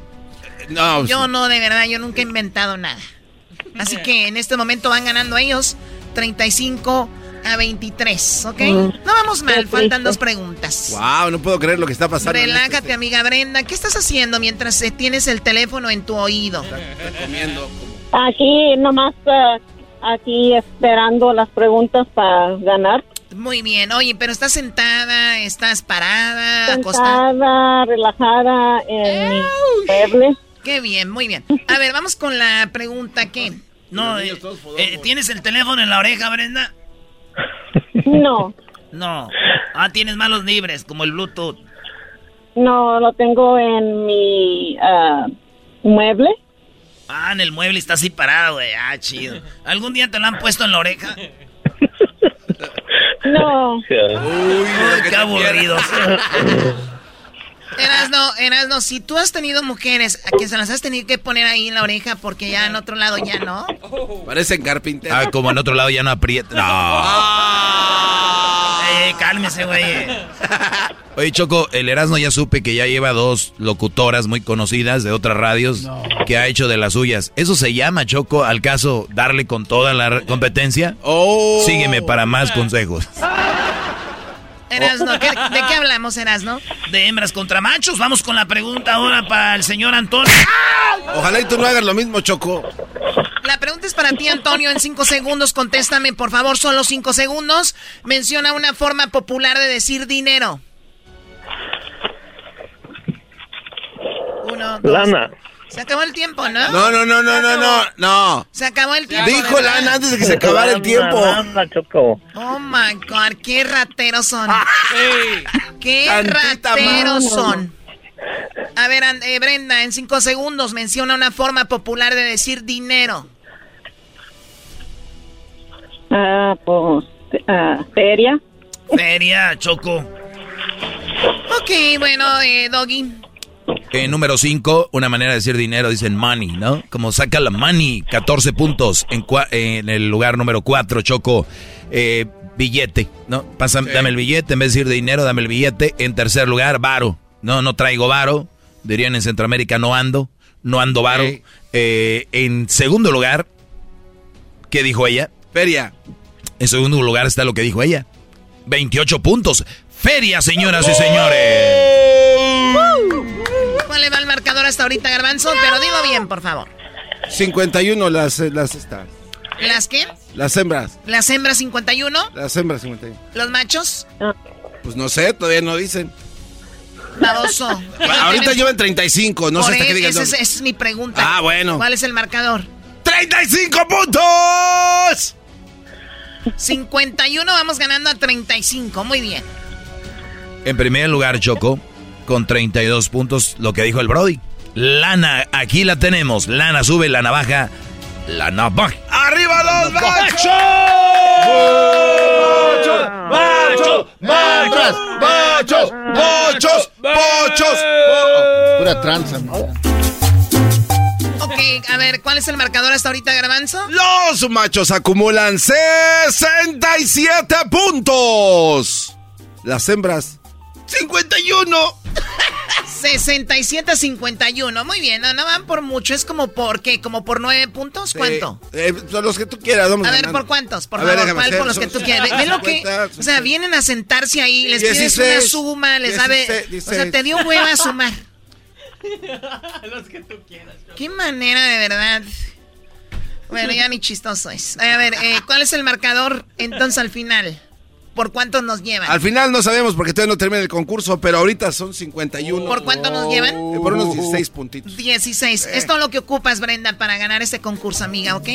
No, Yo no, de verdad, yo nunca he inventado nada. Así que en este momento van ganando ellos 35 a 23, ¿ok? Mm. No vamos mal, faltan dos preguntas. Wow, no puedo creer lo que está pasando. en Relájate, amiga Brenda. ¿Qué estás haciendo mientras eh, tienes el teléfono en tu oído? este- comiendo. Aquí nomás, eh, aquí esperando las preguntas para ganar. Muy bien. Oye, pero estás sentada, estás parada, acostada. Sentada, relajada en mi. Qué bien, muy bien. A ver, vamos con la pregunta ¿qué? No, eh, eh, ¿tienes el teléfono en la oreja, Brenda? No, No. Ah, tienes malos libres, como el Bluetooth. no, lo tengo en mi ah, mueble. Ah, en el mueble está así parado, güey. Ah, chido. ¿Algún día te lo han puesto en la oreja? No, Uy, qué aburridos. Erasno, Erasno, si tú has tenido mujeres a que se las has tenido que poner ahí en la oreja porque ya en otro lado ya no. Parecen carpintero. Ah, como en otro lado ya no aprieta. No. Eh, cálmese, güey. Oye, Choco, el Erasmo ya supe que ya lleva dos locutoras muy conocidas de otras radios que ha hecho de las suyas. ¿Eso se llama, Choco, al caso darle con toda la competencia? Oh. Sígueme para más consejos. Erasno, ¿qué- ¿de qué hablamos, Erasno? De hembras contra machos. Vamos con la pregunta ahora para el señor Antonio. Ojalá y tú no hagas lo mismo, Choco. La pregunta es para ti, Antonio. En cinco segundos, contéstame, por favor, solo cinco segundos. Menciona una forma popular de decir dinero. Uno, dos. Lana. Se acabó el tiempo, ¿no? No, no, no, no, no, no, no. Se acabó el tiempo. Dijo ¿verdad? Lana antes de que se acabara el tiempo. Oh my god, qué rateros son. qué Tantita rateros son. A ver, and- eh, Brenda, en cinco segundos menciona una forma popular de decir dinero. Ah, pues, ah, feria. Feria, Choco. Ok, bueno, eh, Doggy. Eh, número 5, una manera de decir dinero, dicen money, ¿no? Como saca la money, 14 puntos. En, cua- en el lugar número 4, Choco, eh, billete, ¿no? Pasa, Dame el billete, en vez de decir dinero, dame el billete. En tercer lugar, varo. No, no traigo varo. Dirían en Centroamérica, no ando. No ando varo. Eh, en segundo lugar, ¿qué dijo ella? Feria. En segundo lugar está lo que dijo ella. 28 puntos. Feria, señoras y señores. ¿Cuál le va el marcador hasta ahorita, Garbanzo? Pero dilo bien, por favor. 51 las, las, estas, ¿Las qué? las hembras. ¿Las hembras 51? Las hembras 51. ¿Los machos? Pues no sé, todavía no dicen. Baboso. Ahorita llevan 35, no sé hasta qué él, digan. esa es, dónde. esa es mi pregunta. Ah, bueno. ¿Cuál es el marcador? ¡35 puntos! 51, vamos ganando a 35. Muy bien. En primer lugar, Choco, con 32 puntos, lo que dijo el Brody. Lana, aquí la tenemos. Lana sube, Lana baja. Lana baja. ¡Arriba los machos! ¡Machos! ¡Machos! ¡Machos! ¡Pochos! ¡Pochos! Pura tranza, ¿no? Ok, a ver, ¿cuál es el marcador hasta ahorita, Garbanzo? Los machos acumulan 67 puntos. Las hembras, 51. 67 a 51. Muy bien, no, no van por mucho. Es como por qué, como por 9 puntos. ¿Cuánto? Eh, son los que tú quieras, vamos A ver, ganando. ¿por cuántos? Por A ver, favor, déjame ¿cuál hacer, por los son que tú quieras? Ve, ve lo que, 50, o sea, vienen a sentarse ahí, les pides 16, una suma, les sabe, 16, o sea, te dio hueva a sumar. Los que tú quieras. Qué manera de verdad. Bueno, ya ni chistoso es. A ver, eh, ¿cuál es el marcador entonces al final? ¿Por cuántos nos llevan? Al final no sabemos porque todavía no termina el concurso, pero ahorita son 51. ¿Por cuánto nos llevan? Eh, por unos 16 puntitos. 16. Es todo lo que ocupas, Brenda, para ganar este concurso, amiga, ¿ok?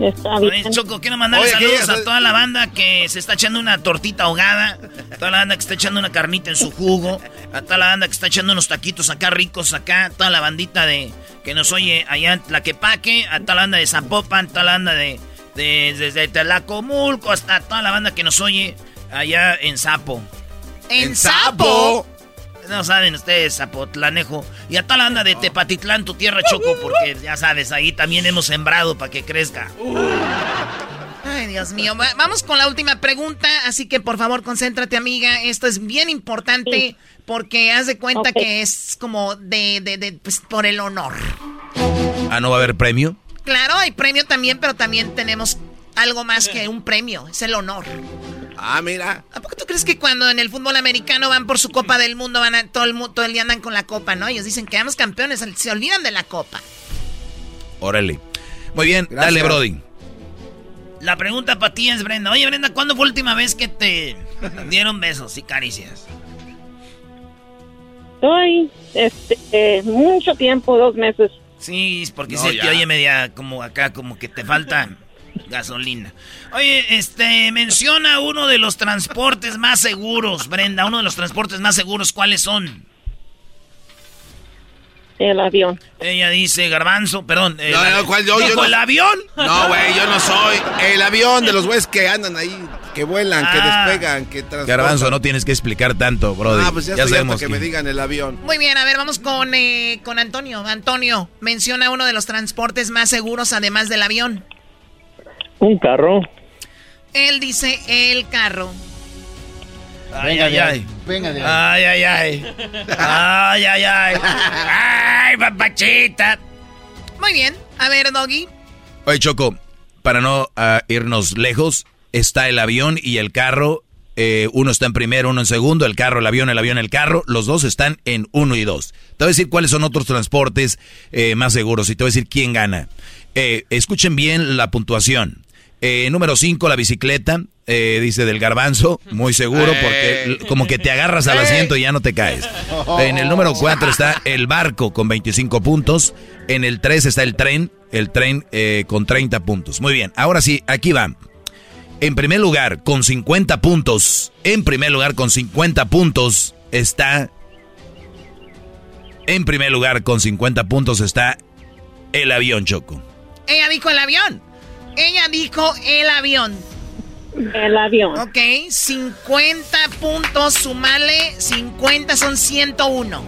Está Oye, Choco, quiero mandarle Oye, saludos a toda la banda que se está echando una tortita ahogada, a toda la banda que está echando una carnita en su jugo, a toda la banda que está echando unos taquitos acá ricos acá, toda la bandita de que nos oye allá en Tlaquepaque, a toda la banda de Zapopan, toda la banda de, de desde Tlacomulco hasta toda la banda que nos oye allá en Zapo. ¿En Sapo? No saben ustedes, Zapotlanejo. Y a toda la banda de Tepatitlán, tu tierra, Choco, porque ya sabes, ahí también hemos sembrado para que crezca. Ay, Dios mío. Va- Vamos con la última pregunta, así que por favor concéntrate, amiga. Esto es bien importante porque haz de cuenta que es como de, de, de, pues, por el honor. Ah, ¿no va a haber premio? Claro, hay premio también, pero también tenemos algo más que un premio. Es el honor. Ah, mira. ¿A poco tú crees que cuando en el fútbol americano van por su Copa del Mundo, van a, todo, el, mu- todo el día andan con la copa, ¿no? Ellos dicen que vamos campeones, se olvidan de la copa. Órale. Muy bien, Gracias. dale, Brody. La pregunta para ti es, Brenda. Oye, Brenda, ¿cuándo fue la última vez que te dieron besos y caricias? Estoy, este, eh, mucho tiempo, dos meses. Sí, porque No, se te oye media como acá, como que te falta gasolina. Oye, este, menciona uno de los transportes más seguros, Brenda. Uno de los transportes más seguros, ¿cuáles son? El avión. Ella dice Garbanzo, perdón. eh, No, no, ¿cuál? Yo- yo ¿Dijo no- el avión? No, güey, yo no soy. El avión de los güeyes que andan ahí, que vuelan, que Ah. despegan, que transportan. Garbanzo, no tienes que explicar tanto, Brody. Ah, pues ya, ya sabemos que que- me digan el avión. Muy bien, a ver, vamos con, eh, con Antonio. Antonio, menciona uno de los transportes más seguros además del avión. Un carro. Él dice el carro. Ay, Venga ay, ay. venga de ahí. Ay, ay, ay. Ay, ay, ay. Ay, papachita. Muy bien, a ver, Doggy. Oye, Choco, para no ah, irnos lejos, está el avión y el carro. eh, uno está en primero, uno en segundo, el carro, el avión, el avión, el carro. Los dos están en uno y dos. Te voy a decir cuáles son otros transportes eh, más seguros y te voy a decir quién gana. Eh, escuchen bien la puntuación. Eh, número 5, la bicicleta. Eh, dice del garbanzo, muy seguro, porque como que te agarras al asiento y ya no te caes. En el número 4 está el barco con 25 puntos. En el 3 está el tren, el tren eh, con 30 puntos. Muy bien, ahora sí, aquí va. En primer lugar, con 50 puntos, en primer lugar, con 50 puntos, está... En primer lugar, con 50 puntos está el avión, Choco. Ella dijo el avión. Ella dijo el avión. El avión. Ok, 50 puntos, sumale 50 son 101.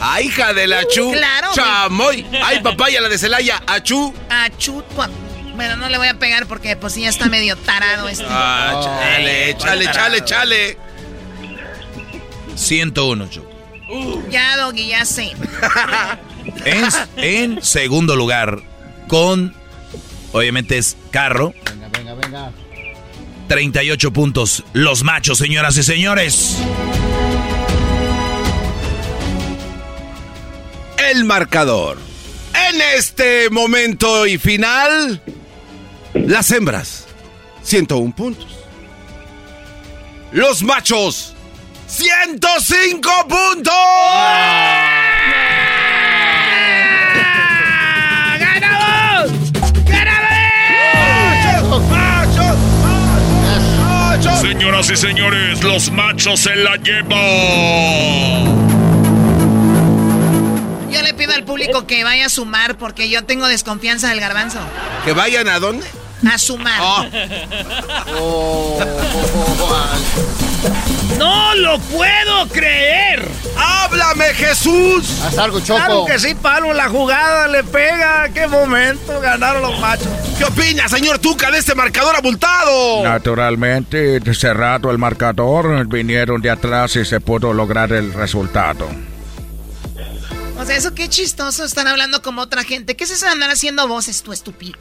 ¡Ay, hija de la chu! Claro. ¡Chamoy! ¡Ay, papaya, la de Celaya! ¡Achú! Achú. Bueno, no le voy a pegar porque pues ya está medio tarado este. Ah, chale, chale, chale, chale. 101, Choco. ya, Doggy, ya sé. en, en segundo lugar, con. Obviamente es carro. Venga, venga, venga. 38 puntos. Los machos, señoras y señores. El marcador. En este momento y final, las hembras, 101 puntos. Los machos, 105 puntos. Señoras y señores, los machos se la llevan. Yo le pido al público que vaya a sumar porque yo tengo desconfianza del garbanzo. ¿Que vayan a dónde? A sumar. Oh. ¡No lo puedo creer! ¡Háblame, Jesús! Haz algo, Choco. Claro que sí, palo, la jugada le pega. ¡Qué momento! Ganaron los machos. ¿Qué opina, señor Tuca, de este marcador abultado? Naturalmente, cerrado el marcador, vinieron de atrás y se pudo lograr el resultado. O sea, eso qué chistoso. Están hablando como otra gente. ¿Qué es eso de andar haciendo voces, tú estúpido?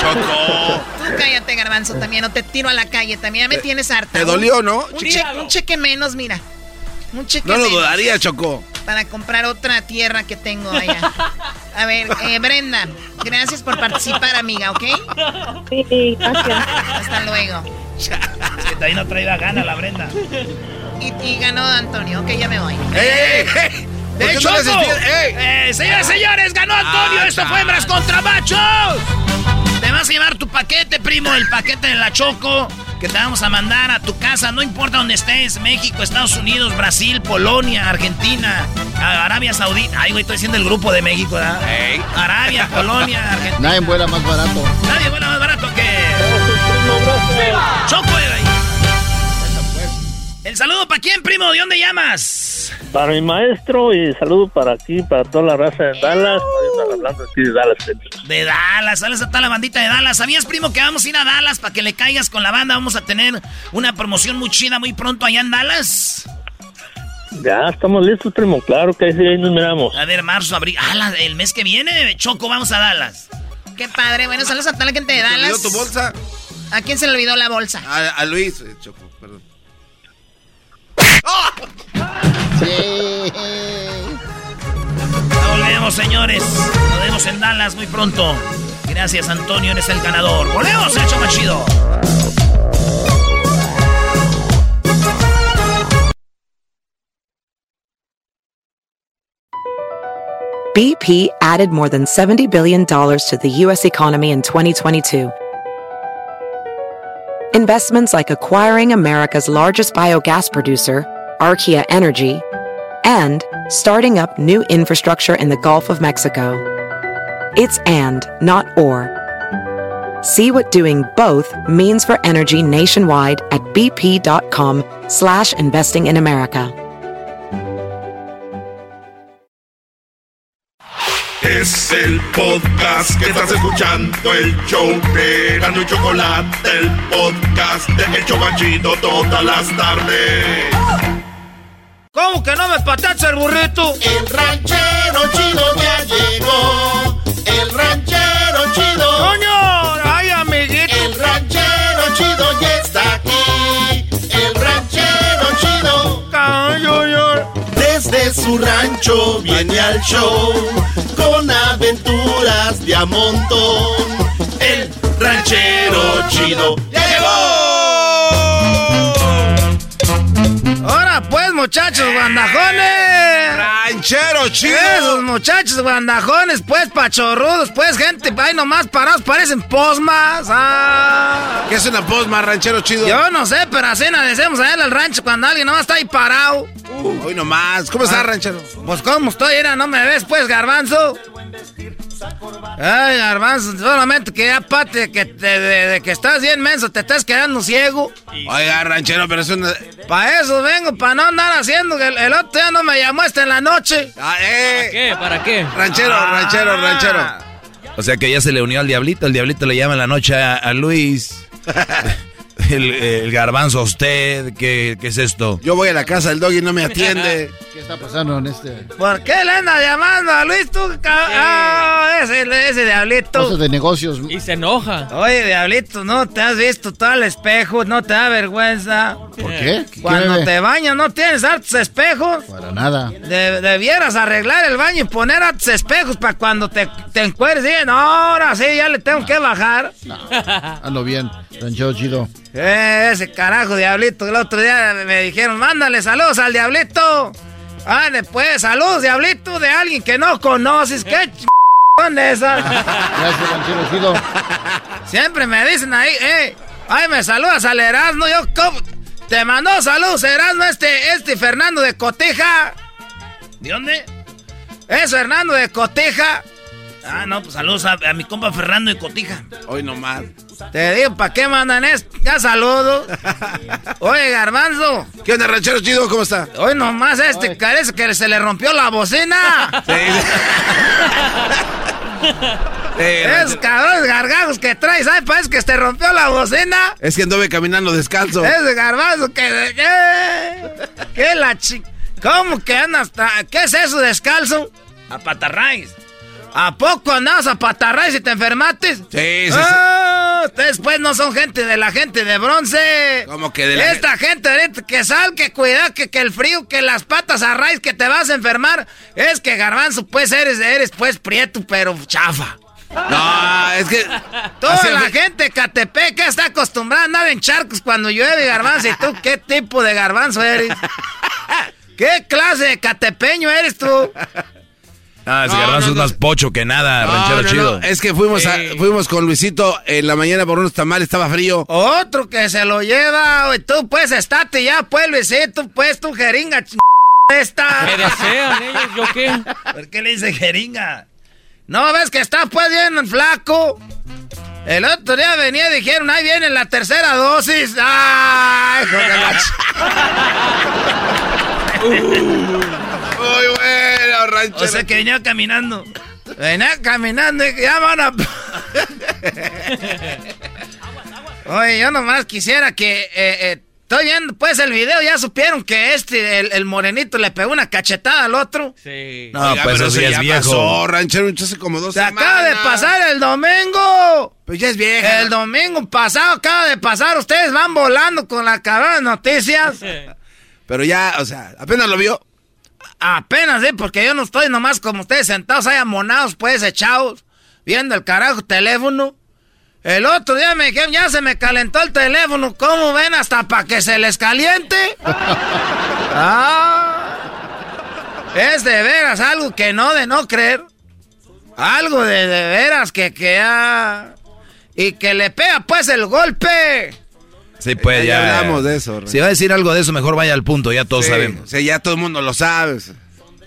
Choco. Tú cállate, garbanzo, también. No te tiro a la calle. También ya me tienes harta. ¿Te dolió, no? Un, che- un cheque menos, mira. Un cheque No lo menos. dudaría, Choco. Para comprar otra tierra que tengo allá. A ver, eh, Brenda, gracias por participar, amiga, ¿ok? Sí, gracias. Hasta luego. Es que también no traía gana la Brenda. Y, y ganó Antonio, ok, ya me voy. ¡Ey, ey! ¿Por ¡De hecho, no eh, señoras y señores, ganó Antonio. Ah, Esto fue. Hembras contra Machos. Te vas a llevar tu paquete, primo, el paquete de la Choco, que te vamos a mandar a tu casa, no importa dónde estés, México, Estados Unidos, Brasil, Polonia, Argentina, Arabia Saudita. Ay, güey, estoy diciendo el grupo de México, ¿verdad? Ey. Arabia, Polonia, Argentina. Nadie vuela más barato. Nadie vuela más barato que... Choco, güey. El saludo para quién, primo, ¿de dónde llamas? Para mi maestro y saludo para aquí, para toda la raza de Dallas. Estoy hablando aquí de Dallas. De Dallas, sales a toda la bandita de Dallas. ¿Sabías, primo, que vamos a ir a Dallas para que le caigas con la banda? Vamos a tener una promoción muy chida muy pronto allá en Dallas. Ya estamos listos, primo. Claro que sí, ahí nos miramos. A ver, marzo, abril. Ah, la- el mes que viene, Choco, vamos a Dallas. Qué padre. Bueno, saludos a toda la gente de ¿Te olvidó Dallas. tu bolsa? ¿A quién se le olvidó la bolsa? A, a Luis, eh, Choco, perdón. Sí. Ya volvemos, señores. Nos vemos en Dallas muy pronto. Gracias, Antonio, eres el ganador. ¡Volvemos, hecho! BP added more than $70 billion to the U.S. economy in 2022. Investments like acquiring America's largest biogas producer, Archaea Energy, and starting up new infrastructure in the Gulf of Mexico. It's and, not or. See what doing both means for energy nationwide at bp.com slash investing in America. Es el podcast que estás escuchando, el show de Gano y Chocolate, el podcast de El Chobachito todas las tardes. ¿Cómo que no me patacha el burrito? El ranchero chido ya llegó. El ranchero chido. ¡Coño! ¡Ay, amiguito! El ranchero chido ya está aquí. El ranchero chido. Desde su rancho viene al show con aventuras de a montón. El ranchero chido ya llegó. Ahora pues, muchachos guandajones. Ranchero chido. Esos muchachos guandajones, pues, pachorrudos, pues, gente, ahí nomás parados, parecen posmas. Ah. ¿Qué es una posma, ranchero chido? Yo no sé, pero así nos decimos allá en el rancho cuando alguien nomás está ahí parado. Hoy nomás. ¿Cómo estás, Ah. ranchero? Pues, ¿cómo estoy? Era, ¿no me ves, pues, garbanzo? Ay, garbanzo, solamente que aparte que te- de, de que estás bien menso, te estás quedando ciego. Oiga, ranchero, pero es una... Para eso vengo, para no andar haciendo que el, el otro día no me llamó hasta en la noche. Ah, eh. ¿Para qué? ¿Para qué? Ranchero, Ah. ranchero, ranchero. O sea que ya se le unió al diablito. El diablito le llama en la noche a, a Luis. El, el garbanzo a usted. ¿Qué, qué es esto? Yo voy a la casa del dog y no me atiende. ¿Qué está pasando en este? ¿Por qué le andas llamando a Luis tú? Ah, ese, ese diablito. Cosas de negocios. Y se enoja. Oye, diablito, no te has visto todo el espejo, no te da vergüenza. ¿Por qué? ¿Qué Cuando te bañas, ¿no tienes hartos espejos? Para nada. De- debieras arreglar el baño y poner hartos espejos para cuando te, te encueres. Y, no, ahora sí, ya le tengo que bajar. Ando bien. Ranchero chido. Eh, ese carajo diablito. El otro día me dijeron, mándale saludos al diablito. Ah, después, saludos, diablito, de alguien que no conoces. ¿Qué ch... de esa? Gracias. Siempre me dicen ahí, eh, ay, me saludas al Erasmo. Yo, ¿cómo? Te mandó saludos, Erasmo, este, este Fernando de Coteja. ¿De dónde? Es Fernando de Coteja. Ah, no, pues saludos a, a mi compa Fernando de Cotija. Hoy nomás. Te digo, ¿para qué mandan esto? Ya saludo. Oye, Garbanzo. ¿Qué onda, ranchero chido? ¿Cómo está? Hoy nomás este parece que se le rompió la bocina. Es cabrones gargajos que traes, ¿sabes? Parece que te rompió la bocina. Es que anduve caminando descalzo. Ese garbanzo que... ¿Qué? ¿Qué la chi... ¿Cómo que andas? ¿Qué es eso descalzo? A patarraíz. ¿A poco andabas a patarraíz y te enfermaste? Sí, sí, sí. Ah, ustedes pues no son gente de la gente de bronce. ¿Cómo que de la Esta gente que sal, que cuidado, que, que el frío, que las patas a raíz, que te vas a enfermar. Es que garbanzo, pues eres, eres pues prieto, pero chafa. No, es que. Toda la gente de Catepec está acostumbrada a andar en charcos cuando llueve garbanzo. ¿Y tú qué tipo de garbanzo eres? ¿Qué clase de catepeño eres tú? Ah, ese No, garbanzo no, es más pocho que nada, No, ranchero no, chido. no, Es que fuimos, a- fuimos con Luisito en la mañana por unos tamales, estaba frío. Otro que se lo lleva, güey. Tú pues estate ya, pues Luisito, pues tu jeringa ch... esta. Me desean ellos, ¿yo qué? ¿Por qué le dice jeringa? No, ves que está pues bien flaco. El otro día venía y dijeron, ahí viene la tercera dosis. ¡Ay, hijo de la ch- Muy bueno, ranchero. O sea que venía caminando. Venía caminando y ya van a... Oye, yo nomás quisiera que... eh, eh, estoy viendo pues el video, ya supieron que este, el, el morenito, le pegó una cachetada al otro. Sí. No, Oiga, pues pero eso ya es viejo. pasó, ranchero, hace como dos Se semanas. acaba de pasar el domingo. Pues ya es vieja. El domingo pasado acaba de pasar. Ustedes van volando con la cabrona de noticias. Pero ya, o sea, apenas lo vio. Apenas, ¿eh? Porque yo no estoy nomás como ustedes sentados ahí amonados, pues, echados, viendo el carajo teléfono. El otro día me dijeron, ya se me calentó el teléfono. ¿Cómo ven? Hasta para que se les caliente. ah, es de veras algo que no de no creer. Algo de, de veras que, que ah, Y que le pega, pues, el golpe. Sí, pues Ya ya. hablamos de eso, Si va a decir algo de eso, mejor vaya al punto, ya todos Sí, sabemos. O sea, ya todo el mundo lo sabe.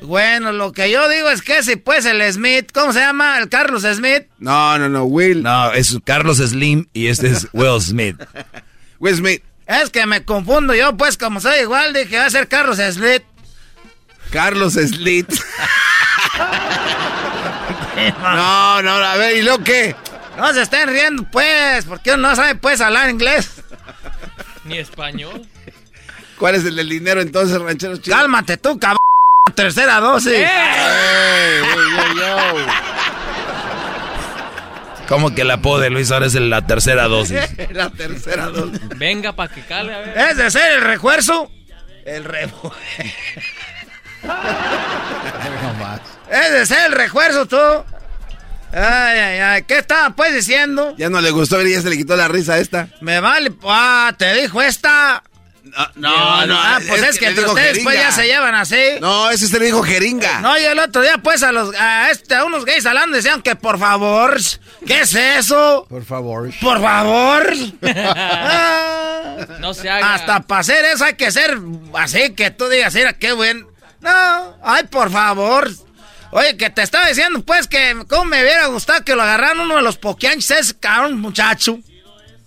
Bueno, lo que yo digo es que si, pues, el Smith, ¿cómo se llama? El Carlos Smith. No, no, no, Will. No, es Carlos Slim y este es Will Smith. Will Smith. Es que me confundo yo, pues, como soy igual, dije, va a ser Carlos Smith. Carlos Slit. no, no, a ver, ¿y lo qué? No se estén riendo, pues, porque uno no sabe, pues, hablar inglés. Ni español. ¿Cuál es el del dinero entonces, ranchero chido? Cálmate tú, cabrón. Tercera dosis. Ey. ¿Cómo que el apodo de Luis ahora es la tercera dosis? La tercera dosis. Venga, pa' que cale, a ver. Es de ser el refuerzo. El refuerzo. No más. Es de ser el refuerzo, tú. Ay, ay, ay. ¿Qué estaba pues diciendo? Ya no le gustó, ya se le quitó la risa a esta. Me vale. Ah, te dijo esta. No, no. Ah, pues es, que entre ustedes pues ya se llevan así. No, ese se le dijo jeringa. No, y el otro día, pues, a los a este, a unos gays hablando decían que por favor. ¿Qué es eso? Por favor. Por favor. Ah, No se haga. hasta para hacer eso hay que ser así que tú digas, mira, qué buen. No, ay, por favor. Oye, que te estaba diciendo, pues, que cómo me hubiera gustado que lo agarraran uno de los poquianches, ese cabrón muchacho.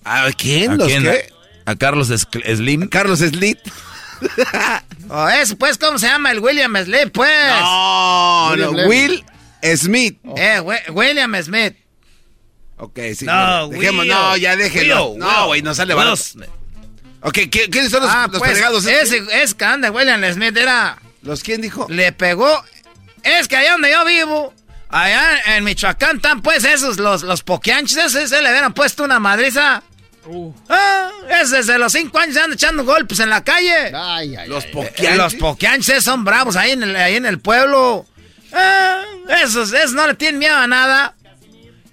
¿A quién? ¿A ¿Los quién? qué? ¿A Carlos Slim? Carlos Slit. O ese, pues, ¿cómo se llama? El William Smith, pues. No, no, Will Smith. Eh, Wi- William Smith. Ok, sí. No, dejemos, Will. no, ya déjenlo. Will, No, güey, no sale barato. Ok, ¿qué- ¿quiénes son los, Ah, los pues, fregados? ese, ese cabrón de William Smith era... ¿Los quién dijo? Le pegó... Es que allá donde yo vivo, allá en Michoacán están pues esos, los, los poquianches, ese, ese le hubieran puesto una madriza. Ah, es desde los cinco años anda echando golpes en la calle. Ay, ay, Los ay. poquianches. Los poquianches son bravos ahí en el, ahí en el pueblo. Ah, esos, esos no le tienen miedo a nada.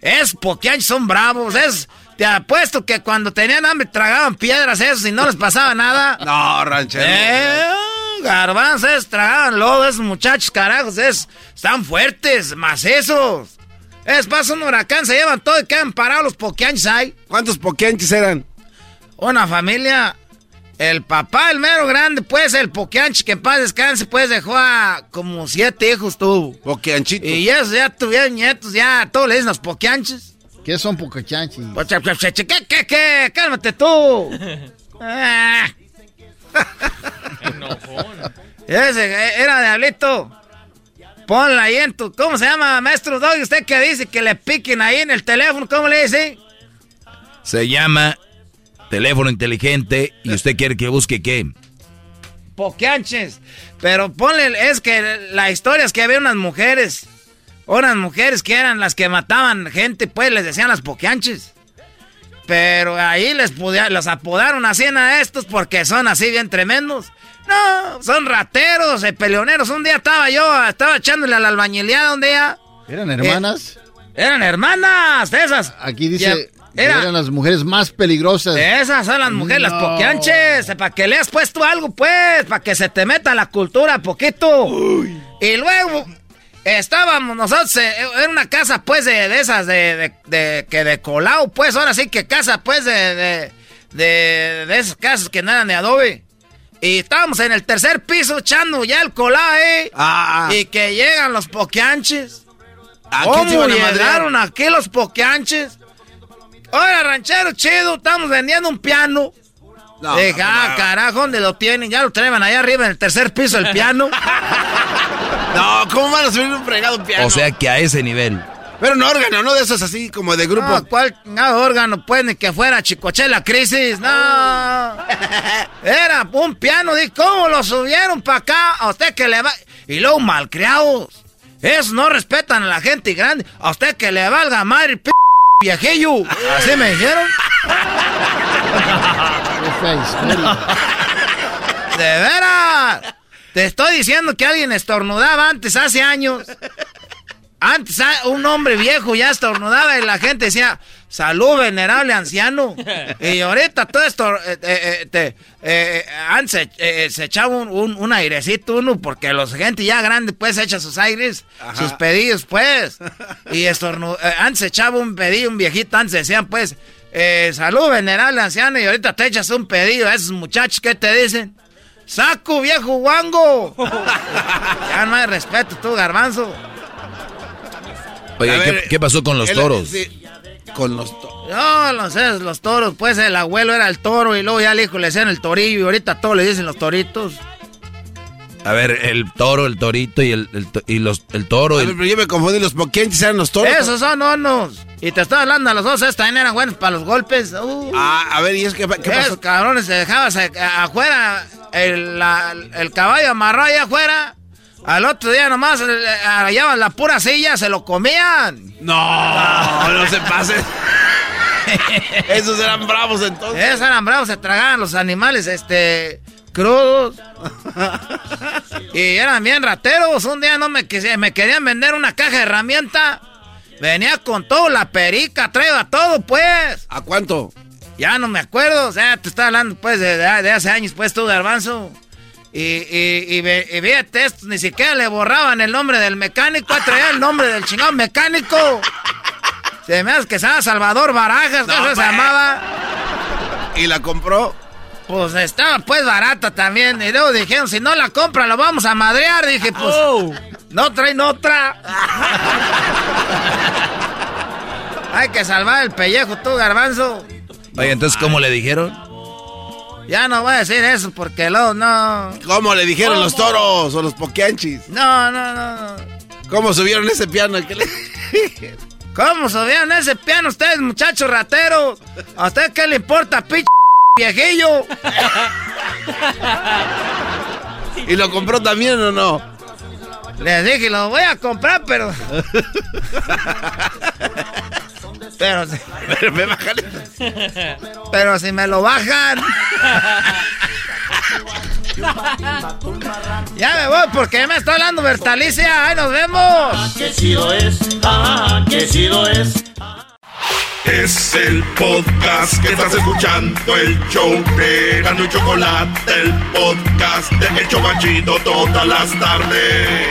Es poquianches son bravos. Es, te apuesto que cuando tenían hambre tragaban piedras esos y no les pasaba nada. No, ranchero. Eh, garbanzos, tragaban lodo, esos muchachos, carajos, es, están fuertes, macizos. Es pasa un huracán, se llevan todo y quedan parados los poquianches ahí. ¿Cuántos poquianches eran? Una familia, el papá, el mero grande, pues, el poquianche que en paz descanse, pues, dejó a como siete hijos tuvo. Poquianchitos. Y esos ya tuvieron nietos, ya, todos le dicen los poquianches. ¿Qué son che, ¿Qué, qué, qué? Cálmate tú. Ah. Ese eh, era diablito. Ponla ahí en tu. ¿Cómo se llama, maestro Doggy? ¿Usted qué dice? Que le piquen ahí en el teléfono. ¿Cómo le dice? Se llama teléfono inteligente y usted quiere que busque qué. Poquianches. Pero ponle. Es que la historia es que había unas mujeres. Unas mujeres que eran las que mataban gente, pues les decían las poquianches. Pero ahí les pudia- los apodaron así a estos porque son así bien tremendos. No, son rateros, eh, peleoneros. Un día estaba yo, estaba echándole a la albañileada un día. ¿Eran hermanas? Eran hermanas, de esas. Aquí dice Ya, era- eran las mujeres más peligrosas. Esas son las mujeres, las poquianches. Para que le has puesto algo, pues. Para que se te meta la cultura poquito. Y luego estábamos nosotros, eh, era una casa, pues, de, de esas, de, de, de- que de colado, pues. Ahora sí que casa, pues, de, de, de, de esas casas que no eran de adobe. Y estábamos en el tercer piso echando ya el colado, ¿eh? Ah, Y que llegan los poquianches. ¿A ¿Cómo iban a madrear? llegaron aquí los poquianches? Oiga, ranchero chido, estamos vendiendo un piano. No, no, ah, no. carajo, ¿dónde lo tienen? Ya lo traen allá arriba en el tercer piso el piano. No, ¿cómo van a subir un fregado piano? O sea que a ese nivel. Pero un órgano, no de esos así como de grupo. No, ¿cuál chingado órgano? Pues ni que fuera Chicochela Crisis, no. Era un piano, dije, ¿cómo lo subieron para acá? A usted que le va... Y luego malcriados. Esos no respetan a la gente grande. A usted que le valga madre, p viejillo. Así me dijeron. De veras. Te estoy diciendo que alguien estornudaba antes, hace años. Antes ah, un hombre viejo ya estornudaba y la gente decía, salud venerable anciano. Y ahorita todo esto, eh, eh, eh, te- eh, antes se, echaba un, un- un airecito uno porque los gente ya grande pues echa sus aires, sus pedidos pues. Y estornu- antes se echaba un pedido, un viejito, antes decían pues, eh, salud venerable anciano y ahorita te echas un pedido a esos muchachos que te dicen. ¡Saco, viejo guango! ya no hay respeto, tú, garbanzo. Oye, A ¿qué, pasó con los él- toros? sí, con los toros. No, no sé, los toros, pues el abuelo era el toro y luego ya el hijo le decían el torillo y ahorita todos le dicen los toritos. A ver, el toro, el torito y el, y los, el toro. A el- ver, pero yo me confundí, los poquianches eran los toros. Esos son onos. Y te estoy hablando, los dos estos también eran buenos para los golpes. Uh, Ah, a ver, ¿y es que qué esos pasó? cabrones se dejaban se- afuera, el, la- el caballo amarrado allá afuera. Al otro día nomás eh, hallaban la pura silla, se lo comían. No, no se pase. Esos eran bravos entonces. Esos eran bravos, se tragaban los animales, este, crudos. y eran bien rateros. Un día no me, me querían vender una caja de herramienta. Venía con todo, la perica, traía todo, pues. ¿A cuánto? Ya no me acuerdo, o sea, te estaba hablando, pues, de, de hace años, pues, tú, Garbanzo. Y, y, y, ve- y fíjate esto, ni siquiera le borraban el nombre del mecánico, traía el nombre del chingado mecánico. Se me hace que se llama Salvador Barajas, No, eso se pues. llamaba. ¿Y la compró? Pues estaba pues barata también. Y luego dijeron, si no la compra, lo vamos a madrear. Dije, pues, no traen otra. Hay que salvar el pellejo, tú, garbanzo. Oye, entonces, ¿cómo le dijeron? Ya no voy a decir eso porque luego no. ¿Cómo le dijeron ¿Cómo? los toros o los poquianchis? No, no, no, no. ¿Cómo subieron ese piano? ¿Qué le- ¿Cómo subieron ese piano ustedes, muchachos rateros? ¿A usted qué le importa, pinche viejillo? ¿Y lo compró también o no? Les dije, lo voy a comprar, pero. pero. si- Pero me bájale. Pero si me lo bajan. ya me voy porque me está hablando Bertalicia. ¡Ahí nos vemos! ¡Qué chido es! ¡Ah, qué chido es! Es el podcast que estás escuchando, el show de Gano y Chocolate, el podcast de El Chobachito todas las tardes.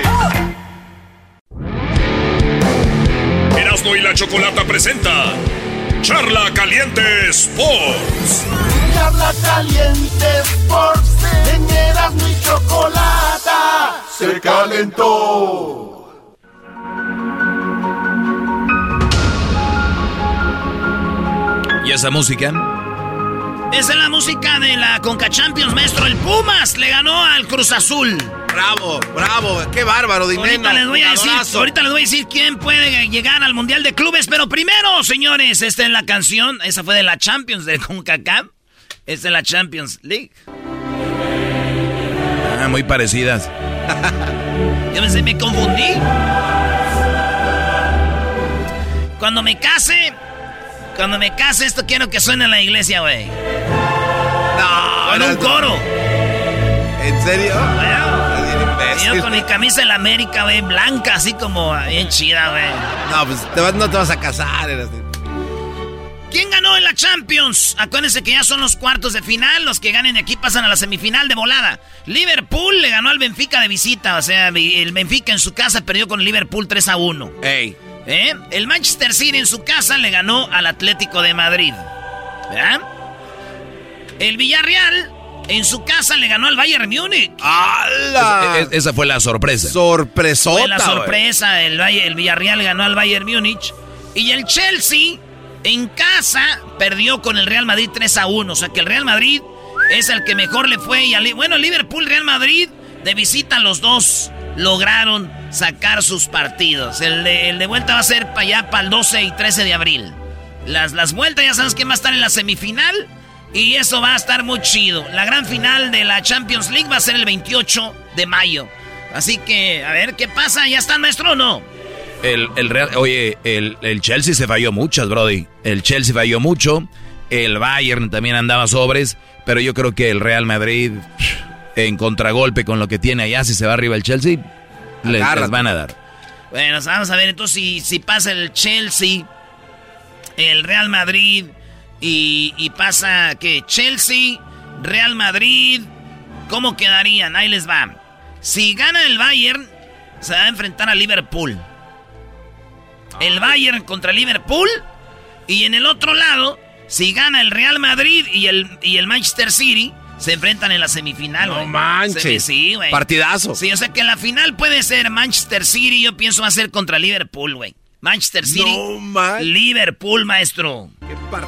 Erasmo y la Chocolata presenta Charla Caliente Sports. Charla caliente Sports, en Erasmo y Chocolata se calentó. ¿Y esa música? Esa es la música de la Conca Champions, maestro. El Pumas le ganó al Cruz Azul. Bravo, bravo, qué bárbaro, Dineno. Ahorita les voy a decir, Jugadorazo. ahorita les voy a decir quién puede llegar al Mundial de Clubes, pero primero, señores, esta es la canción, esa fue de la Champions de CONCACAF. Esta es la Champions League. Ah, muy parecidas. Yo me, me confundí. Cuando me case, cuando me case, esto quiero que suene en la iglesia, güey. No, Con un coro. ¿En serio? Y yo con mi camisa de la América, güey, blanca, así como bien chida, güey. No, pues te vas- no te vas a casar. Erasmo. ¿Quién ganó en la Champions? Acuérdense que ya son los cuartos de final. Los que ganen de aquí pasan a la semifinal de volada. Liverpool le ganó al Benfica de visita. O sea, el Benfica en su casa perdió con Liverpool 3 a 1. Ey. ¿Eh? El Manchester City en su casa le ganó al Atlético de Madrid. ¿Verdad? El Villarreal en su casa le ganó al Bayern Múnich. ¡Hala! Es- es- esa fue la sorpresa. Sorpresota. Fue la sorpresa. El, Villarreal ganó al Bayern Múnich. Y el Chelsea en casa perdió con el Real Madrid 3 a 1. O sea que el Real Madrid es el que mejor le fue. Y al- bueno, Liverpool, Real Madrid, de visita los dos lograron sacar sus partidos. El de, el de vuelta va a ser para allá, para el 12 y 13 de abril. Las, las vueltas ya sabes quién va a estar en la semifinal. Y eso va a estar muy chido. La gran final de la Champions League va a ser el 28 de mayo. Así que, a ver qué pasa. ¿Ya está maestro o no? El, el Real, oye, el, el Chelsea se falló muchas, Brody. El Chelsea falló mucho. El Bayern también andaba sobres. Pero yo creo que el Real Madrid, en contragolpe con lo que tiene allá, si se va arriba el Chelsea, les, van a dar. Bueno, vamos a ver entonces si, si pasa el Chelsea, el Real Madrid y, y pasa que Chelsea, Real Madrid, ¿cómo quedarían? Ahí les va. Si gana el Bayern, se va a enfrentar a Liverpool. El Bayern contra Liverpool. Y en el otro lado, si gana el Real Madrid y el, y el Manchester City, se enfrentan en la semifinal. No güey. manches. Sí, güey. Partidazo. Sí, o sea que la final puede ser Manchester City, yo pienso va a ser contra Liverpool, güey. Manchester City, No manches. Liverpool, maestro.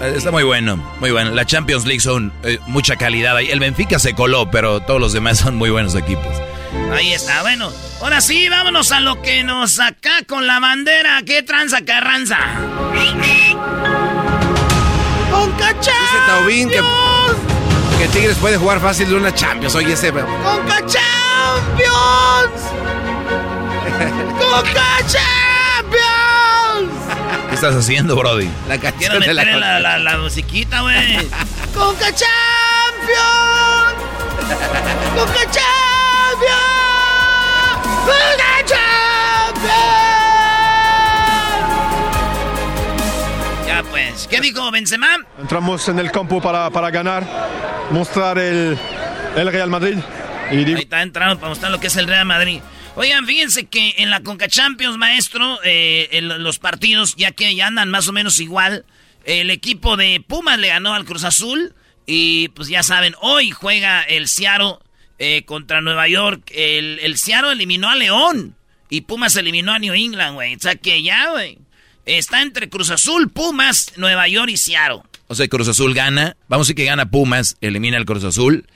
Eh, Está muy bueno, muy bueno. La Champions League son eh, mucha calidad ahí. El Benfica se coló, pero todos los demás son muy buenos equipos. Ahí está, bueno. Ahora sí, vámonos a lo que nos acá con la bandera. ¿Qué tranza, carranza? ¡Con Dice Taubín que, que Tigres puede jugar fácil de una Champions. Oye, ese. ¡Conca Champions! ¡Conca Champions! ¿Qué estás haciendo, Brody? La canción de la, la, la, la musiquita, güey. ¡Conca Champions! ¡Conca Champions! ¡Conca Champions! ¿Qué dijo Benzema? Entramos en el campo para, para ganar, mostrar el, el Real Madrid. Y digo, Ahí está entrando para mostrar lo que es el Real Madrid. Oigan, fíjense que en la Conca Champions, maestro, eh, en los partidos, ya que ya andan más o menos igual, el equipo de Pumas le ganó al Cruz Azul. Y pues ya saben, hoy juega el Seattle eh, contra Nueva York. El, el Seattle eliminó a León. Y Pumas eliminó a New England, güey. O sea que ya, güey. Está entre Cruz Azul, Pumas, Nueva York y Seattle. O sea, Cruz Azul gana. Vamos a decir que gana Pumas, elimina al Cruz Azul.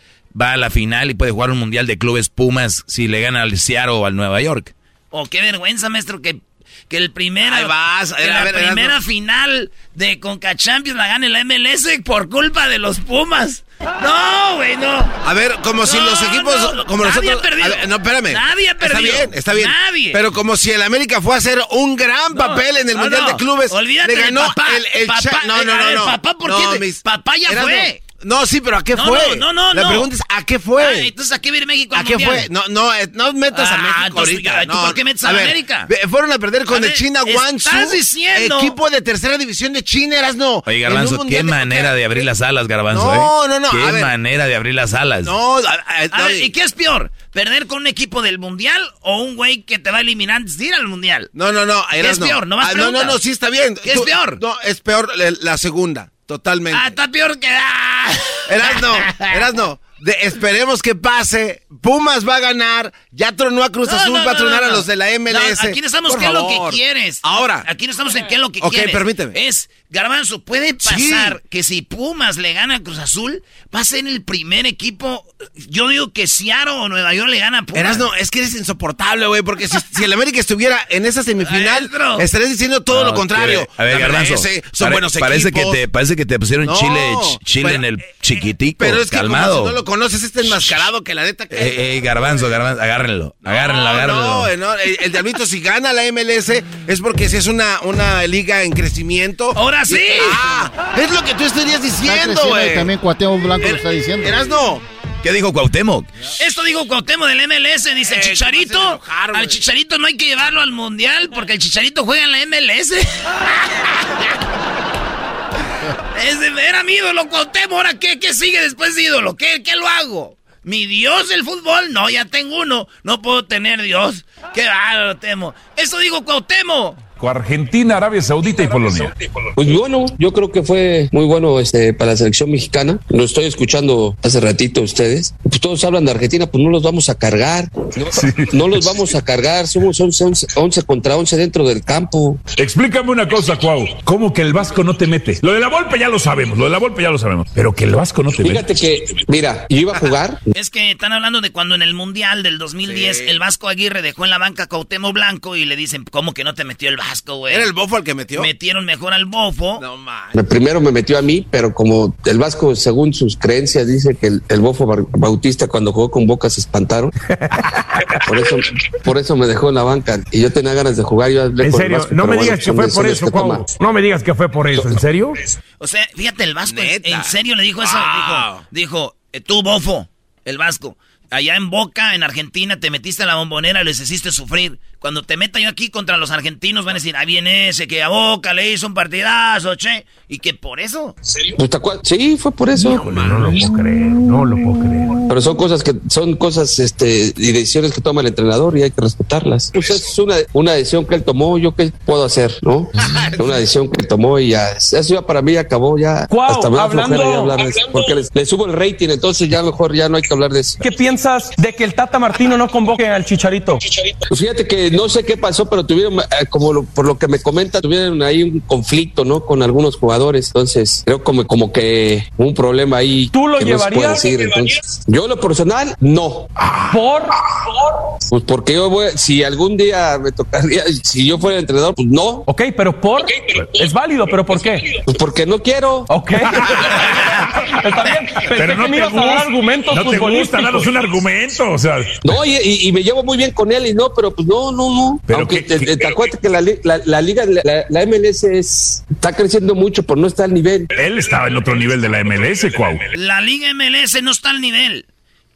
Va a la final y puede jugar un mundial de clubes Pumas si le gana al Seattle o al Nueva York. Oh, qué vergüenza, maestro, que, que el primero, Ahí vas, a a la ver, primera final de Conca Champions la gane la MLS por culpa de los Pumas. No, güey, no. A ver, como si los equipos, no, como nadie nosotros. ha ver, no, espérame. Nadie ha perdido. Está bien, está bien. Nadie. Pero como si el América fue a hacer un gran papel en el Mundial de Clubes. Olvídate le ganó papá. el, el Papá, No, no, no, ver, papá, ¿por No, qué mis- papá ya fue. No, sí, pero ¿a qué No, fue? no, no, La no. pregunta es ¿a qué fue? Ah, entonces, ¿a qué viene México al ¿A qué fue? No, no, eh, no metas a Ah, México entonces, ahorita. ¿tú no. por qué metes a ver, América? Fueron a perder con A el China Guangzhou. estás diciendo- Equipo de tercera división de China, eras no. Oye, Garbanzo, qué de- manera de abrir las alas, Garbanzo, No, ¿eh? no, no, Qué a ver. manera de abrir las alas. No, a- a- A no, ver, ¿y qué es peor? ¿Perder con un equipo del Mundial o un güey que te va a eliminar antes de ir al Mundial? No, no, no. ¿Qué es no. peor? No más Ah, no, no, no, sí está bien. ¿Qué es peor? No, es peor la, la segunda, totalmente. Ah, está peor que... Ah. Eras no, eras no. De- esperemos que pase. Pumas va a ganar. Ya tronó a Cruz No, Azul, no, va a no, tronar no, a los de la MLS. Aquí no estamos Por qué es lo que quieres. Ahora. Aquí no estamos en qué es lo que Ok, quieres. permíteme. Es, Garbanzo, puede pasar que si Pumas le gana a Cruz Azul, va a ser el primer equipo. Yo digo que Seattle o Nueva York le gana a Pumas. Eras no, es que eres insoportable, güey, porque si, si el América estuviera en esa semifinal, estarías diciendo todo No, lo contrario. que- A ver, Garbanzo. MLS, son pare- buenos parece equipos. Que te, parece que te pusieron No, chile, ch- chile pero- en el chiquitico. Pero es que calmado. como si no lo conoces, este enmascarado que la neta que... Eh, eh, garbanzo, garbanzo, agárrenlo, agárrenlo, agárrenlo. no, eh, no, el, el diablito si gana la MLS es porque si es una, una liga en crecimiento. ¡Ahora sí! Ah, es lo que tú estarías diciendo, güey. también Cuauhtémoc Blanco lo está diciendo. Eras no. ¿Qué dijo Cuauhtémoc? Esto dijo Cuauhtémoc del MLS, dice Eh, el Chicharito. enojar, al Chicharito no hay que llevarlo al Mundial porque el Chicharito juega en la MLS. Ese era mi ídolo Cuauhtémoc, ¿ahora qué, qué sigue después de ídolo? ¿Qué, ¿Qué lo hago? ¿Mi Dios del fútbol? No, ya tengo uno. No puedo tener Dios. Qué bárbaro, temo. Eso digo Cuauhtémoc. Argentina, Arabia Saudita y Polonia. Pues bueno, yo creo que fue muy bueno este para la selección mexicana. Lo estoy escuchando hace ratito a ustedes. Pues todos hablan de Argentina, pues no los vamos a cargar. No, no los vamos a cargar. Somos 11, 11, 11 contra 11 dentro del campo. Explícame una cosa, Cuau. ¿Cómo que el Vasco no te mete? Lo de la Volpe ya lo sabemos, lo de la Volpe ya lo sabemos. Pero que el Vasco no te mete. Fíjate que, mira, yo iba a jugar. Es que están hablando de cuando en el Mundial del 2010 el Vasco Aguirre dejó en la banca a Cuauhtémoc Blanco y le dicen, ¿cómo que no te metió el Vasco, güey? ¿Era el bofo el que metió? Metieron mejor al bofo. No. Primero me metió a mí, pero como el Vasco, según sus creencias, dice que el, el bofo Bautista cuando jugó con Boca se espantaron. por eso, por eso me dejó en la banca. Y yo tenía ganas de jugar. Yo hablé En con el serio, Vasco, no me bueno, digas que fue por eso, Cuau. No me digas que fue por eso, ¿en serio? O sea, fíjate, el Vasco en, Neta. en serio le dijo eso. Wow. Dijo, dijo eh, tú, bofo, el Vasco. Allá en Boca, en Argentina, te metiste a la bombonera y les hiciste sufrir. Cuando te meta yo aquí contra los argentinos, van a decir, ahí viene ese que a Boca le hizo un partidazo, che. Y que por eso. Pues, ¿te acuerdas? Sí, fue por eso. no lo puedo creer, no lo puedo creer. Pero son cosas que son cosas este y decisiones que toma el entrenador y hay que respetarlas. Pues es una, una decisión que él tomó, yo qué puedo hacer, ¿no? Una decisión que él tomó y ya eso ya para mí acabó ya Cuau, hasta me da hablando- ya hablar de eso, porque le, le subo el rating, entonces ya mejor ya no hay que hablar de eso. ¿Qué piensas de que el Tata Martino no convoque al Chicharito? Pues fíjate que no sé qué pasó, pero tuvieron, eh, como lo- por lo que me comenta, tuvieron ahí un conflicto, ¿no? Con algunos jugadores. Entonces, creo como, como que un problema ahí. ¿Tú lo que no se puede llevarías? decir. Entonces, yo, en lo personal, no. ¿Por? Pues porque yo voy, si algún día me tocaría, si yo fuera entrenador, pues no. Ok, pero ¿por? Es válido, pero ¿por qué? Pues porque no quiero. Ok. Está bien. Pero no me ibas a dar argumentos no te gusta, danos un argumento, o sea. No, y, y- y me llevo muy bien con él y no, pero pues no, no, no. Pero Aunque qué- te, qué- te acuerdas que la, la, la liga, la, la MLS es, está creciendo mucho, pero no está al nivel. Él estaba en otro nivel de la MLS, Cuau. La Liga MLS no está al nivel.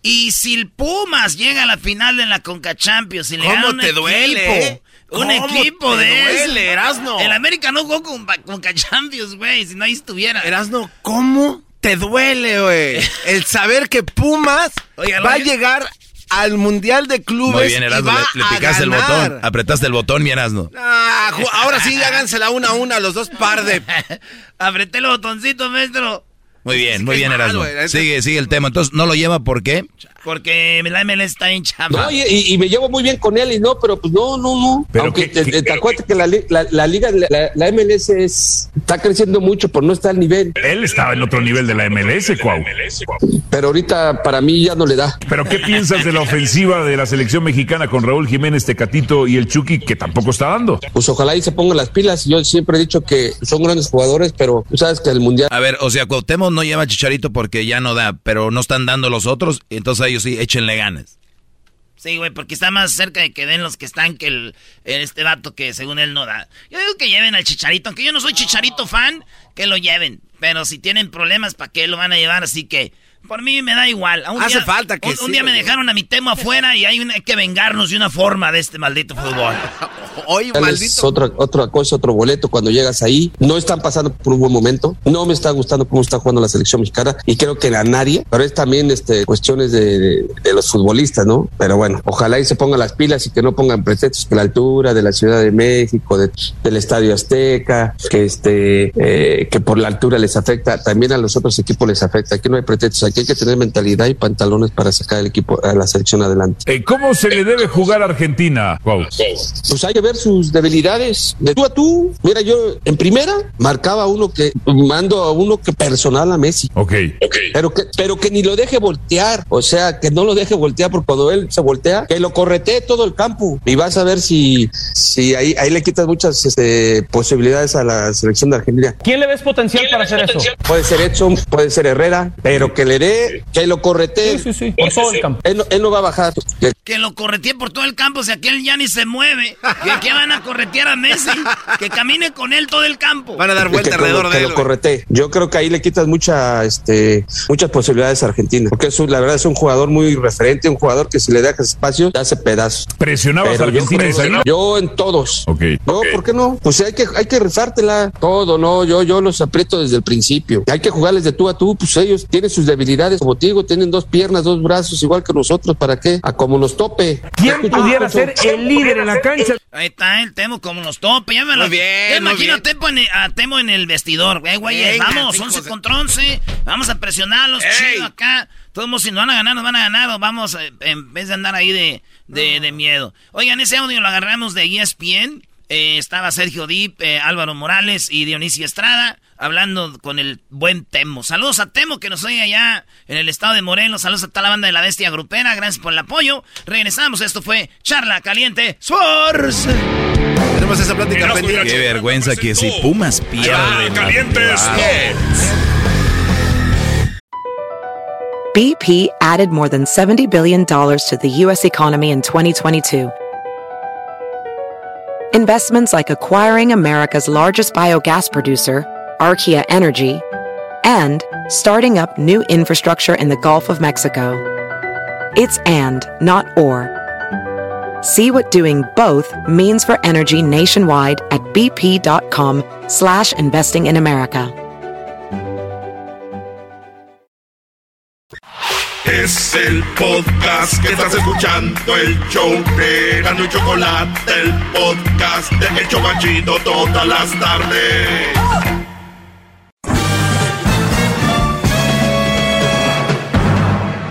Y si el Pumas llega a la final de la Conca Champions y le ¿Cómo te duele, equipo? Un ¿Cómo equipo te de duele, Erasno? El América no jugó con, con Champions, güey. Si no ahí estuviera. Erasno, ¿cómo te duele, güey? El saber que Pumas va a llegar al Mundial de Clubes Muy bien, Erasmo, le, le picaste el botón, apretaste el botón, mi Erasmo. Ah, ahora sí, hágansela una a una, los dos par de... Apreté el botoncito, maestro. Muy bien, muy bien, Erasmo. es- Sigue, sigue el tema. Entonces, ¿no lo lleva por qué? Porque la MLS está en chamba. No, y, y- y me llevo muy bien con él y no, pero pues no, no, no. Pero Aunque qué- te, qué- te acuerdas que la, la, la liga, la, la MLS es, está creciendo mucho, pero no está al nivel. Él estaba en otro nivel de la MLS, Cuau. Pero ahorita para mí ya no le da. Pero ¿qué piensas de la ofensiva de la selección mexicana con Raúl Jiménez, Tecatito y el Chucky, que tampoco está dando? Pues ojalá y se pongan las pilas. Yo siempre he dicho que son grandes jugadores, pero tú sabes que el mundial. A ver, o sea, Cuauhtémoc no lleva a Chicharito porque ya no da, pero no están dando los otros, entonces a ellos sí, échenle ganas. Sí, güey, porque está más cerca de que den los que están que el, este vato que según él no da. Yo digo que lleven al Chicharito, aunque yo no soy Chicharito fan, que lo lleven. Pero si tienen problemas, ¿para qué lo van a llevar? Así que, por mí me da igual. Un Hace día- falta que Un, día me dejaron a mi tema afuera y hay, una- hay que vengarnos de una forma de este maldito fútbol. Es maldito... otra, otra cosa, otro boleto cuando llegas ahí. No están pasando por un buen momento. No me está gustando cómo está jugando la selección mexicana y creo que la nadie, pero es también este, cuestiones de, de- de los futbolistas, ¿no? Pero bueno, ojalá y se pongan las pilas y que no pongan pretextos que la altura de la Ciudad de México, de- del Estadio Azteca, que este, eh, que por la altura les afecta, también a los otros equipos les afecta. Aquí no hay pretextos, aquí hay que tener mentalidad y pantalones para sacar el equipo, a la selección adelante. Eh, ¿Cómo se le debe jugar a Argentina, Cuau? Pues hay que ver sus debilidades de tú a tú. Mira, yo en primera marcaba uno que mando a uno que personal a Messi. Ok. Pero que, pero que ni lo deje voltear. O sea, que no lo deje voltear porque cuando él se voltea, que lo corretee todo el campo. Y vas a ver si, si ahí, ahí le quitas muchas este, posibilidades a la selección de Argentina. ¿Quién le ves potencial para hacer eso? Puede ser Edson, puede ser Herrera, pero que le que lo corretee. Sí, sí, sí, por todo el campo. Él, no- él no va a bajar. Que- Que lo correteen por todo el campo, si aquel ya ni se mueve. ¿Que, que van a corretear a Messi? Que camine con él todo el campo. Van a dar que, vuelta que alrededor lo, de que él. lo güey. corretee. Yo creo que ahí le quitas mucha, este, muchas posibilidades a Argentina. Porque es un- la verdad es un jugador muy referente, un jugador que si le dejas espacio, te hace pedazos. ¿Presionabas a yo, Argentina, yo en todos. Ok. No, ¿por qué no? Pues hay que, hay que rifártela todo, no, yo, yo los aprieto desde el principio. Hay que jugarles de tú a tú, pues ellos tienen sus debilidades, como te digo, tienen dos piernas, dos brazos, igual que nosotros, ¿para qué? A como nos tope. ¿Quién pudiera ser el líder en la cancha? Ahí está el Temo como nos tope. Ya me lo Muy bien, ya muy imagino bien. a Temo, en el, a Temo en el vestidor. Eh, güey, Venga, vamos, hijos 11 de- contra 11. Vamos a presionarlos, Ey. chido acá. Todos si nos van a ganar, nos van a ganar. o Vamos, eh, en vez de andar ahí de, de, de miedo. Oigan, ese audio lo agarramos de ESPN. Eh, estaba Sergio Dip, eh, Álvaro Morales y Dionisio Estrada hablando con el buen Temo. Saludos a Temo que nos oye allá en el estado de Morelos. Saludos a toda la banda de la bestia grupera. Gracias por el apoyo. Regresamos. Esto fue Charla Caliente Sports. Tenemos esa plática pendiente. Qué vergüenza que si Pumas pierde. Calientes. BP added more than $70 billion to the U.S. economy in 2022. Investments like acquiring America's largest biogas producer, Archaea Energy, and starting up new infrastructure in the Gulf of Mexico. It's and, not or. See what doing both means for energy nationwide at bp.com slash investing in America. Es el podcast que estás escuchando, el show de Gano y Chocolate, el podcast de todas las tardes.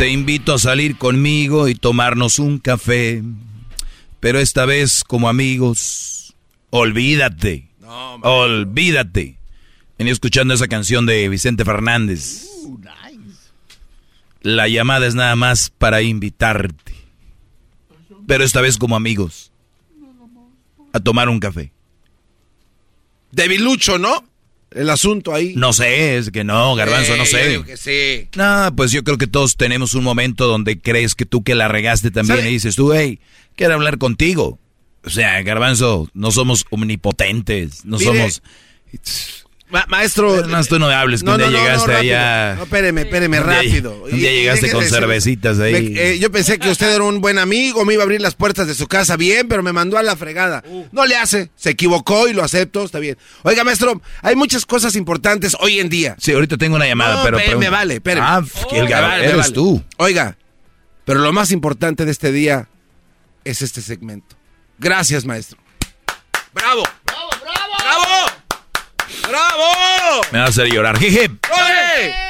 Te invito a salir conmigo y tomarnos un café. Pero esta vez como amigos, olvídate. olvídate. Venía escuchando esa canción de Vicente Fernández. La llamada es nada más para invitarte. Pero esta vez como amigos. a tomar un café. Debilucho, ¿no? El asunto ahí. No sé, es que no, garbanzo, no sé. yo digo que sí. No, pues yo creo que todos tenemos un momento donde crees que tú que la regaste también ¿Sabe? y dices tú, hey, quiero hablar contigo. O sea, garbanzo, no somos omnipotentes, no Mire, somos... Ma- maestro. No, tú no me hables, que un día llegaste allá... No, espéreme, espéreme, Un día- rápido. un día y llegaste con decir- cervecitas ahí. Me- eh, yo pensé que usted era un buen amigo, me iba a abrir las puertas de su casa bien, pero me mandó a la fregada. No le hace, se equivocó y lo acepto, está bien. Oiga, maestro, hay muchas cosas importantes hoy en día. Sí, ahorita tengo una llamada, No, pero... pe- pregunta- me vale, espéreme. Ah, el gar- vale, eres vale. tú. Oiga, pero lo más importante de este día es este segmento. Gracias, maestro. ¡Bravo! ¡Bravo, bravo! ¡Bravo! Me va a hacer llorar. Jeje.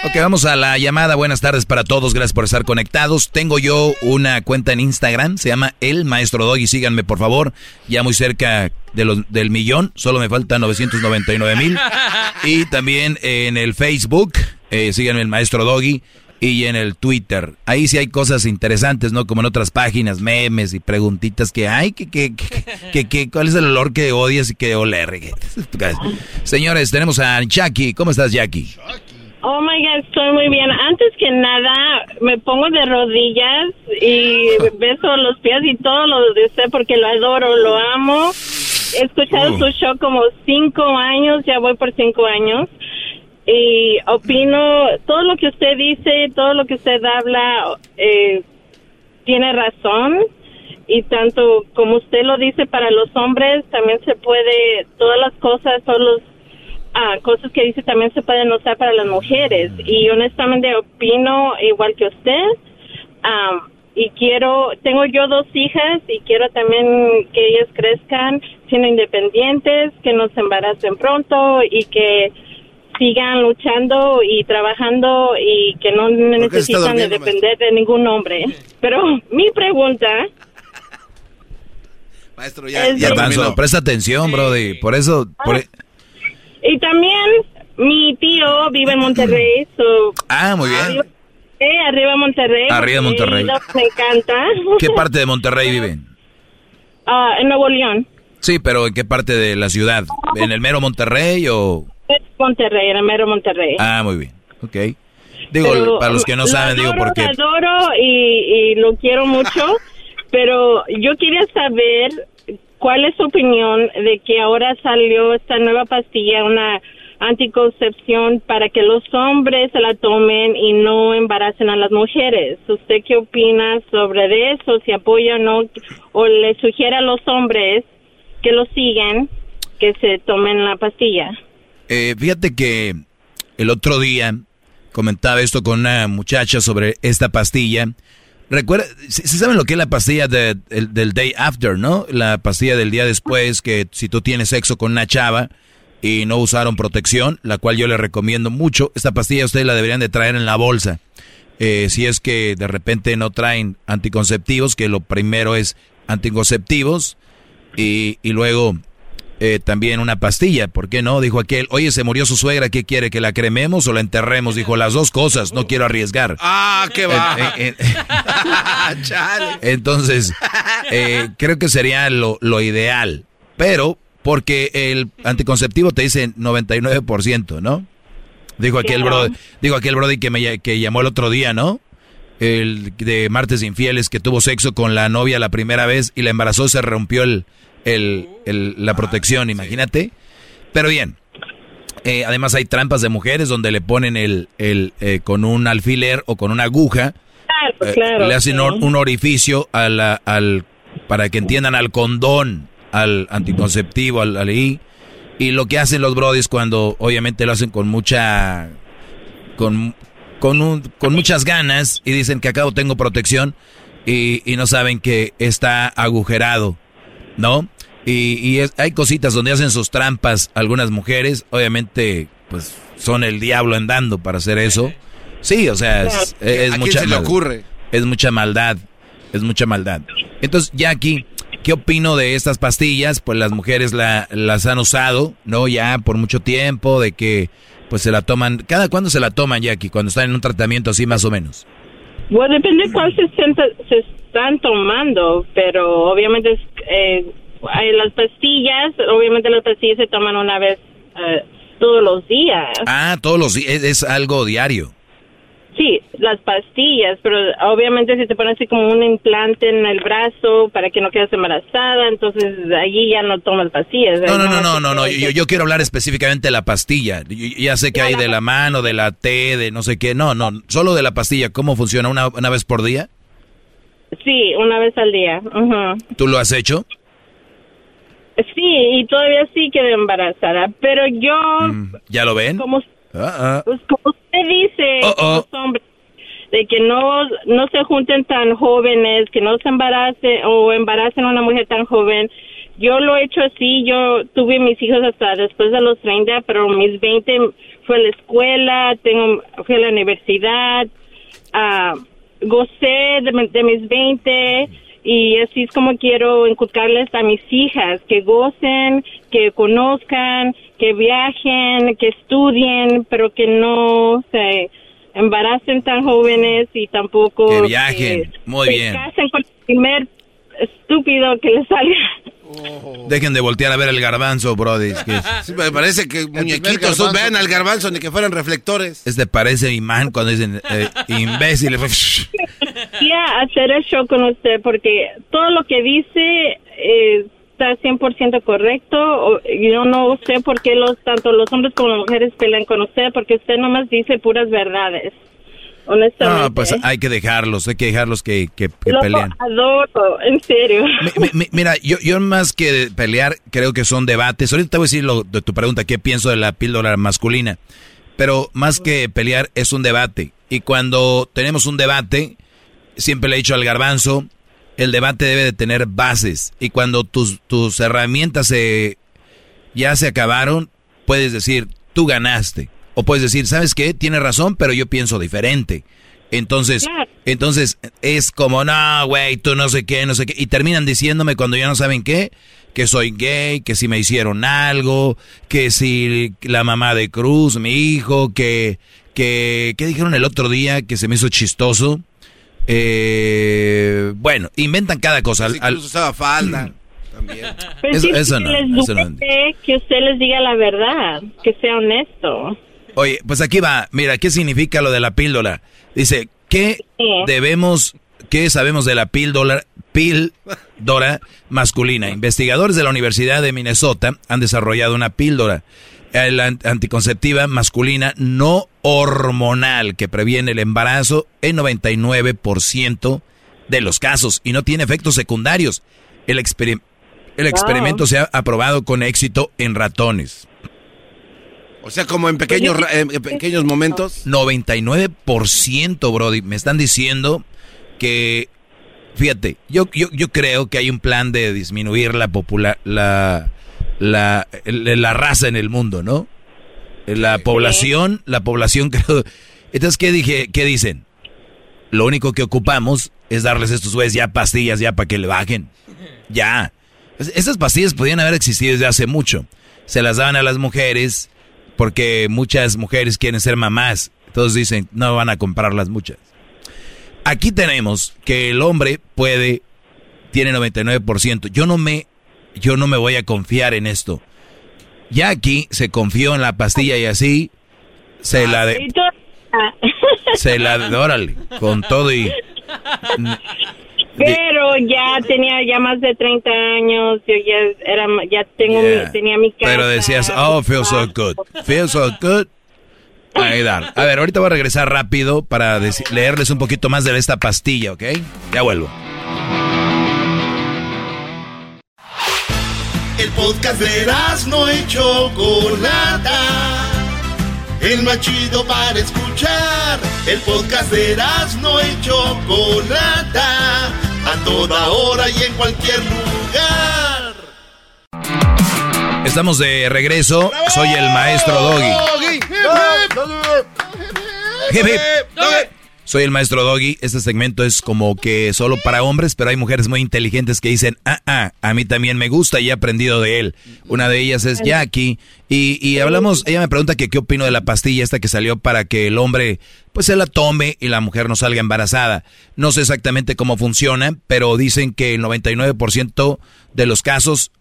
Ok, vamos a la llamada. Buenas tardes para todos. Gracias por estar conectados. Tengo yo una cuenta en Instagram. Se llama El Maestro Doggy. Síganme, por favor. Ya muy cerca de los, del millón. Solo me faltan 999 mil. Y también en el Facebook. eh, síganme, El Maestro Doggy. Y en el Twitter. Ahí sí hay cosas interesantes, ¿no? Como en otras páginas, memes y preguntitas que hay. Que, que, que, que- ¿Cuál es el olor que odias y que oler? Señores, tenemos a Jackie. ¿Cómo estás, Jackie? Oh my God, estoy muy bien. Antes que nada, me pongo de rodillas y beso los pies y todo lo de usted porque lo adoro, lo amo. He escuchado Uh. su show como cinco años, ya voy por cinco años. Y opino, todo lo que usted dice, todo lo que usted habla, eh, tiene razón. Y tanto como usted lo dice para los hombres, también se puede, todas las cosas, todos los ah, cosas que dice también se pueden usar para las mujeres. Y honestamente opino igual que usted. Am, y quiero, tengo yo dos hijas y quiero también que ellas crezcan siendo independientes, que no se embaracen pronto y que sigan luchando y trabajando y que no necesitan de depender de ningún hombre. Pero mi pregunta Maestro, ya- ya Garbanzo, terminó. presta atención, Brody. Por eso... por e- y también mi tío vive en Monterrey, so Ah, muy bien. Arriba, eh, arriba Monterrey. Arriba Monterrey. Me encanta. ¿Qué parte de Monterrey viven? Ah, en Nuevo León. Sí, pero ¿en qué parte de la ciudad? ¿En el mero Monterrey o...? Monterrey, mero Monterrey. Ah, muy bien. Ok. Digo, Pero, para los que no lo saben, digo adoro, porque... Lo adoro y, y lo quiero mucho, pero yo quería saber cuál es su opinión de que ahora salió esta nueva pastilla, una anticoncepción para que los hombres se la tomen y no embaracen a las mujeres. ¿Usted qué opina sobre eso? Si apoya o no, o le sugiere a los hombres que lo sigan, que se tomen la pastilla. Eh, fíjate que el otro día comentaba esto con una muchacha sobre esta pastilla. Recuerda, si saben lo que es la pastilla de- el- del day after, ¿no? La pastilla del día después, que si tú tienes sexo con una chava y no usaron protección, la cual yo le recomiendo mucho, esta pastilla ustedes la deberían de traer en la bolsa. Eh, si es que de repente no traen anticonceptivos, que lo primero es anticonceptivos y, y luego eh, también una pastilla, ¿por qué no? Dijo aquel, oye, se murió su suegra, ¿qué quiere? ¿Que la crememos o la enterremos? Dijo, las dos cosas, no quiero arriesgar. Ah, qué va. Eh, eh, Entonces, eh, creo que sería lo, lo ideal, pero porque el anticonceptivo te dice 99%, ¿no? Dijo aquel brody, dijo aquel brody que me que llamó el otro día, ¿no? El de martes infieles que tuvo sexo con la novia la primera vez y la embarazó, se rompió el, el- el- la protección, imagínate. Pero bien, eh, además hay trampas de mujeres donde le ponen el, el eh, con un alfiler o con una aguja, Claro, eh, claro. le hacen un orificio a la- al, para que entiendan al condón, al anticonceptivo, al, al I. Y lo que hacen los brodis cuando obviamente lo hacen con mucha, con, con, un- con muchas ganas y dicen que acabo tengo protección y, y no saben que está agujerado, ¿no? Y, y es- hay cositas donde hacen sus trampas algunas mujeres, obviamente pues son el diablo andando para hacer eso. Sí, o sea, es, Claro. es ¿A quién mucha se le ocurre? Es mucha maldad, es mucha maldad. Entonces, Jackie, ¿qué opino de estas pastillas? Pues las mujeres la- las han usado, ¿no? Ya por mucho tiempo, de que pues se la toman. ¿Cada cuándo se la toman, Jackie? Cuando están en un tratamiento así más o menos. Bueno, depende cuál se, se están tomando, pero obviamente es, eh, hay las pastillas, obviamente las pastillas se toman una vez eh, todos los días. Ah, todos los días, es algo diario. Sí, las pastillas, pero obviamente si te ponen así como un implante en el brazo para que no quedes embarazada, entonces allí ya no tomas pastillas. No, no, no, no, no, no, yo, yo quiero hablar específicamente de la pastilla. Yo- ya sé que hay de la mano, de la T, de no sé qué. No, no, solo de la pastilla. ¿Cómo funciona? ¿Una, una vez por día? Sí, una vez al día. ujú. ¿Tú lo has hecho? Sí, y todavía sí quedé embarazada, pero yo, ¿Ya lo ven? como, pues, como usted dice, oh. los hombres, de que no, no se junten tan jóvenes, que no se embaracen o embaracen a una mujer tan joven. Yo lo he hecho así, yo tuve mis hijos hasta después de los 30, pero mis 20 fue a la escuela, tengo, fui a la universidad, ah, gocé de mis 20 y así es como quiero inculcarles a mis hijas, que gocen, que conozcan, que viajen, que estudien, pero que no se embaracen tan jóvenes y tampoco Que viajen. Muy se bien. casen con el primer estúpido que les salga. Dejen de voltear a ver el garbanzo, brody. Que Sí, me parece que muñequitos, garbanzo. vean al garbanzo ni que fueran reflectores. este parece imán cuando dicen eh, imbécil. Quería hacer el show con usted porque todo lo que dice eh, está 100% correcto. Yo no sé por qué los tanto los hombres como las mujeres pelean con usted porque usted nomás dice puras verdades. Honestamente. No, pues hay que dejarlos, hay que dejarlos que, que, que peleen. adoro, en serio. Mi- mi- mira, yo, yo más que pelear, creo que son debates. Ahorita te voy a decir lo de tu pregunta, qué pienso de la píldora masculina. Pero más que pelear, es un debate. Y cuando tenemos un debate, siempre le he dicho al garbanzo, el debate debe de tener bases. Y cuando tus, tus herramientas se, ya se acabaron, puedes decir, tú ganaste. O puedes decir, ¿sabes qué? Tienes razón, pero yo pienso diferente. Entonces, entonces es como, no, güey, tú no sé qué, no sé qué. Y terminan diciéndome cuando ya no saben qué, que soy gay, que si me hicieron algo, que si la mamá de Cruz, mi hijo, que, que, ¿qué dijeron el otro día que se me hizo chistoso? Eh, bueno, inventan cada cosa. Al- al- Incluso usaba falda. También. Pero Eso- sí, eso que no, les eso no. que usted les diga la verdad, que sea honesto. Oye, pues aquí va. Mira, ¿qué significa lo de la píldora? Dice, ¿qué debemos, qué sabemos de la píldora, píldora masculina? Investigadores de la Universidad de Minnesota han desarrollado una píldora eh, la an- anticonceptiva masculina no hormonal que previene el embarazo en 99% de los casos y no tiene efectos secundarios. El, experim- el experimento se ha aprobado con éxito en ratones. O sea, como en pequeños, en pequeños momentos. 99%, Brody. Me están diciendo que, fíjate, yo, yo, yo creo que hay un plan de disminuir la popular, la, la, la raza en el mundo, ¿no? La población, la población creo. Entonces, ¿qué dije? ¿Qué dicen? Lo único que ocupamos es darles a estos güeyes ya pastillas ya para que le bajen. Ya. Es- Esas pastillas podían haber existido desde hace mucho. Se las daban a las mujeres porque muchas mujeres quieren ser mamás. Entonces dicen, no van a comprarlas muchas. Aquí tenemos que el hombre puede, tiene 99%. Yo no me, yo no me voy a confiar en esto. Ya aquí se confió en la pastilla y así se la de, se la de, órale, con todo y Pero ya tenía ya más de 30 años, yo ya era ya tengo Yeah. mi, tenía mi casa. Pero decías, oh, feel so good. Feel so good. Ahí da. A ver, ahorita voy a regresar rápido para leerles un poquito más de esta pastilla, ¿ok? Ya vuelvo. Podcast de no y Chocolata. El más chido para escuchar. El podcast de no y Chocolata. A toda hora y en cualquier lugar. Estamos de regreso. Soy el maestro Doggy. Hip, hip. Soy el maestro Doggy. Este segmento es como que solo para hombres, pero hay mujeres muy inteligentes que dicen, ah, ah, a mí también me gusta y he aprendido de él. Una de ellas es Jackie. Y, y hablamos, ella me pregunta que qué opino de la pastilla esta que salió para que el hombre pues se la tome y la mujer no salga embarazada. No sé exactamente cómo funciona, pero dicen que el 99% de los casos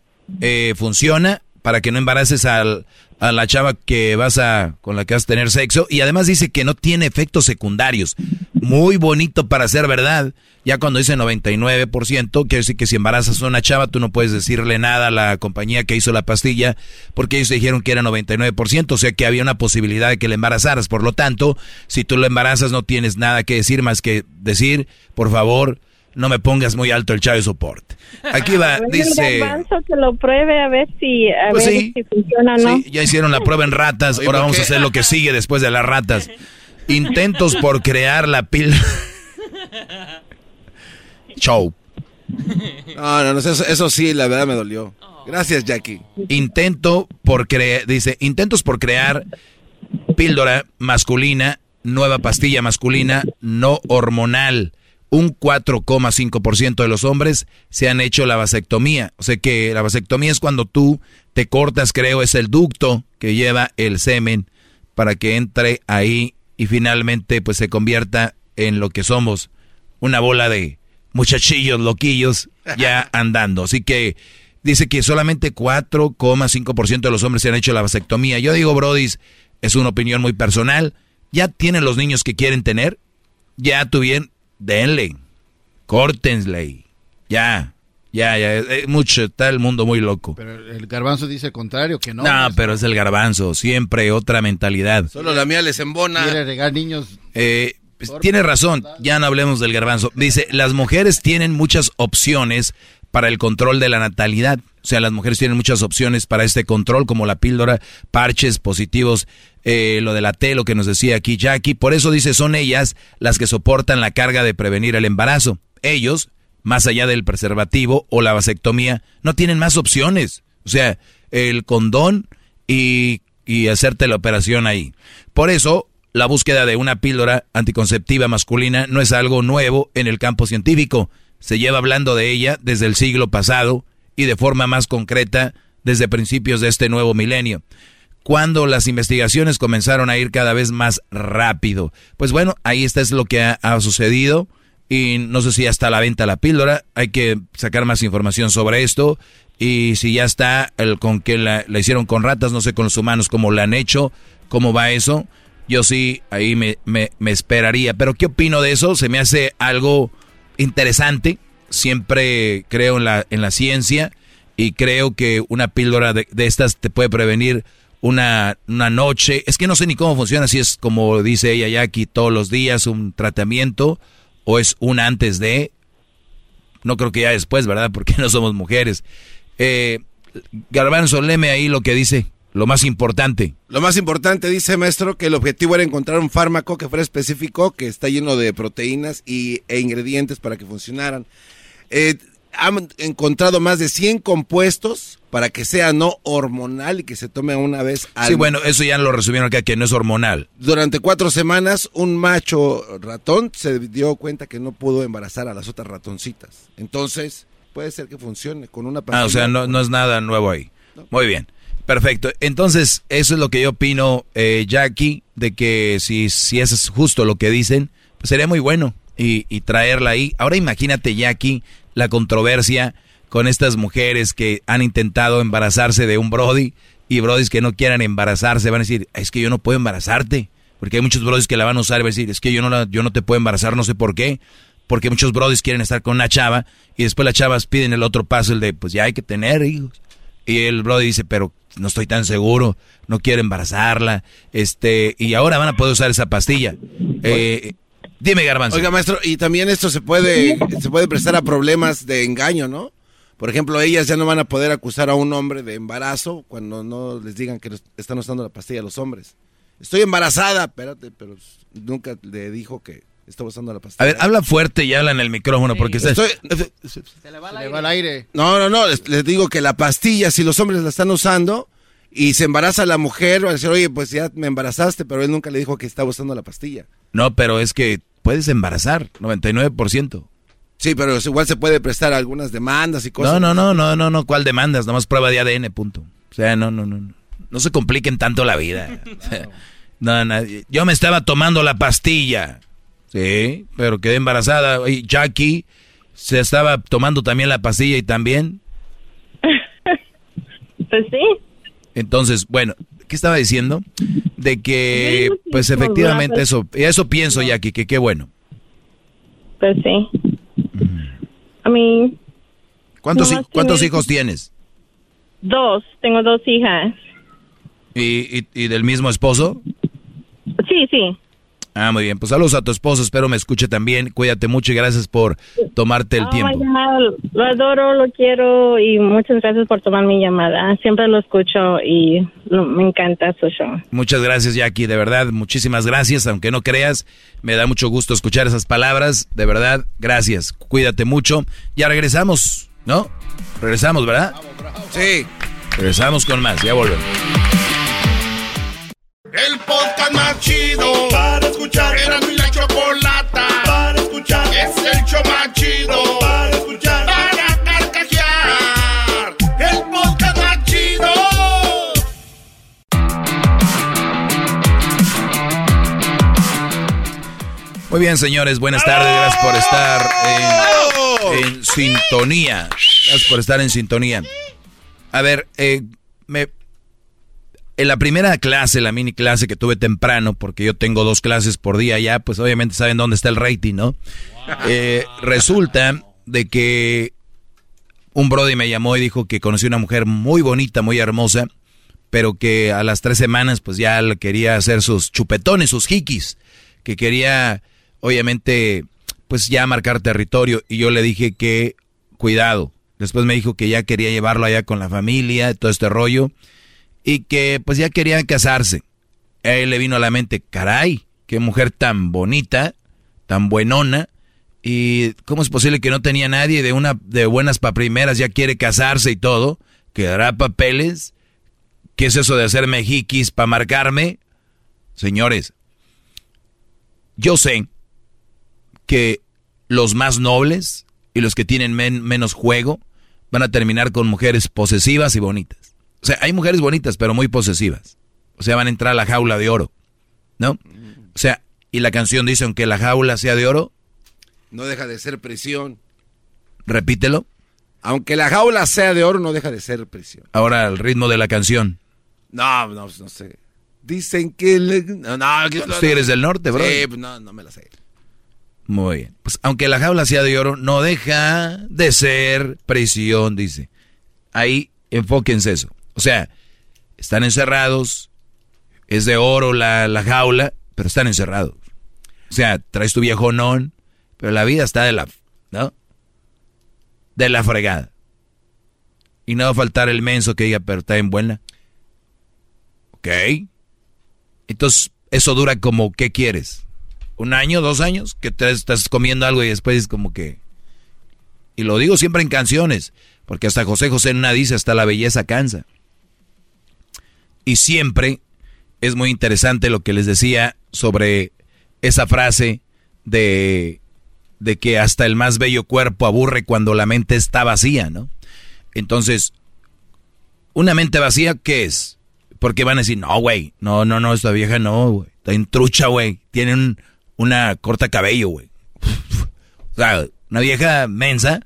eh, funciona para que no embaraces al, a la chava que vas a con la que vas a tener sexo y además dice que no tiene efectos secundarios. Muy bonito para ser verdad. Ya cuando dice 99%, quiere decir que si embarazas a una chava tú no puedes decirle nada a la compañía que hizo la pastilla porque ellos dijeron que era 99%, o sea que había una posibilidad de que le embarazaras. Por lo tanto, si tú lo embarazas no tienes nada que decir más que decir, por favor, no me pongas muy alto el child support. Aquí va, dice... que lo pruebe a ver si, a Pues ver sí. si funciona o no. Sí, ya hicieron la prueba en ratas, ahora vamos a hacer lo que sigue después de las ratas. Intentos por crear la pila. Show. No, no, no, eso, eso sí, la verdad me dolió. Gracias, Jackie. Intento por crear, dice, intentos por crear píldora masculina, nueva pastilla masculina no hormonal. Un 4,5% de los hombres se han hecho la vasectomía. O sea que la vasectomía es cuando tú te cortas, creo, es el ducto que lleva el semen para que entre ahí y finalmente pues se convierta en lo que somos, una bola de muchachillos loquillos ya andando. Así que dice que solamente 4,5% de los hombres se han hecho la vasectomía. Yo digo, Brody, es una opinión muy personal. Ya tienen los niños que quieren tener, ya tuvieron, denle, córtenle, ya, ya, ya, eh, mucho, está el mundo muy loco. Pero el garbanzo dice el contrario, que no. No, pero es el garbanzo, siempre otra mentalidad. Solo la mía les embona. Quiere regar niños. Eh, pues, tiene razón, ya no hablemos del garbanzo. Dice, las mujeres tienen muchas opciones para el control de la natalidad. O sea, las mujeres tienen muchas opciones para este control, como la píldora, parches positivos, eh, lo de la T, lo que nos decía aquí Jackie. Por eso dice, son ellas las que soportan la carga de prevenir el embarazo. Ellos, más allá del preservativo o la vasectomía, no tienen más opciones. O sea, el condón y, y hacerte la operación ahí. Por eso, la búsqueda de una píldora anticonceptiva masculina no es algo nuevo en el campo científico. Se lleva hablando de ella desde el siglo pasado y de forma más concreta desde principios de este nuevo milenio, cuando las investigaciones comenzaron a ir cada vez más rápido. Pues bueno, ahí está es lo que ha, sucedido y no sé si ya está a la venta la píldora, hay que sacar más información sobre esto y si ya está el con que la, hicieron con ratas, no sé con los humanos cómo la han hecho, cómo va eso. Yo sí, ahí me, me esperaría. Pero ¿qué opino de eso? Se me hace algo interesante. Siempre creo en la, en la ciencia y creo que una píldora de, estas te puede prevenir una, una noche. Es que no sé ni cómo funciona, si es como dice ella ya aquí todos los días un tratamiento o es un antes de. No creo que ya después, ¿verdad? Porque no somos mujeres. Eh, Garbanzo, leme ahí lo que dice, lo más importante. Lo más importante, dice maestro, que el objetivo era encontrar un fármaco que fuera específico, que está lleno de proteínas y, e ingredientes para que funcionaran. Eh, han encontrado más de 100 compuestos para que sea no hormonal y que se tome una vez al Sí, bueno, eso ya lo resumieron acá, que no es hormonal. Durante cuatro semanas, un macho ratón se dio cuenta que no pudo embarazar a las otras ratoncitas. Entonces, puede ser que funcione con una Ah, o sea, no, no es nada nuevo ahí. Muy bien. Perfecto. Entonces, eso es lo que yo opino, eh, Jackie, de que si, si es justo lo que dicen, pues sería muy bueno y, y traerla ahí. Ahora imagínate, Jackie, la controversia con estas mujeres que han intentado embarazarse de un Brody y Brodis que no quieran embarazarse van a decir, es que yo no puedo embarazarte. Porque hay muchos Brodis que la van a usar y van a decir, es que yo no, la- yo no te puedo embarazar, no sé por qué. Porque muchos Brodis quieren estar con una chava y después las chavas piden el otro paso, el de, pues ya hay que tener hijos. Y el Brody dice, pero no estoy tan seguro, no quiero embarazarla. este Y ahora van a poder usar esa pastilla. Eh, dime, Garbanzo. Oiga, maestro, y también esto se puede, se puede prestar a problemas de engaño, ¿no? Por ejemplo, ellas ya no van a poder acusar a un hombre de embarazo cuando no les digan que están usando la pastilla a los hombres. Estoy embarazada, espérate, pero nunca le dijo que estaba usando la pastilla. A ver, habla fuerte y habla en el micrófono porque está- Estoy- Se le va al aire. No, no, no, les, les digo que la pastilla, si los hombres la están usando y se embaraza la mujer, va a decir, oye, pues ya me embarazaste, pero él nunca le dijo que estaba usando la pastilla. No, pero es que puedes embarazar, 99%. Sí, pero igual se puede prestar algunas demandas y cosas. No, no, no, no, no, no, ¿cuál demandas? Nomás prueba de ADN, punto. O sea, no, no, no. No se compliquen tanto la vida. no, no, yo me estaba tomando la pastilla. Sí, pero quedé embarazada. Y Jackie se estaba tomando también la pastilla y también. pues sí. Entonces, bueno, ¿qué estaba diciendo? De que, pues efectivamente eso, eso pienso, Jackie, que qué bueno. Pues sí. A mí. ¿Cuántos, nomás ¿cuántos tiene- hijos tienes? Dos, tengo dos hijas. ¿Y, y, y del mismo esposo? Sí, sí. Ah, muy bien. Pues saludos a tu esposo, espero me escuche también. Cuídate mucho y gracias por tomarte el Oh, tiempo. Lo adoro, lo quiero y muchas gracias por tomar mi llamada. Siempre lo escucho y lo- me encanta su show. Muchas gracias, Jackie, de verdad, muchísimas gracias. Aunque no creas, me da mucho gusto escuchar esas palabras. De verdad, gracias. Cuídate mucho. Ya regresamos, ¿no? Regresamos, ¿verdad? Sí. Regresamos con más, ya volvemos. El podcast más chido para escuchar. Era mi la chocolata para escuchar. Es el show más chido para escuchar. Para carcajear. El podcast más chido. Muy bien, señores, buenas tardes. Gracias por estar en, en sintonía. Gracias por estar en sintonía. A ver, eh, me, en la primera clase, la mini clase que tuve temprano, porque yo tengo dos clases por día ya, pues obviamente saben dónde está el rating, ¿no? Eh, resulta de que un brody me llamó y dijo que conoció una mujer muy bonita, muy hermosa, pero que a las tres semanas pues ya quería hacer sus chupetones, sus hikis, que quería obviamente pues ya marcar territorio y yo le dije que cuidado. Después me dijo que ya quería llevarlo allá con la familia, todo este rollo, y que pues ya quería casarse. A él le vino a la mente, caray, qué mujer tan bonita, tan buenona, y cómo es posible que no tenía nadie de una de buenas pa primeras, ya quiere casarse y todo, que dará papeles. ¿Qué es eso de hacer mejiquis para marcarme? Señores, yo sé que los más nobles y los que tienen men- menos juego van a terminar con mujeres posesivas y bonitas. O sea, hay mujeres bonitas, pero muy posesivas. O sea, van a entrar a la jaula de oro. ¿No? O sea, y la canción dice, aunque la jaula sea de oro, No deja de ser prisión. repítelo. Aunque la jaula sea de oro, no deja de ser prisión. Ahora el ritmo de la canción. No, no, no sé. Dicen que... le- No, no, que- Los Tigres del Norte, bro. Sí, pues no, no me la sé. Muy bien. Pues aunque la jaula sea de oro, no deja de ser prisión, dice. Ahí enfóquense eso. O sea, están encerrados, es de oro la, la jaula, pero están encerrados. O sea, traes tu viejo non, pero la vida está de la, ¿no? De la fregada. Y no va a faltar el menso que diga, pero está en buena. Ok. Entonces, eso dura como, ¿qué quieres? ¿Un año, dos años? Que te estás comiendo algo y después es como que... Y lo digo siempre en canciones, porque hasta José José en dice, hasta la belleza cansa. Y siempre es muy interesante lo que les decía sobre esa frase de, de que hasta el más bello cuerpo aburre cuando la mente está vacía, ¿no? Entonces, una mente vacía, ¿qué es? Porque van a decir, no, güey, no, no, no, esta vieja no, güey, está en trucha, güey, tiene un- una corta cabello, güey. O sea, una vieja mensa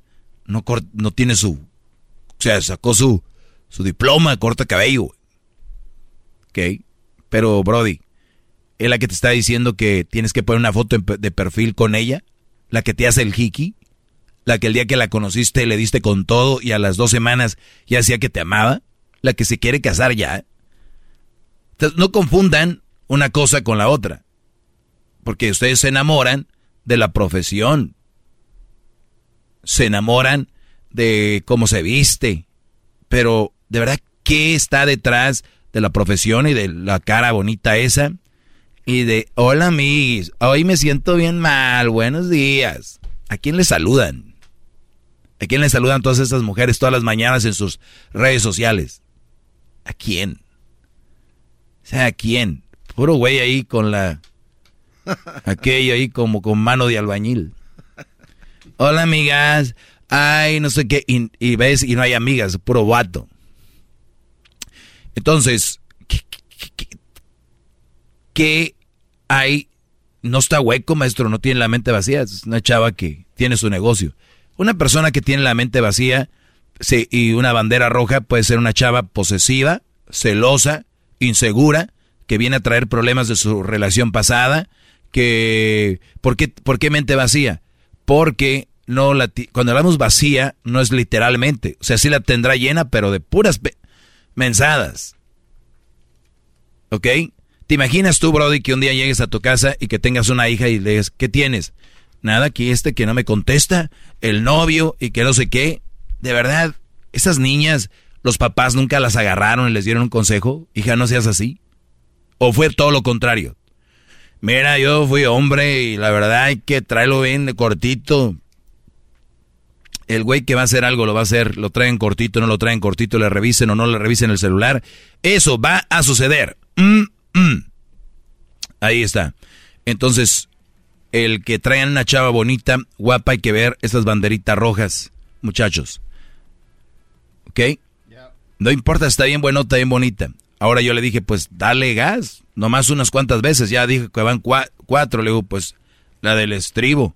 no, no tiene su, o sea, sacó su, su diploma, corta cabello. Ok, pero Brody, es la que te está diciendo que tienes que poner una foto de perfil con ella, la que te hace el hiki, la que el día que la conociste le diste con todo y a las dos semanas ya decía que te amaba, la que se quiere casar ya. Entonces, no confundan una cosa con la otra, porque ustedes se enamoran de la profesión, se enamoran de cómo se viste, pero de verdad, ¿qué está detrás de la profesión y de la cara bonita esa? Y de, hola amigos, hoy me siento bien mal, buenos días. ¿A quién le saludan? ¿A quién le saludan todas estas mujeres todas las mañanas en sus redes sociales? ¿A quién? O sea, ¿a quién? Puro güey ahí con la... Aquello ahí como con mano de albañil. Hola, amigas. Ay, no sé qué. Y, y ves, y no hay amigas, puro vato. Entonces, ¿qué, hay? No está hueco, maestro, no tiene la mente vacía. Es una chava que tiene su negocio. Una persona que tiene la mente vacía y una bandera roja puede ser una chava posesiva, celosa, insegura, que viene a traer problemas de su relación pasada, que... ¿Por qué, por qué mente vacía? Porque no la cuando hablamos vacía no es literalmente, o sea, sí la tendrá llena, pero de puras mensadas. ¿Ok? ¿Te imaginas tú, Brody, que un día llegues a tu casa y que tengas una hija y le digas, ¿qué tienes? Nada, aquí este que no me contesta, el novio y que no sé qué. De verdad, esas niñas, los papás nunca las agarraron y les dieron un consejo. Hija, no seas así. ¿O fue todo lo contrario? Mira, yo fui hombre y la verdad hay que traerlo bien de cortito. El güey que va a hacer algo lo va a hacer, lo traen cortito, no lo traen cortito, le revisen o no le revisen el celular. Eso va a suceder. Mm, mm. Ahí está. Entonces, el que traen una chava bonita, guapa, hay que ver esas banderitas rojas, muchachos. ¿Ok? No importa, está bien está bien bonita. Ahora yo le dije, pues dale gas, nomás unas cuantas veces. Ya dije que van cua- cuatro. Le digo, pues la del estribo,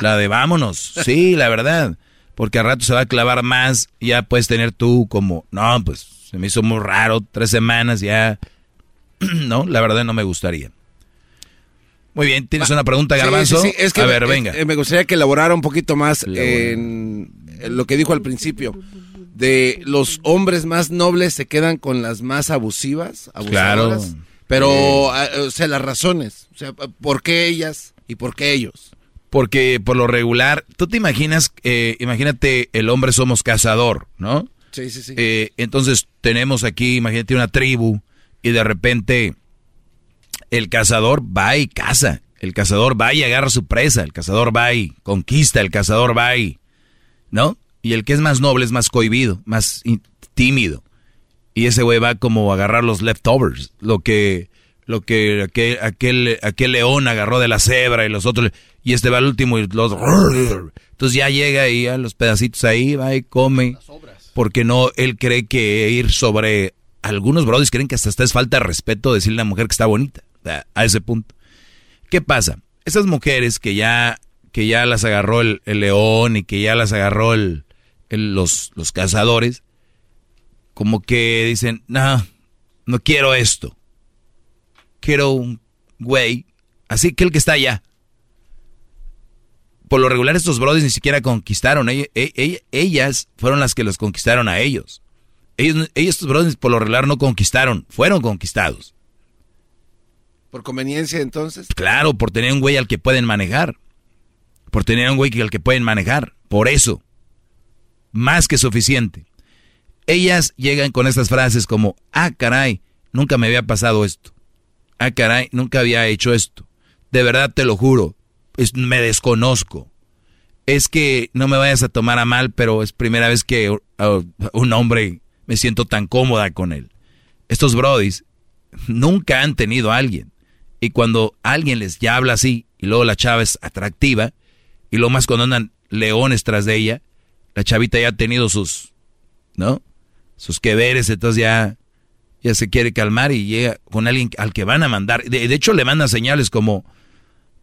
la de vámonos. Sí, la verdad. Porque al rato se va a clavar más. y Ya puedes tener tú como, no, pues se me hizo muy raro, tres semanas ya. no, la verdad no me gustaría. Muy bien, ¿tienes una pregunta, Garbanzo? sí, sí, es que a me- ver, venga. eh, me gustaría que elaborara un poquito más en, en lo que dijo al principio. De los hombres más nobles se quedan con las más abusivas. abusadoras. Claro. Pero, ah, o sea, las razones. O sea, ¿por qué ellas y por qué ellos? Porque por lo regular, tú te imaginas, eh, imagínate, el hombre somos cazador, ¿no? Sí, sí, sí. Eh, entonces tenemos aquí, imagínate una tribu y de repente el cazador va y caza, el cazador va y agarra su presa, el cazador va y conquista, el cazador va y, ¿no? Y el que es más noble es más cohibido, más tímido. Y ese güey va como a agarrar los leftovers, lo que, lo que aquel, aquel, aquel león agarró de la cebra y los otros, y este va al último y los... Entonces ya llega y a los pedacitos ahí, va y come. Porque no, él cree que ir sobre... Algunos brodis creen que hasta, hasta es falta de respeto decirle a la mujer que está bonita, a, a ese punto. ¿Qué pasa? Esas mujeres que ya, que ya las agarró el, el león y que ya las agarró el, el- los, los cazadores, como que dicen, no, no quiero esto. Quiero un güey, así que el que está allá. Por lo regular estos brothers ni siquiera conquistaron, ella- ellas fueron las que los conquistaron a ellos. Ellos, estos brothers por lo regular no conquistaron, fueron conquistados. ¿Por conveniencia entonces? Claro, por tener un güey al que pueden manejar. Por tener un güey que- al que pueden manejar. Por eso. Más que suficiente. Ellas llegan con estas frases como, ah, caray, nunca me había pasado esto. Ah, caray, nunca había hecho esto. De verdad te lo juro, me desconozco. Es que no me vayas a tomar a mal, pero es primera vez que uh, un hombre me siento tan cómoda con él. Estos brodis nunca han tenido a alguien. Y cuando alguien les ya habla así, y luego la chava es atractiva, y lo más cuando andan leones tras de ella, la chavita ya ha tenido sus, ¿no? Sus que veres, entonces ya, ya se quiere calmar y llega con alguien al que van a mandar. De, hecho, le mandan señales como,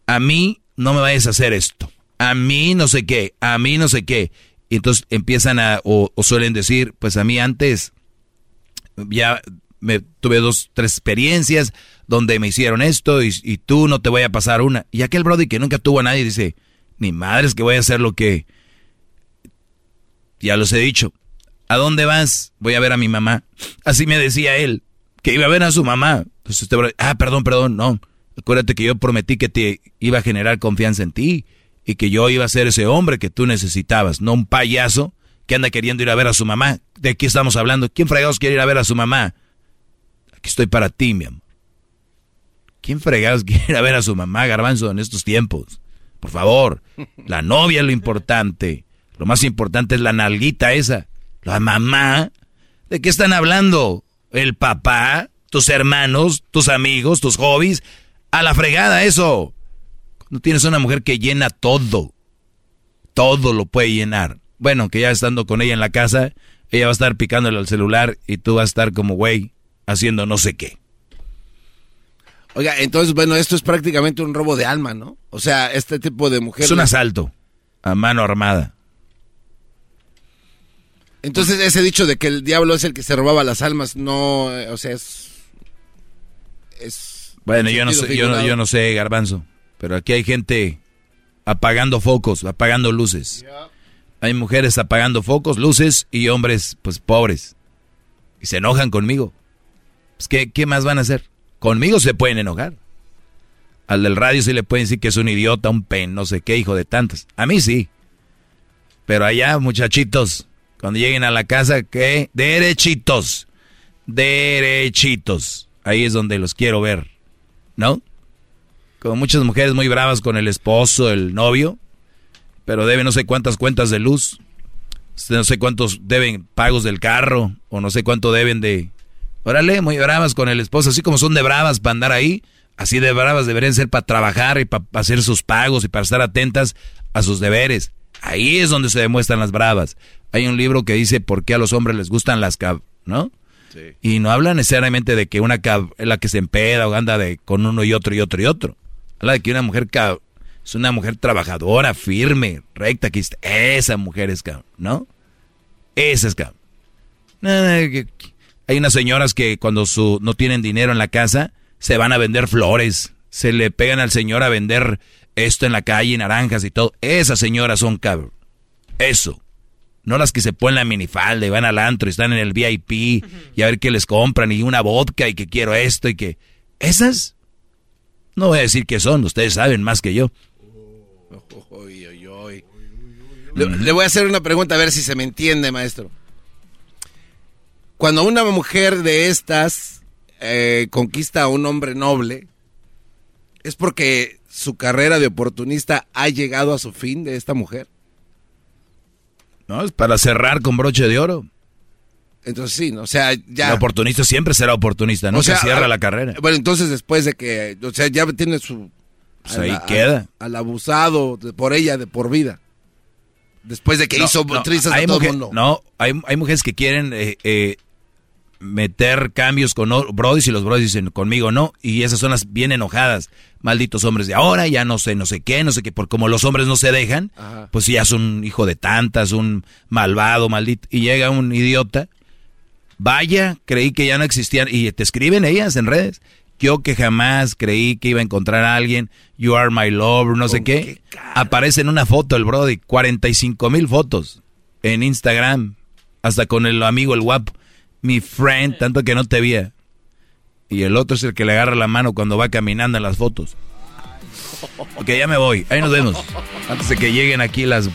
a mí no me vayas a hacer esto, a mí no sé qué, a mí no sé qué. Y entonces empiezan a, o, suelen decir, pues a mí antes ya me tuve dos, tres experiencias donde me hicieron esto y, tú no te voy a pasar una. Y aquel Brody que nunca tuvo a nadie dice, ni madres que voy a hacer lo que... Ya los he dicho. ¿A dónde vas? Voy a ver a mi mamá. Así me decía él, que iba a ver a su mamá. Entonces Brody, ah, perdón, perdón, no. Acuérdate que yo prometí que te iba a generar confianza en ti y que yo iba a ser ese hombre que tú necesitabas, no un payaso que anda queriendo ir a ver a su mamá. ¿De qué estamos hablando? ¿Quién fregados quiere ir a ver a su mamá? Aquí estoy para ti, mi amor. ¿Quién fregados quiere ir a ver a su mamá, garbanzo, en estos tiempos? Por favor, la novia es lo importante. Lo más importante es la nalguita esa. La mamá. ¿De qué están hablando? ¿El papá? ¿Tus hermanos? ¿Tus amigos? ¿Tus hobbies? A la fregada eso. Cuando tienes una mujer que llena todo, todo lo puede llenar. Bueno, que ya estando con ella en la casa, ella va a estar picándole al celular y tú vas a estar como güey haciendo no sé qué. Oiga, entonces, bueno, esto es prácticamente un robo de alma, ¿no? O sea, este tipo de mujer... Es un asalto a mano armada. Entonces, ese dicho de que el diablo es el que se robaba las almas, no, eh, o sea, es... es bueno, yo no, sé, yo, no, yo no sé, garbanzo, pero aquí hay gente apagando focos, apagando luces. Hay mujeres apagando focos, luces y hombres, pues, pobres. Y se enojan conmigo. Pues, ¿qué, ¿qué más van a hacer? Conmigo se pueden enojar. Al del radio sí le pueden decir que es un idiota, un pen, no sé qué, hijo de tantas. A mí sí. Pero allá, muchachitos, cuando lleguen a la casa, ¿qué? Derechitos. Derechitos. Ahí es donde los quiero ver. ¿No? Como muchas mujeres muy bravas con el esposo, el novio, pero deben no sé cuántas cuentas de luz, no sé cuántos deben pagos del carro, o no sé cuánto deben de Órale, muy bravas con el esposo, así como son de bravas para andar ahí, así de bravas deberían ser para trabajar y para hacer sus pagos y para estar atentas a sus deberes. Ahí es donde se demuestran las bravas. Hay un libro que dice por qué a los hombres les gustan las cab, ¿no? Sí. Y no habla necesariamente de que una cab es la que se empeda o anda de, con uno y otro y otro y otro. Habla de que una mujer cab es una mujer trabajadora, firme, recta, que esa mujer es cab, ¿no? Esa es cab. Hay unas señoras que cuando su, no tienen dinero en la casa, se van a vender flores. Se le pegan al señor a vender esto en la calle, naranjas y todo. Esas señoras son cabrón. Eso. No las que se ponen la minifalda y van al antro y están en el VIP y a ver qué les compran y una vodka y que quiero esto y que... Esas, no voy a decir que son, ustedes saben más que yo. Le, le voy a hacer una pregunta a ver si se me entiende, maestro cuando una mujer de estas eh, conquista a un hombre noble, es porque su carrera de oportunista ha llegado a su fin de esta mujer. No, es para cerrar con broche de oro. Entonces sí, o sea, ya... El oportunista siempre será oportunista, no se cierra la carrera. Bueno, entonces después de que, o sea, ya tiene su... Pues ahí queda. Al, abusado por ella de por vida. Después de que hizo no, hay a todo mundo. No, hay, hay, mujeres que quieren eh, eh, meter cambios con brodis y los brodis dicen conmigo no y esas son las bien enojadas. Malditos hombres de ahora ya no sé no sé qué no sé qué por como los hombres no se dejan pues ya es un hijo de tantas un malvado maldito y llega un idiota vaya creí que ya no existían y te escriben ellas en redes yo que jamás creí que iba a encontrar a alguien you are my love no sé qué, aparece en una foto el brody 45 mil fotos en Instagram hasta con el amigo el guapo mi friend, tanto que no te veía. Y el otro es el que le agarra la mano cuando va caminando en las fotos. Ok, ya me voy. Ahí nos vemos. Antes de que lleguen aquí las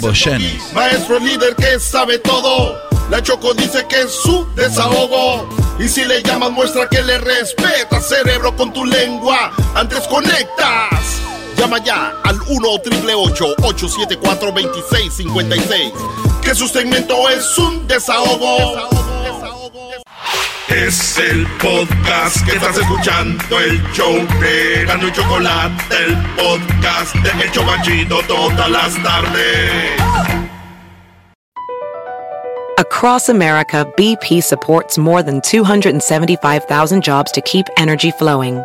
bochenas. Maestro líder que sabe todo. La Choco dice que es su desahogo. Y si le llamas, muestra que le respeta, cerebro, con tu lengua. Antes conectas. Llama ya al 1-888-874-2656. Que su segmento es un desahogo. Es el podcast que estás escuchando, el show de Gano y Chocolate, el podcast de El Chocachito todas las tardes. Across America, BP supports more than 275,000 jobs to keep energy flowing.